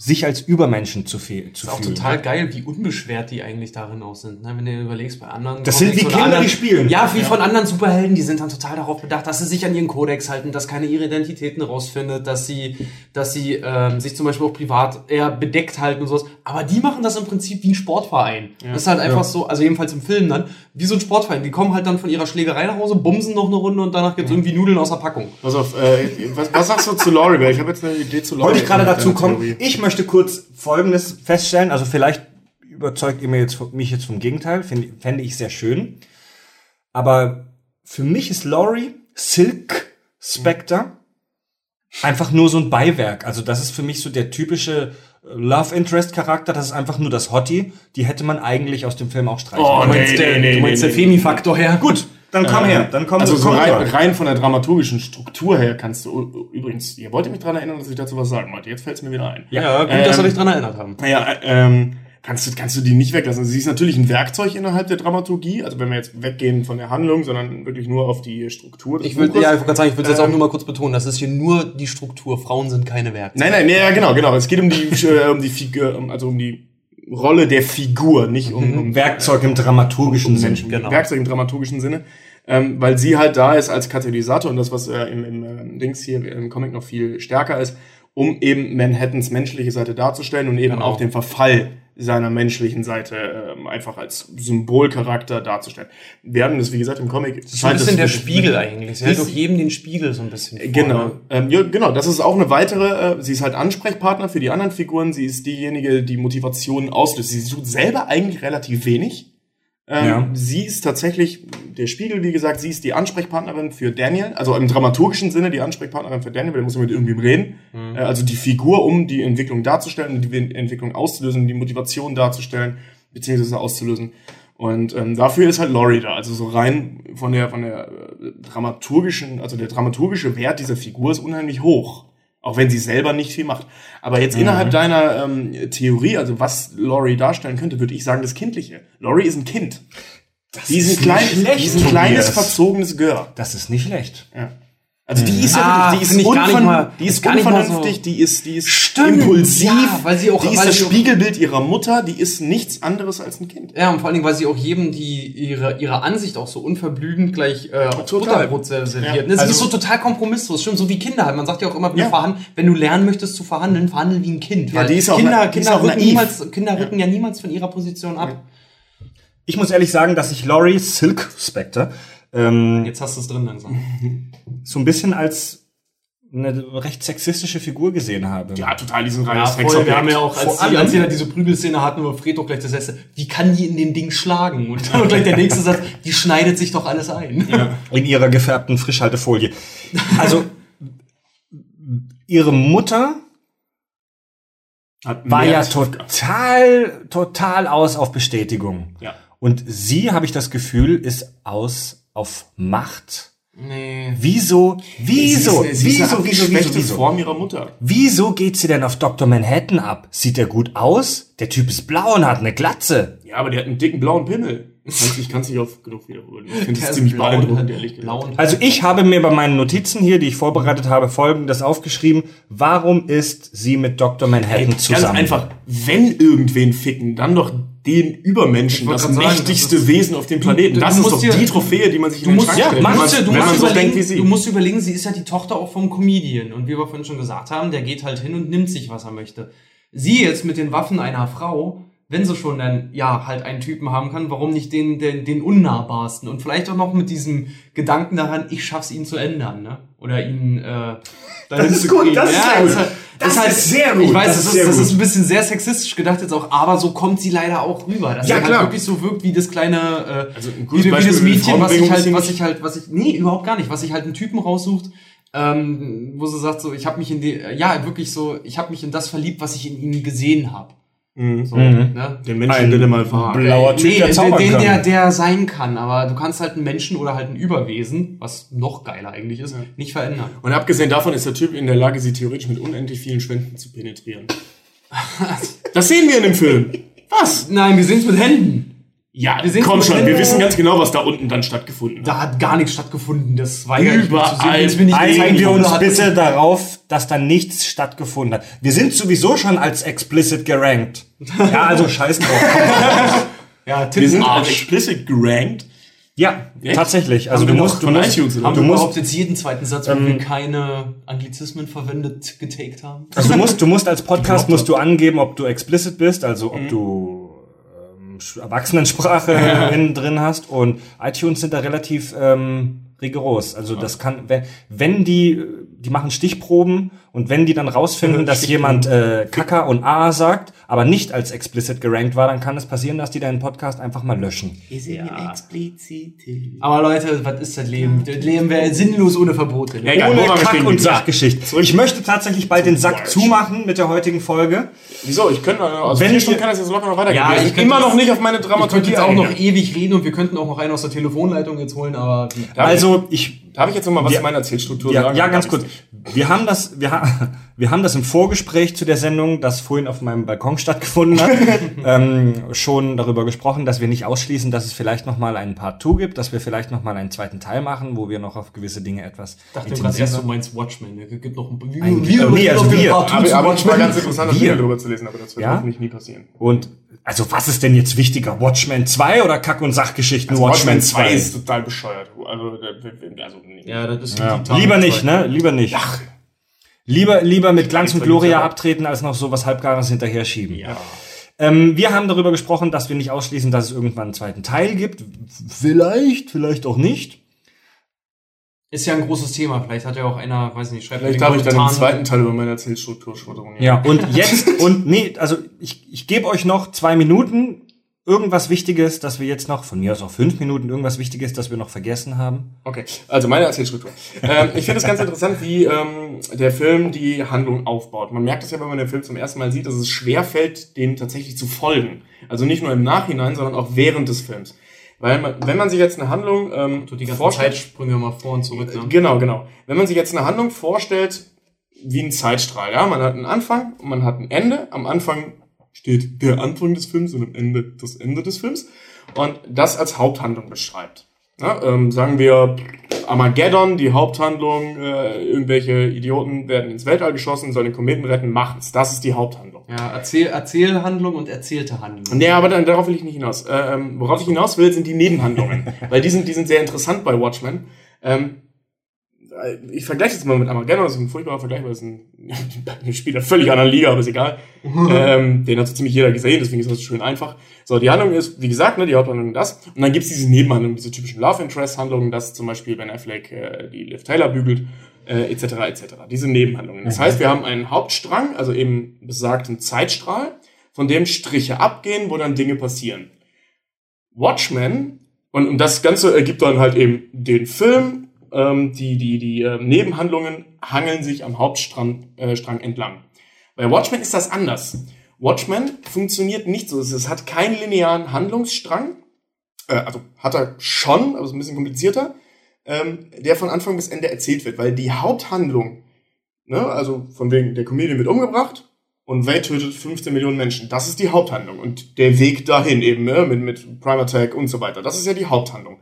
sich als Übermenschen zu, fe zu ist auch fühlen. total geil, wie unbeschwert die eigentlich darin auch sind. Ne? Wenn du dir überlegst, bei anderen. Das sind wie Kinder, anderen, die spielen. Ja, wie von anderen Superhelden, die sind dann total darauf bedacht, dass sie sich an ihren Kodex halten, dass keiner ihre Identitäten rausfindet, dass sie, dass sie ähm, sich zum Beispiel auch privat eher bedeckt halten und sowas. Aber die machen das im Prinzip wie ein Sportverein. Das ist halt einfach so, also jedenfalls im Film dann, wie so ein Sportverein. Die kommen halt dann von ihrer Schlägerei nach Hause, bumsen noch eine Runde und danach gibt's irgendwie Nudeln aus der Packung. Pass auf, äh, was, was sagst du zu Laurie? Weil ich habe jetzt eine Idee zu Laurie. Wollte ich gerade dazu kommen. Ich möchte kurz Folgendes feststellen. Also vielleicht überzeugt ihr mir jetzt, mich jetzt vom Gegenteil. Finde, fände ich sehr schön. Aber für mich ist Laurie Silk Spectre einfach nur so ein Beiwerk. Also das ist für mich so der typische äh, Love Interest Charakter. Das ist einfach nur das Hottie. Die hätte man eigentlich aus dem Film auch streichen Oh, können. Du meinst, nee, der, nee, du meinst nee, der nee. Femi-Faktor her? Gut, dann komm her. Dann komm also so komm rein, rein von der dramaturgischen Struktur her kannst du übrigens, ihr wolltet mich dran erinnern, dass ich dazu was sagen wollte. Jetzt fällt es mir wieder ein. Ja, gut, Ähm, dass wir dich dran erinnert haben. Naja, äh, ähm, kannst du, kannst du die nicht weglassen. Also sie ist natürlich ein Werkzeug innerhalb der Dramaturgie, also wenn wir jetzt weggehen von der Handlung, sondern wirklich nur auf die Struktur des Ich würde ja, ich wollte gerade sagen, ich würde jetzt auch Ähm, nur mal kurz betonen, das ist hier nur die Struktur. Frauen sind keine Werkzeuge. Nein, nein, nee, ja, genau, genau. Es geht um die, äh, um die Figur, also um die Rolle der Figur, nicht um, um Werkzeug im dramaturgischen Sinn. Menschen, genau. Werkzeug im dramaturgischen Sinne, ähm, weil sie halt da ist als Katalysator und das, was äh, im, im äh, Dings hier im Comic noch viel stärker ist, um eben Manhattans menschliche Seite darzustellen und eben Genau. auch den Verfall seiner menschlichen Seite ähm, einfach als Symbolcharakter darzustellen. Wir haben das, wie gesagt, im Comic. Das ist ein bisschen der Spiegel eigentlich. Sie hält doch jedem den Spiegel so ein bisschen vor, Genau, ne? ähm, ja, genau. Das ist auch eine weitere. Äh, sie ist halt Ansprechpartner für die anderen Figuren. Sie ist diejenige, die Motivationen auslöst. Sie tut selber eigentlich relativ wenig. Ähm, Ja. Sie ist tatsächlich der Spiegel, wie gesagt. Sie ist die Ansprechpartnerin für Daniel, also im dramaturgischen Sinne die Ansprechpartnerin für Daniel. weil Der muss ja mit irgendwem reden. Äh, also die Figur, um die Entwicklung darzustellen und die Entwicklung auszulösen, die Motivation darzustellen beziehungsweise auszulösen. Und ähm, dafür ist halt Laurie da. Also so rein von der von der äh, dramaturgischen, also der dramaturgische Wert dieser Figur ist unheimlich hoch. Auch wenn sie selber nicht viel macht. Aber jetzt innerhalb deiner ähm, Theorie, also was Laurie darstellen könnte, würde ich sagen, das Kindliche. Laurie ist ein Kind. die ist ein, klein, schlecht, die ist ein kleines, verzogenes Girl. Das ist nicht schlecht. Ja. Also die ist ja Ah, die ist, ich gar nicht mal- die ist gar nicht mal so- unvernünftig, die ist, die ist Stimmt, impulsiv, ja, weil sie auch- die ist das Spiegelbild ihrer Mutter, die ist nichts anderes als ein Kind. Ja, und vor allen Dingen, weil sie auch jedem die ihre, ihre Ansicht auch so unverblüdend gleich äh, auf. Butterbrot serviert. Ja. Ne? Sie Also- ist so total kompromisslos, stimmt, so wie Kinder halt. Man sagt ja auch immer, wenn, Ja. du, wenn du lernen möchtest zu verhandeln, verhandel wie ein Kind. Ja, Weil die ist auch Kinder, die ist auch rücken naiv. niemals, Kinder rücken ja niemals von ihrer Position ab. Ich muss ehrlich sagen, dass ich Laurie Silk Spectre ähm, Jetzt hast du es drin langsam. so ein bisschen als eine recht sexistische Figur gesehen habe. Ja, total, die sind Ja, voll, Sexobjekt. wir haben ja auch, Vor als, die, allem- als wir diese Prügelszene hatten, wo Fred doch gleich das erste, wie kann die in dem Ding schlagen? Und dann gleich der nächste Satz, die schneidet sich doch alles ein. in ihrer gefärbten Frischhaltefolie. Also ihre Mutter Hat war ja total, total aus auf Bestätigung. Ja. Und sie, habe ich das Gefühl, ist aus auf Macht. Nee. Wieso, wieso, Sie ist, sie ist wieso, eine wieso, wieso, abgeschwächte wieso? Form ihrer Mutter. Wieso geht sie denn auf Dr. Manhattan ab? Sieht er gut aus? Der Typ ist blau und hat eine Glatze. Ja, aber der hat einen dicken blauen Pimmel. Ich kann es nicht oft genug wiederholen. Ich finde es ziemlich beeindruckend, ehrlich gesagt. Also ich habe mir bei meinen Notizen hier, die ich vorbereitet habe, folgendes aufgeschrieben. Warum ist sie mit Dr. Manhattan Ganz zusammen? einfach, wenn irgendwen ficken, dann doch den Übermenschen, das grad sagen, mächtigste das ist- Wesen auf dem Planeten. du das ist musst doch dir- die Trophäe, die man sich Du in den musst, Schrank ja, stellt, du musst, man- du wenn musst man so überlegen, denkt wie sie. du musst überlegen, sie ist ja die Tochter auch vom Comedian. Und wie wir vorhin schon gesagt haben, der geht halt hin und nimmt sich, was er möchte. Sie jetzt mit den Waffen einer Frau, wenn sie schon dann, ja, halt einen Typen haben kann, warum nicht den, den, den unnahbarsten? Und vielleicht auch noch mit diesem Gedanken daran, ich schaff's ihn zu ändern, ne? Oder ihn, äh, dahin ist zu gut, kriegen. das ist ja, gut. Ist halt- Das halt, ist sehr gut, Ich weiß, das das, ist das ist ein bisschen sehr sexistisch gedacht jetzt auch, aber so kommt sie leider auch rüber. Dass Ja, sie klar. halt wirklich so wirkt wie das kleine, äh, Also ein wie, wie das Mädchen, was ich halt, was ich halt, was ich, nee, überhaupt gar nicht, was ich halt einen Typen raussucht, ähm, wo sie sagt so, ich habe mich in die, ja, wirklich so, ich habe mich in das verliebt, was ich in ihm gesehen habe. So, ne? Den Menschen, Ein der mal war. blauer Typ, nee, der den, zaubern den kann. der, der sein kann, aber du kannst halt einen Menschen oder halt ein Überwesen, was noch geiler eigentlich ist, nicht verändern. Und abgesehen davon ist der Typ in der Lage, sie theoretisch mit unendlich vielen Schwänden zu penetrieren. Das sehen wir in dem Film. Was? Nein, wir sehen es mit Händen. Ja, Wir sehen's komm schon, wir wissen ganz genau, was da unten dann stattgefunden hat. Da hat gar nichts stattgefunden. Das ich mich Überall. mir gezeigt Einigen wir uns bitte darauf, dass da nichts stattgefunden hat. Wir sind sowieso schon als explicit gerankt. Ja, also scheiß drauf. Ja, Tim Wir sind als explicit gerankt. Ja, Echt? tatsächlich. Also Haben du musst, du musst, iTunes Haben du musst, jetzt jeden zweiten Satz, wo wir keine Anglizismen verwendet, getaked haben? also du musst, du musst als Podcast musst du angeben, ob du explicit bist, also ob du ähm, Erwachsenensprache innen drin hast. Und iTunes sind da relativ ähm, rigoros. Also das kann, wenn, wenn die die machen Stichproben und wenn die dann rausfinden, dass jemand äh, Kaka und A sagt, aber nicht als explicit gerankt war, dann kann es passieren, dass die deinen Podcast einfach mal löschen. Aber Leute, was ist das Leben? Das Leben wäre sinnlos ohne Verbote. Ne? wo Ohne wir Kack- und geblieben? Sachgeschichte. Ich möchte tatsächlich bald den Sack zumachen mit der heutigen Folge. Wieso? Ich könnte, also Wenn ich- Stunden kann das jetzt locker noch weitergehen. Ja, Wir ich sind könnte immer noch nicht auf meine Ich könnte Dramaturgie jetzt auch noch ewig reden und wir könnten auch noch einen aus der Telefonleitung jetzt holen, aber Also ich ich, darf ich jetzt noch mal was zu meiner Erzählstruktur ja, sagen? ja, ganz kurz. Wir haben das, wir, ha wir haben das im Vorgespräch zu der Sendung, das vorhin auf meinem Balkon stattgefunden hat, ähm, schon darüber gesprochen, dass wir nicht ausschließen, dass es vielleicht noch mal einen Part 2 gibt, dass wir vielleicht noch mal einen zweiten Teil machen, wo wir noch auf gewisse Dinge etwas Ich dachte gerade erst, du meinst Watchmen. Es gibt noch ein Äh, nee, also wir. Aber, aber ich war ganz interessant, Wir. Artikel darüber zu lesen, aber das wird Ja? hoffentlich nie passieren. Und also was ist denn jetzt wichtiger? Watchmen 2 oder Kack- und Sachgeschichten Watchmen 2? ist total bescheuert. Also, also nee. Ja, das ist Ja. Lieber nicht, ne? Lieber nicht. Lieber, lieber mit Glanz und Gloria abtreten, als noch so was Halbgares hinterher schieben. Ähm, wir haben darüber gesprochen, dass wir nicht ausschließen, dass es irgendwann einen zweiten Teil gibt. Vielleicht, vielleicht auch nicht. Ist ja ein großes Thema. Vielleicht hat ja auch einer, weiß nicht, schreibt Vielleicht darf ich dann im zweiten Teil über meine Erzählstruktur schwadronieren. Ja, und jetzt, und nee, also ich, ich gebe euch noch zwei Minuten. Irgendwas Wichtiges, dass wir jetzt noch, von mir aus auch fünf Minuten, irgendwas Wichtiges, das wir noch vergessen haben. Okay, also meine Erzählstruktur. ähm, ich finde es ganz interessant, wie ähm, der Film die Handlung aufbaut. Man merkt es ja, wenn man den Film zum ersten Mal sieht, dass es schwer fällt, dem tatsächlich zu folgen. Also nicht nur im Nachhinein, sondern auch während des Films. Weil man, wenn man sich jetzt eine Handlung ähm, So die ganzen vorstellt, Zeitsprünge mal vor und zurück. Ne? Genau, genau. Wenn man sich jetzt eine Handlung vorstellt, wie ein Zeitstrahl, ja, man hat einen Anfang und man hat ein Ende. Am Anfang steht der Anfang des Films und am Ende das Ende des Films. Und das als Haupthandlung beschreibt. Ja, ähm, sagen wir Armageddon, die Haupthandlung, äh, irgendwelche Idioten werden ins Weltall geschossen, sollen den Kometen retten, machen's. Das ist die Haupthandlung. Ja, Erzähl, Erzählhandlung und erzählte Handlung. Nee, aber dann, darauf will ich nicht hinaus. Äh, Ähm, worauf ich hinaus will, sind die Nebenhandlungen. weil die sind, die sind sehr interessant bei Watchmen. Ähm, äh, ich vergleiche jetzt mal mit Armageddon, das ist ein furchtbarer Vergleich, weil es ein, ein Spiel der völlig anderen Liga, aber ist egal. ähm, den hat so ziemlich jeder gesehen, deswegen ist das schön einfach. So, die Handlung ist, wie gesagt, ne, die Haupthandlung das. Und dann gibt's diese Nebenhandlungen, diese typischen Love Interest-Handlungen, dass zum Beispiel Ben Affleck äh, die Liv Taylor bügelt, äh, etc. etc. Diese Nebenhandlungen. Das heißt, wir haben einen Hauptstrang, also eben besagten Zeitstrahl, von dem Striche abgehen, wo dann Dinge passieren. Watchmen, und, und das Ganze ergibt dann halt eben den Film, ähm, die, die, die äh, Nebenhandlungen hangeln sich am Hauptstrang äh, entlang. Bei Watchmen ist das anders. Watchmen funktioniert nicht so. Es, hat keinen linearen Handlungsstrang, äh, also hat er schon, aber ist ein bisschen komplizierter, ähm, der von Anfang bis Ende erzählt wird, weil die Haupthandlung, ne, also von wegen der Comedian wird umgebracht und Wade tötet 15 Millionen Menschen. Das ist die Haupthandlung und der Weg dahin eben ne, mit, mit Prime Attack und so weiter. Das ist ja die Haupthandlung.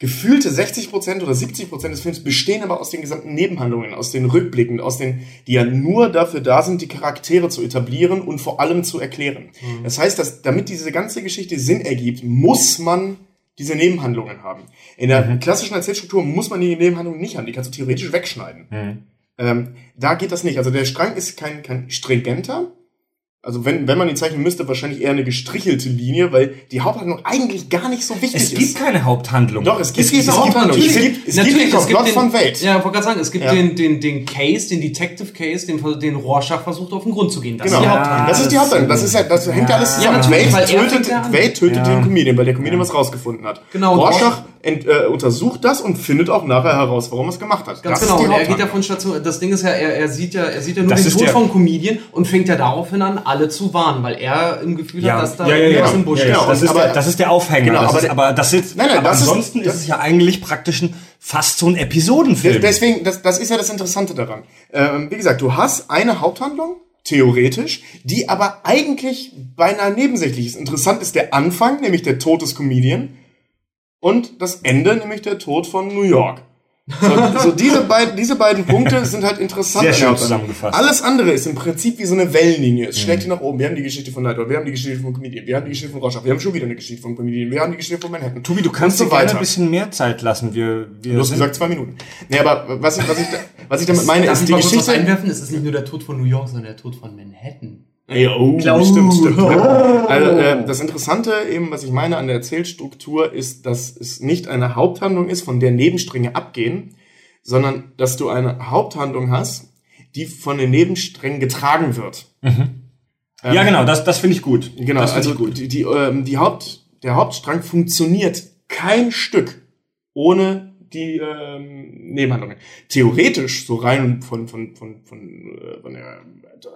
Gefühlte 60% oder 70% des Films bestehen aber aus den gesamten Nebenhandlungen, aus den Rückblicken, aus den, die ja nur dafür da sind, die Charaktere zu etablieren und vor allem zu erklären. Das heißt, dass damit diese ganze Geschichte Sinn ergibt, muss man diese Nebenhandlungen haben. In der klassischen Erzählstruktur muss man die Nebenhandlungen nicht haben, die kannst du theoretisch wegschneiden. Ähm, da geht das nicht. Also der Strang ist kein, kein stringenter. Also wenn, wenn man ihn zeichnen müsste, wahrscheinlich eher eine gestrichelte Linie, weil die Haupthandlung eigentlich gar nicht so wichtig Es ist. gibt keine Haupthandlung. Doch, es gibt es gibt diese es gibt Haupthandlung. natürlich- Es gibt, es gibt den von Welt. Ja, ich wollte gerade sagen, es gibt Ja. den, den, den Case, den Detective Case, den, den Rorschach versucht auf den Grund zu gehen. Das Genau. ist die Haupthandlung. das ist die Haupthandlung. Das ist ja, das hängt ja alles zusammen. Ja, natürlich, weil Wade er tötet. Wade tötet Ja. den Comedian, weil der Comedian was rausgefunden hat. Genau, Rorschach ent, äh, untersucht das und findet auch nachher heraus, warum er es gemacht hat. Ganz das genau, ist und die er geht ja von Station, das Ding ist ja, er, er sieht ja, er sieht ja nur Das den ist Tod der- vom Comedian und fängt ja daraufhin an, alle zu warnen, weil er im Gefühl Ja, hat, dass da ja, ja, genau. im Busch Ja, ist. das, ist aber- der, das ist der Aufhänger. Genau, das aber ist, aber das ist, Nein, nein, aber das ist- ansonsten ist, das- es ja eigentlich praktisch ein, fast so ein Episodenfilm. Deswegen, das, das ist ja das Interessante daran. Ähm, wie gesagt, du hast eine Haupthandlung, theoretisch, die aber eigentlich beinahe nebensächlich ist. Interessant ist der Anfang, nämlich der Tod des Comedian, und das Ende, nämlich der Tod von New York. So, so diese, beiden, diese beiden Punkte sind halt interessant. Sehr schön zusammengefasst. Alles andere ist im Prinzip wie so eine Wellenlinie. Mhm. Es schlägt hier nach oben. Wir haben die Geschichte von Nightwatch, wir haben die Geschichte von Comedian, wir haben die Geschichte von Rorschach, wir haben schon wieder eine Geschichte von Comedian, wir haben die Geschichte von Manhattan. Tobi, du kannst dir so gerne weiter. ein bisschen mehr Zeit lassen. Wir, wir Du hast gesagt zwei Minuten. Nee, aber was ich, was ich, was ich damit meine, ist die Geschichte. einwerfen? Es ist nicht nur der Tod von New York, sondern der Tod von Manhattan. Ja, oh, Glaub- stimmt, stimmt. Ja. Also, äh, das Interessante eben, was ich meine an der Erzählstruktur, ist, dass es nicht eine Haupthandlung ist, von der Nebenstränge abgehen, sondern dass du eine Haupthandlung hast, die von den Nebensträngen getragen wird. ja, genau, das, das finde ich gut. Genau, also gut. die, die, ähm, die Haupt, der Hauptstrang funktioniert kein Stück ohne die ähm, Nebenhandlungen. Theoretisch, so rein von, von, von, von, äh, von der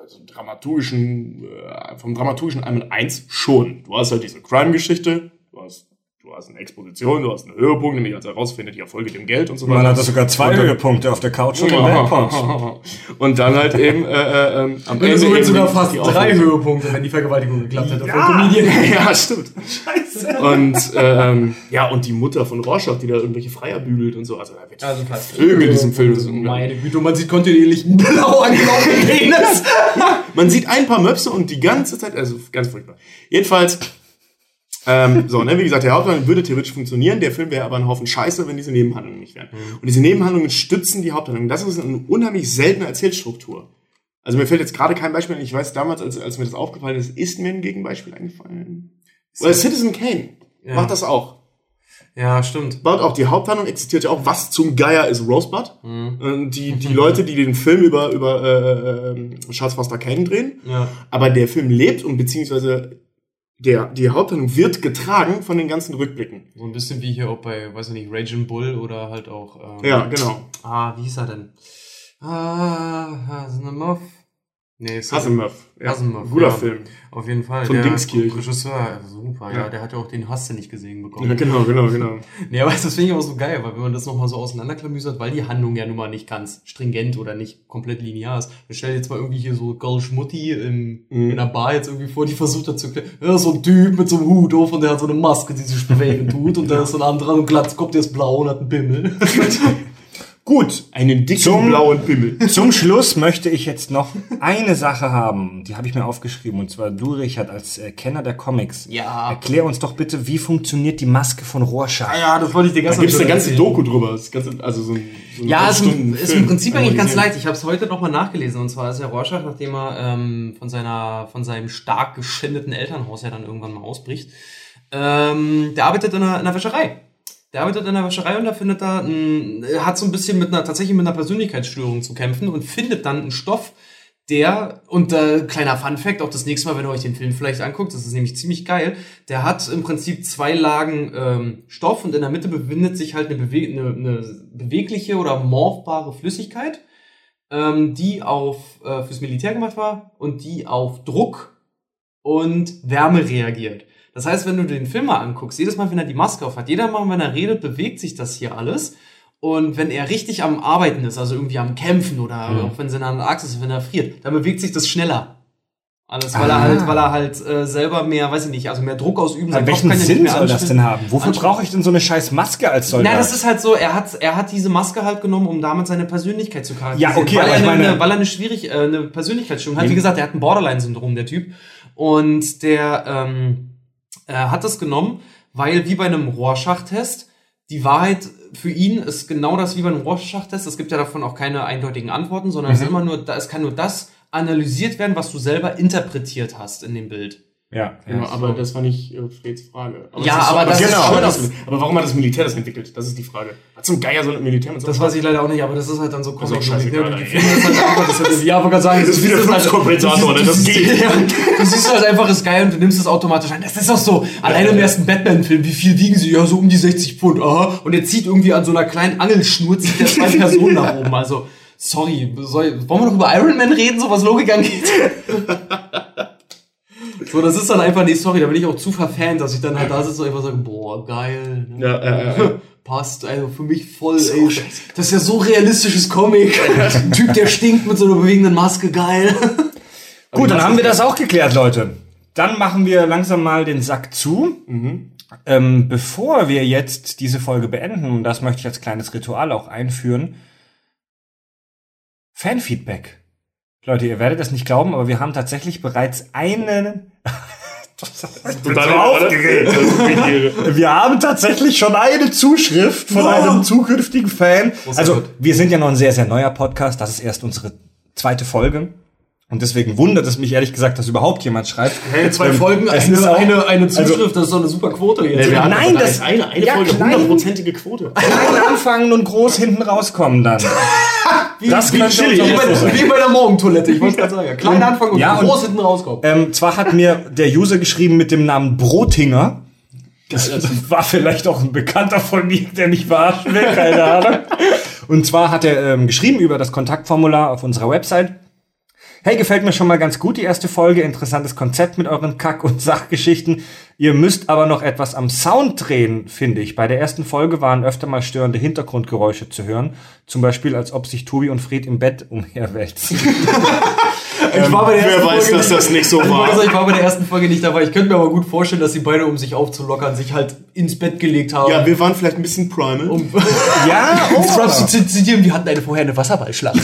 also dramaturgischen, äh, vom dramaturgischen einmal eins schon. Du hast halt diese Crime-Geschichte, du hast, du hast eine Exposition, du hast einen Höhepunkt, nämlich als herausfindet, die Erfolge dem Geld und so weiter. Man hatte sogar zwei Höhepunkte auf der Couch und im. Und dann halt eben äh, äh, ähm, am Ende eben sogar fast drei. Höhepunkte, wenn die Vergewaltigung geklappt hätte. Ja. Ja, stimmt. Und ähm, ja, und die Mutter von Rorschach, die da irgendwelche Freier bügelt und so. Also da wird Also fast Vögel in diesem Film. Das ist unglaublich. Meine Güte, und man sieht kontinuierlich einen blau angelaufenen Penis. Man sieht ein paar Möpse und die ganze Zeit, also ganz furchtbar. Jedenfalls, ähm, so, ne, wie gesagt, der Haupthandlung würde theoretisch funktionieren, der Film wäre aber ein Haufen Scheiße, wenn diese Nebenhandlungen nicht wären. Und diese Nebenhandlungen stützen die Haupthandlung. Das ist eine unheimlich seltene Erzählstruktur. Also mir fällt jetzt gerade kein Beispiel, ein. ich weiß damals, als, als mir das aufgefallen ist, ist mir ein Gegenbeispiel eingefallen. Oder Citizen Kane Ja. macht das auch. Ja, stimmt. baut auch die Haupthandlung, existiert ja auch, was zum Geier ist Rosebud. Und die, die Leute, die den Film über, über äh, äh, Charles Foster Kane drehen. Ja. Aber der Film lebt und beziehungsweise der, die Haupthandlung wird getragen von den ganzen Rückblicken. So ein bisschen wie hier auch bei, weiß ich nicht, Raging Bull oder halt auch. Ähm, Ja, genau. Ah, wie hieß er denn? Ah, Hasenuff. Nee, Asimov. Ja, Asimov, Guter ja. Film. Auf jeden Fall. Von Dingskirchen. Regisseur, super, ja. Ja. Der hat ja auch den Hast du nicht gesehen bekommen. Ja, genau, genau, genau. Nee, aber das finde ich auch so geil, weil wenn man das nochmal so auseinanderklamüsert, weil die Handlung ja nun mal nicht ganz stringent oder nicht komplett linear ist. Wir stellen jetzt mal irgendwie hier so Girl Schmutti im, Mhm. in einer Bar jetzt irgendwie vor, die versucht hat zu erklären, ja, so ein Typ mit so einem Hut auf und der hat so eine Maske, die sich bewegen tut und da ist so ein anderer und Glatzkopf, der ist blau und hat einen Pimmel. Gut, Einen dicken Zum- blauen Pimmel. Zum Schluss möchte ich jetzt noch eine Sache haben, die habe ich mir aufgeschrieben, und zwar du, Richard, als äh, Kenner der Comics. Ja. Erklär uns doch bitte, wie funktioniert die Maske von Rorschach? Ah ja, das wollte ich dir Da gestern gibt's schon eine ganze. Doku drüber. Das ganze, also so ein, so Ja, ist, ist im Prinzip eigentlich ganz leicht. Ich habe es heute nochmal nachgelesen. Und zwar ist ja Rorschach, nachdem er ähm, von, seiner, von seinem stark geschändeten Elternhaus ja dann irgendwann mal ausbricht, ähm, der arbeitet in einer, in einer Wäscherei. Der arbeitet in einer Wäscherei und da findet er, ein, er hat so ein bisschen mit einer, tatsächlich mit einer Persönlichkeitsstörung zu kämpfen und findet dann einen Stoff, der, und äh, kleiner Fun Fact, auch das nächste Mal, wenn ihr euch den Film vielleicht anguckt, das ist nämlich ziemlich geil, der hat im Prinzip zwei Lagen ähm, Stoff und in der Mitte befindet sich halt eine, bewe eine, eine bewegliche oder morphbare Flüssigkeit, ähm, die auf äh, fürs Militär gemacht war und die auf Druck und Wärme reagiert. Das heißt, wenn du den Film mal anguckst, jedes Mal, wenn er die Maske auf hat, jeder Mal, wenn er redet, bewegt sich das hier alles. Und wenn er richtig am Arbeiten ist, also irgendwie am Kämpfen oder Mhm. auch wenn es in einer Achse ist, wenn er friert, dann bewegt sich das schneller. Alles, weil Ah. er halt, weil er halt äh, selber mehr, weiß ich nicht, also mehr Druck ausüben. Kopf welchen nicht Sinn mehr soll das denn haben? Wofür brauche ich denn so eine scheiß Maske als Soldat? Na, das ist halt so, er hat, er hat diese Maske halt genommen, um damit seine Persönlichkeit zu charakterisieren. Ja, okay, weil aber er ich eine, meine- weil er eine schwierig, äh, eine Persönlichkeitsstörung hat. Wie gesagt, er hat ein Borderline-Syndrom, der Typ. Und der ähm, er hat das genommen, weil wie bei einem Rorschach-Test, die Wahrheit für ihn ist genau das wie bei einem Rorschach-Test. Es gibt ja davon auch keine eindeutigen Antworten, sondern es ist immer nur, es kann nur das analysiert werden, was du selber interpretiert hast in dem Bild. Ja, Genau, ja. aber das war nicht äh, Freds Frage. Ja, es aber das es ist schön, schon- dass- Aber warum hat das Militär das entwickelt? Das ist die Frage. Hat zum Geier so ein Militär mit so Das weiß ich leider auch nicht, aber das ist halt dann so auch ey. Filme ist halt einfach, das ist, ja, wollte gerade sagen, Das ist wie der siehst halt- Fluxkompensator, du ne? Das siehst- geht. Ja, du siehst halt einfach, ist geil und du nimmst es automatisch an. Das ist auch so. Alleine im ersten Batman-Film, wie viel wiegen sie? Ja, so um die 60 Pfund, aha. Und er zieht irgendwie an so einer kleinen Angelschnur, zieht der zwei Personen nach oben. Also, sorry, soll, wollen wir noch über Iron Man reden, so was Logik angeht? So, das ist dann einfach, nee, sorry, da bin ich auch zu verfan, dass ich dann halt da sitze und einfach sage, boah, geil. Ne? Ja, äh, äh, Passt, also für mich voll, ey. Das ist ja so realistisches Comic. Ein Typ, der stinkt mit so einer bewegenden Maske, geil. Gut, dann haben wir das auch geklärt, Leute. Dann machen wir langsam mal den Sack zu. Ähm, bevor wir jetzt diese Folge beenden, und das möchte ich als kleines Ritual auch einführen, Fanfeedback. Leute, ihr werdet es nicht glauben, aber wir haben tatsächlich bereits einen. ich bin so aufgeregt. Wir haben tatsächlich schon eine Zuschrift von Oh. einem zukünftigen Fan. Also, wir sind ja noch ein sehr, sehr neuer Podcast. Das ist erst unsere zweite Folge. Und deswegen wundert es mich ehrlich gesagt, dass überhaupt jemand schreibt. Hey, zwei Ähm, Folgen, es eine, ist auch- eine, eine also- Zuschrift, das ist doch eine super Quote jetzt. hatten Nein, das- ist eine, eine ja, Folge, hundertprozentige Quote. Klein anfangen und groß hinten rauskommen dann. das wie, könnte Chili, wie, bei, wie bei der Morgentoilette, ich wollte gerade sagen. Klein anfangen und Ja, und- groß hinten rauskommen. Ähm, zwar hat mir der User geschrieben mit dem Namen Brotinger. Das war vielleicht auch ein Bekannter von mir, der mich verarschen will, keine Ahnung. Und zwar hat er ähm, geschrieben über das Kontaktformular auf unserer Website. Hey, gefällt mir schon mal ganz gut die erste Folge. Interessantes Konzept mit euren Kack- und Sachgeschichten. Ihr müsst aber noch etwas am Sound drehen, finde ich. Bei der ersten Folge waren öfter mal störende Hintergrundgeräusche zu hören. Zum Beispiel, als ob sich Tobi und Fred im Bett umherwälzen. ich war bei der Wer ersten weiß, Folge dass nicht- das nicht so wollte war. sagen, ich war bei der ersten Folge nicht dabei. Ich könnte mir aber gut vorstellen, dass sie beide, um sich aufzulockern, sich halt ins Bett gelegt haben. Ja, wir waren vielleicht ein bisschen primal. um ja, um Trump zu zitieren, wir hatten eine vorher eine Wasserballschlacht.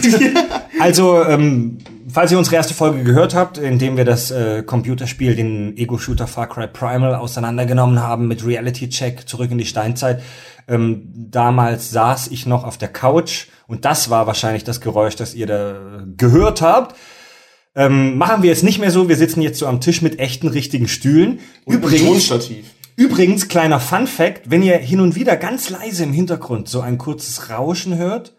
Also, ähm, falls ihr unsere erste Folge gehört habt, in dem wir das äh, Computerspiel, den Ego-Shooter Far Cry Primal auseinandergenommen haben mit Reality-Check zurück in die Steinzeit, ähm, damals saß ich noch auf der Couch und das war wahrscheinlich das Geräusch, das ihr da gehört habt. Ähm, machen wir jetzt nicht mehr so, wir sitzen jetzt so am Tisch mit echten, richtigen Stühlen. Und Übrigens. Übrigens, kleiner Fun Fact, wenn ihr hin und wieder ganz leise im Hintergrund so ein kurzes Rauschen hört,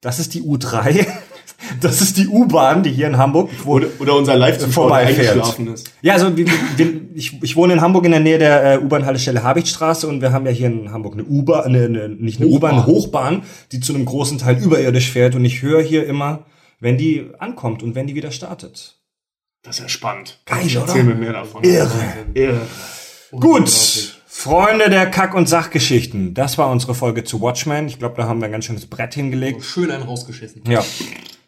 das ist die U3. Das ist die U-Bahn, die hier in Hamburg Oder, oder unser Live-Zuschauer, eingeschlafen ist. Ja, also wir, wir, ich, ich wohne in Hamburg in der Nähe der äh, U-Bahn-Haltestelle Habichtstraße und wir haben ja hier in Hamburg eine U-Bahn, eine, eine, nicht eine U-Bahn, eine Hochbahn, die zu einem großen Teil überirdisch fährt und ich höre hier immer, wenn die ankommt und wenn die wieder startet. Das ist ja spannend. Geil, Erzähl oder? mir mehr davon. Irre. Irre. Gut, Freunde der Kack- und Sachgeschichten, das war unsere Folge zu Watchmen. Ich glaube, da haben wir ein ganz schönes Brett hingelegt. Schön einen rausgeschissen. Ja.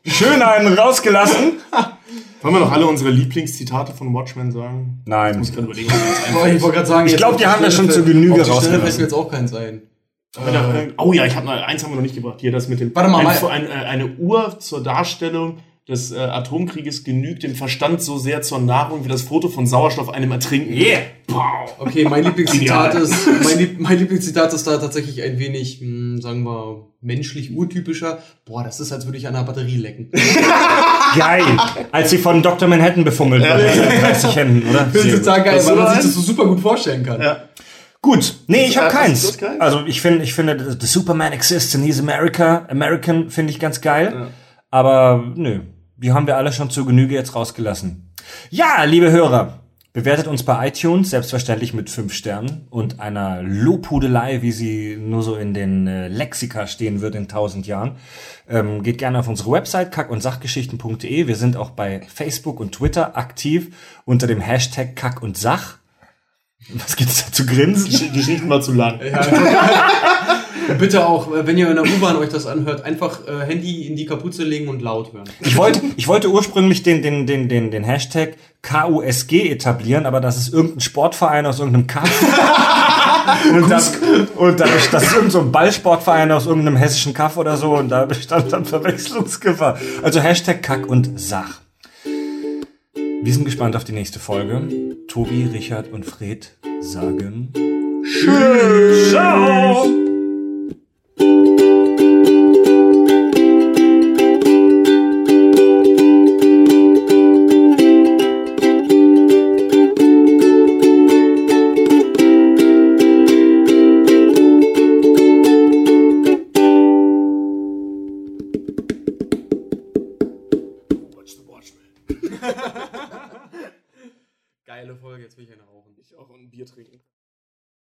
Schön einen rausgelassen. Wollen wir noch alle unsere Lieblingszitate von Watchmen sagen? Ich Nein. muss gerade überlegen, ob wir jetzt Aber ich wollte gerade sagen, Ich jetzt glaub, auf die haben wir Schnelle schon zu fällt- Genüge auf die rausgelassen. fällt mir jetzt auch keins ein. einfach- Oh ja, ich habe noch eins haben wir noch nicht gebracht. Hier das mit dem. Warte mal, ein, mal- ein, äh, eine Uhr zur Darstellung des äh, Atomkrieges genügt dem Verstand so sehr zur Nahrung wie das Foto von Sauerstoff einem Ertrinken. Yeah. Wow. Okay, mein Lieblingszitat ist, mein, Lieb mein Lieblingszitat ist da tatsächlich ein wenig, hm, sagen wir, menschlich urtypischer. Boah, das ist, als würde ich an einer Batterie lecken. Geil. Als sie von Dr. Manhattan befummelt wurde. mit 30 Händen, oder? Das ist total geil, weil man sich das so super gut vorstellen kann. Ja. Gut. Nee, ich habe du keins. Also ich finde, ich finde, The Superman exists and he's America. American finde ich ganz geil. Aber nö, die haben wir alle schon zur Genüge jetzt rausgelassen. Ja, liebe Hörer, bewertet uns bei iTunes, selbstverständlich mit fünf Sternen und einer Lobhudelei, wie sie nur so in den äh, Lexika stehen wird in tausend Jahren. Ähm, geht gerne auf unsere Website kack- und sachgeschichten.de. Wir sind auch bei Facebook und Twitter aktiv unter dem Hashtag Kack und Sach. Was gibt's da zu grinsen? Die Geschichten war zu lang. Bitte auch, äh, wenn ihr in der U-Bahn euch das anhört, einfach äh, Handy in die Kapuze legen und laut hören. Ich wollte, ich wollte ursprünglich den, den, den, den, den Hashtag KUSG etablieren, aber das ist irgendein Sportverein aus irgendeinem Kaff. und das, und da, das ist irgendein so ein Ballsportverein aus irgendeinem hessischen Kaff oder so und da bestand dann Verwechslungsgefahr. Also Hashtag Kack und Sach. Wir sind gespannt auf die nächste Folge. Tobi, Richard und Fred sagen Tschüss. Ciao.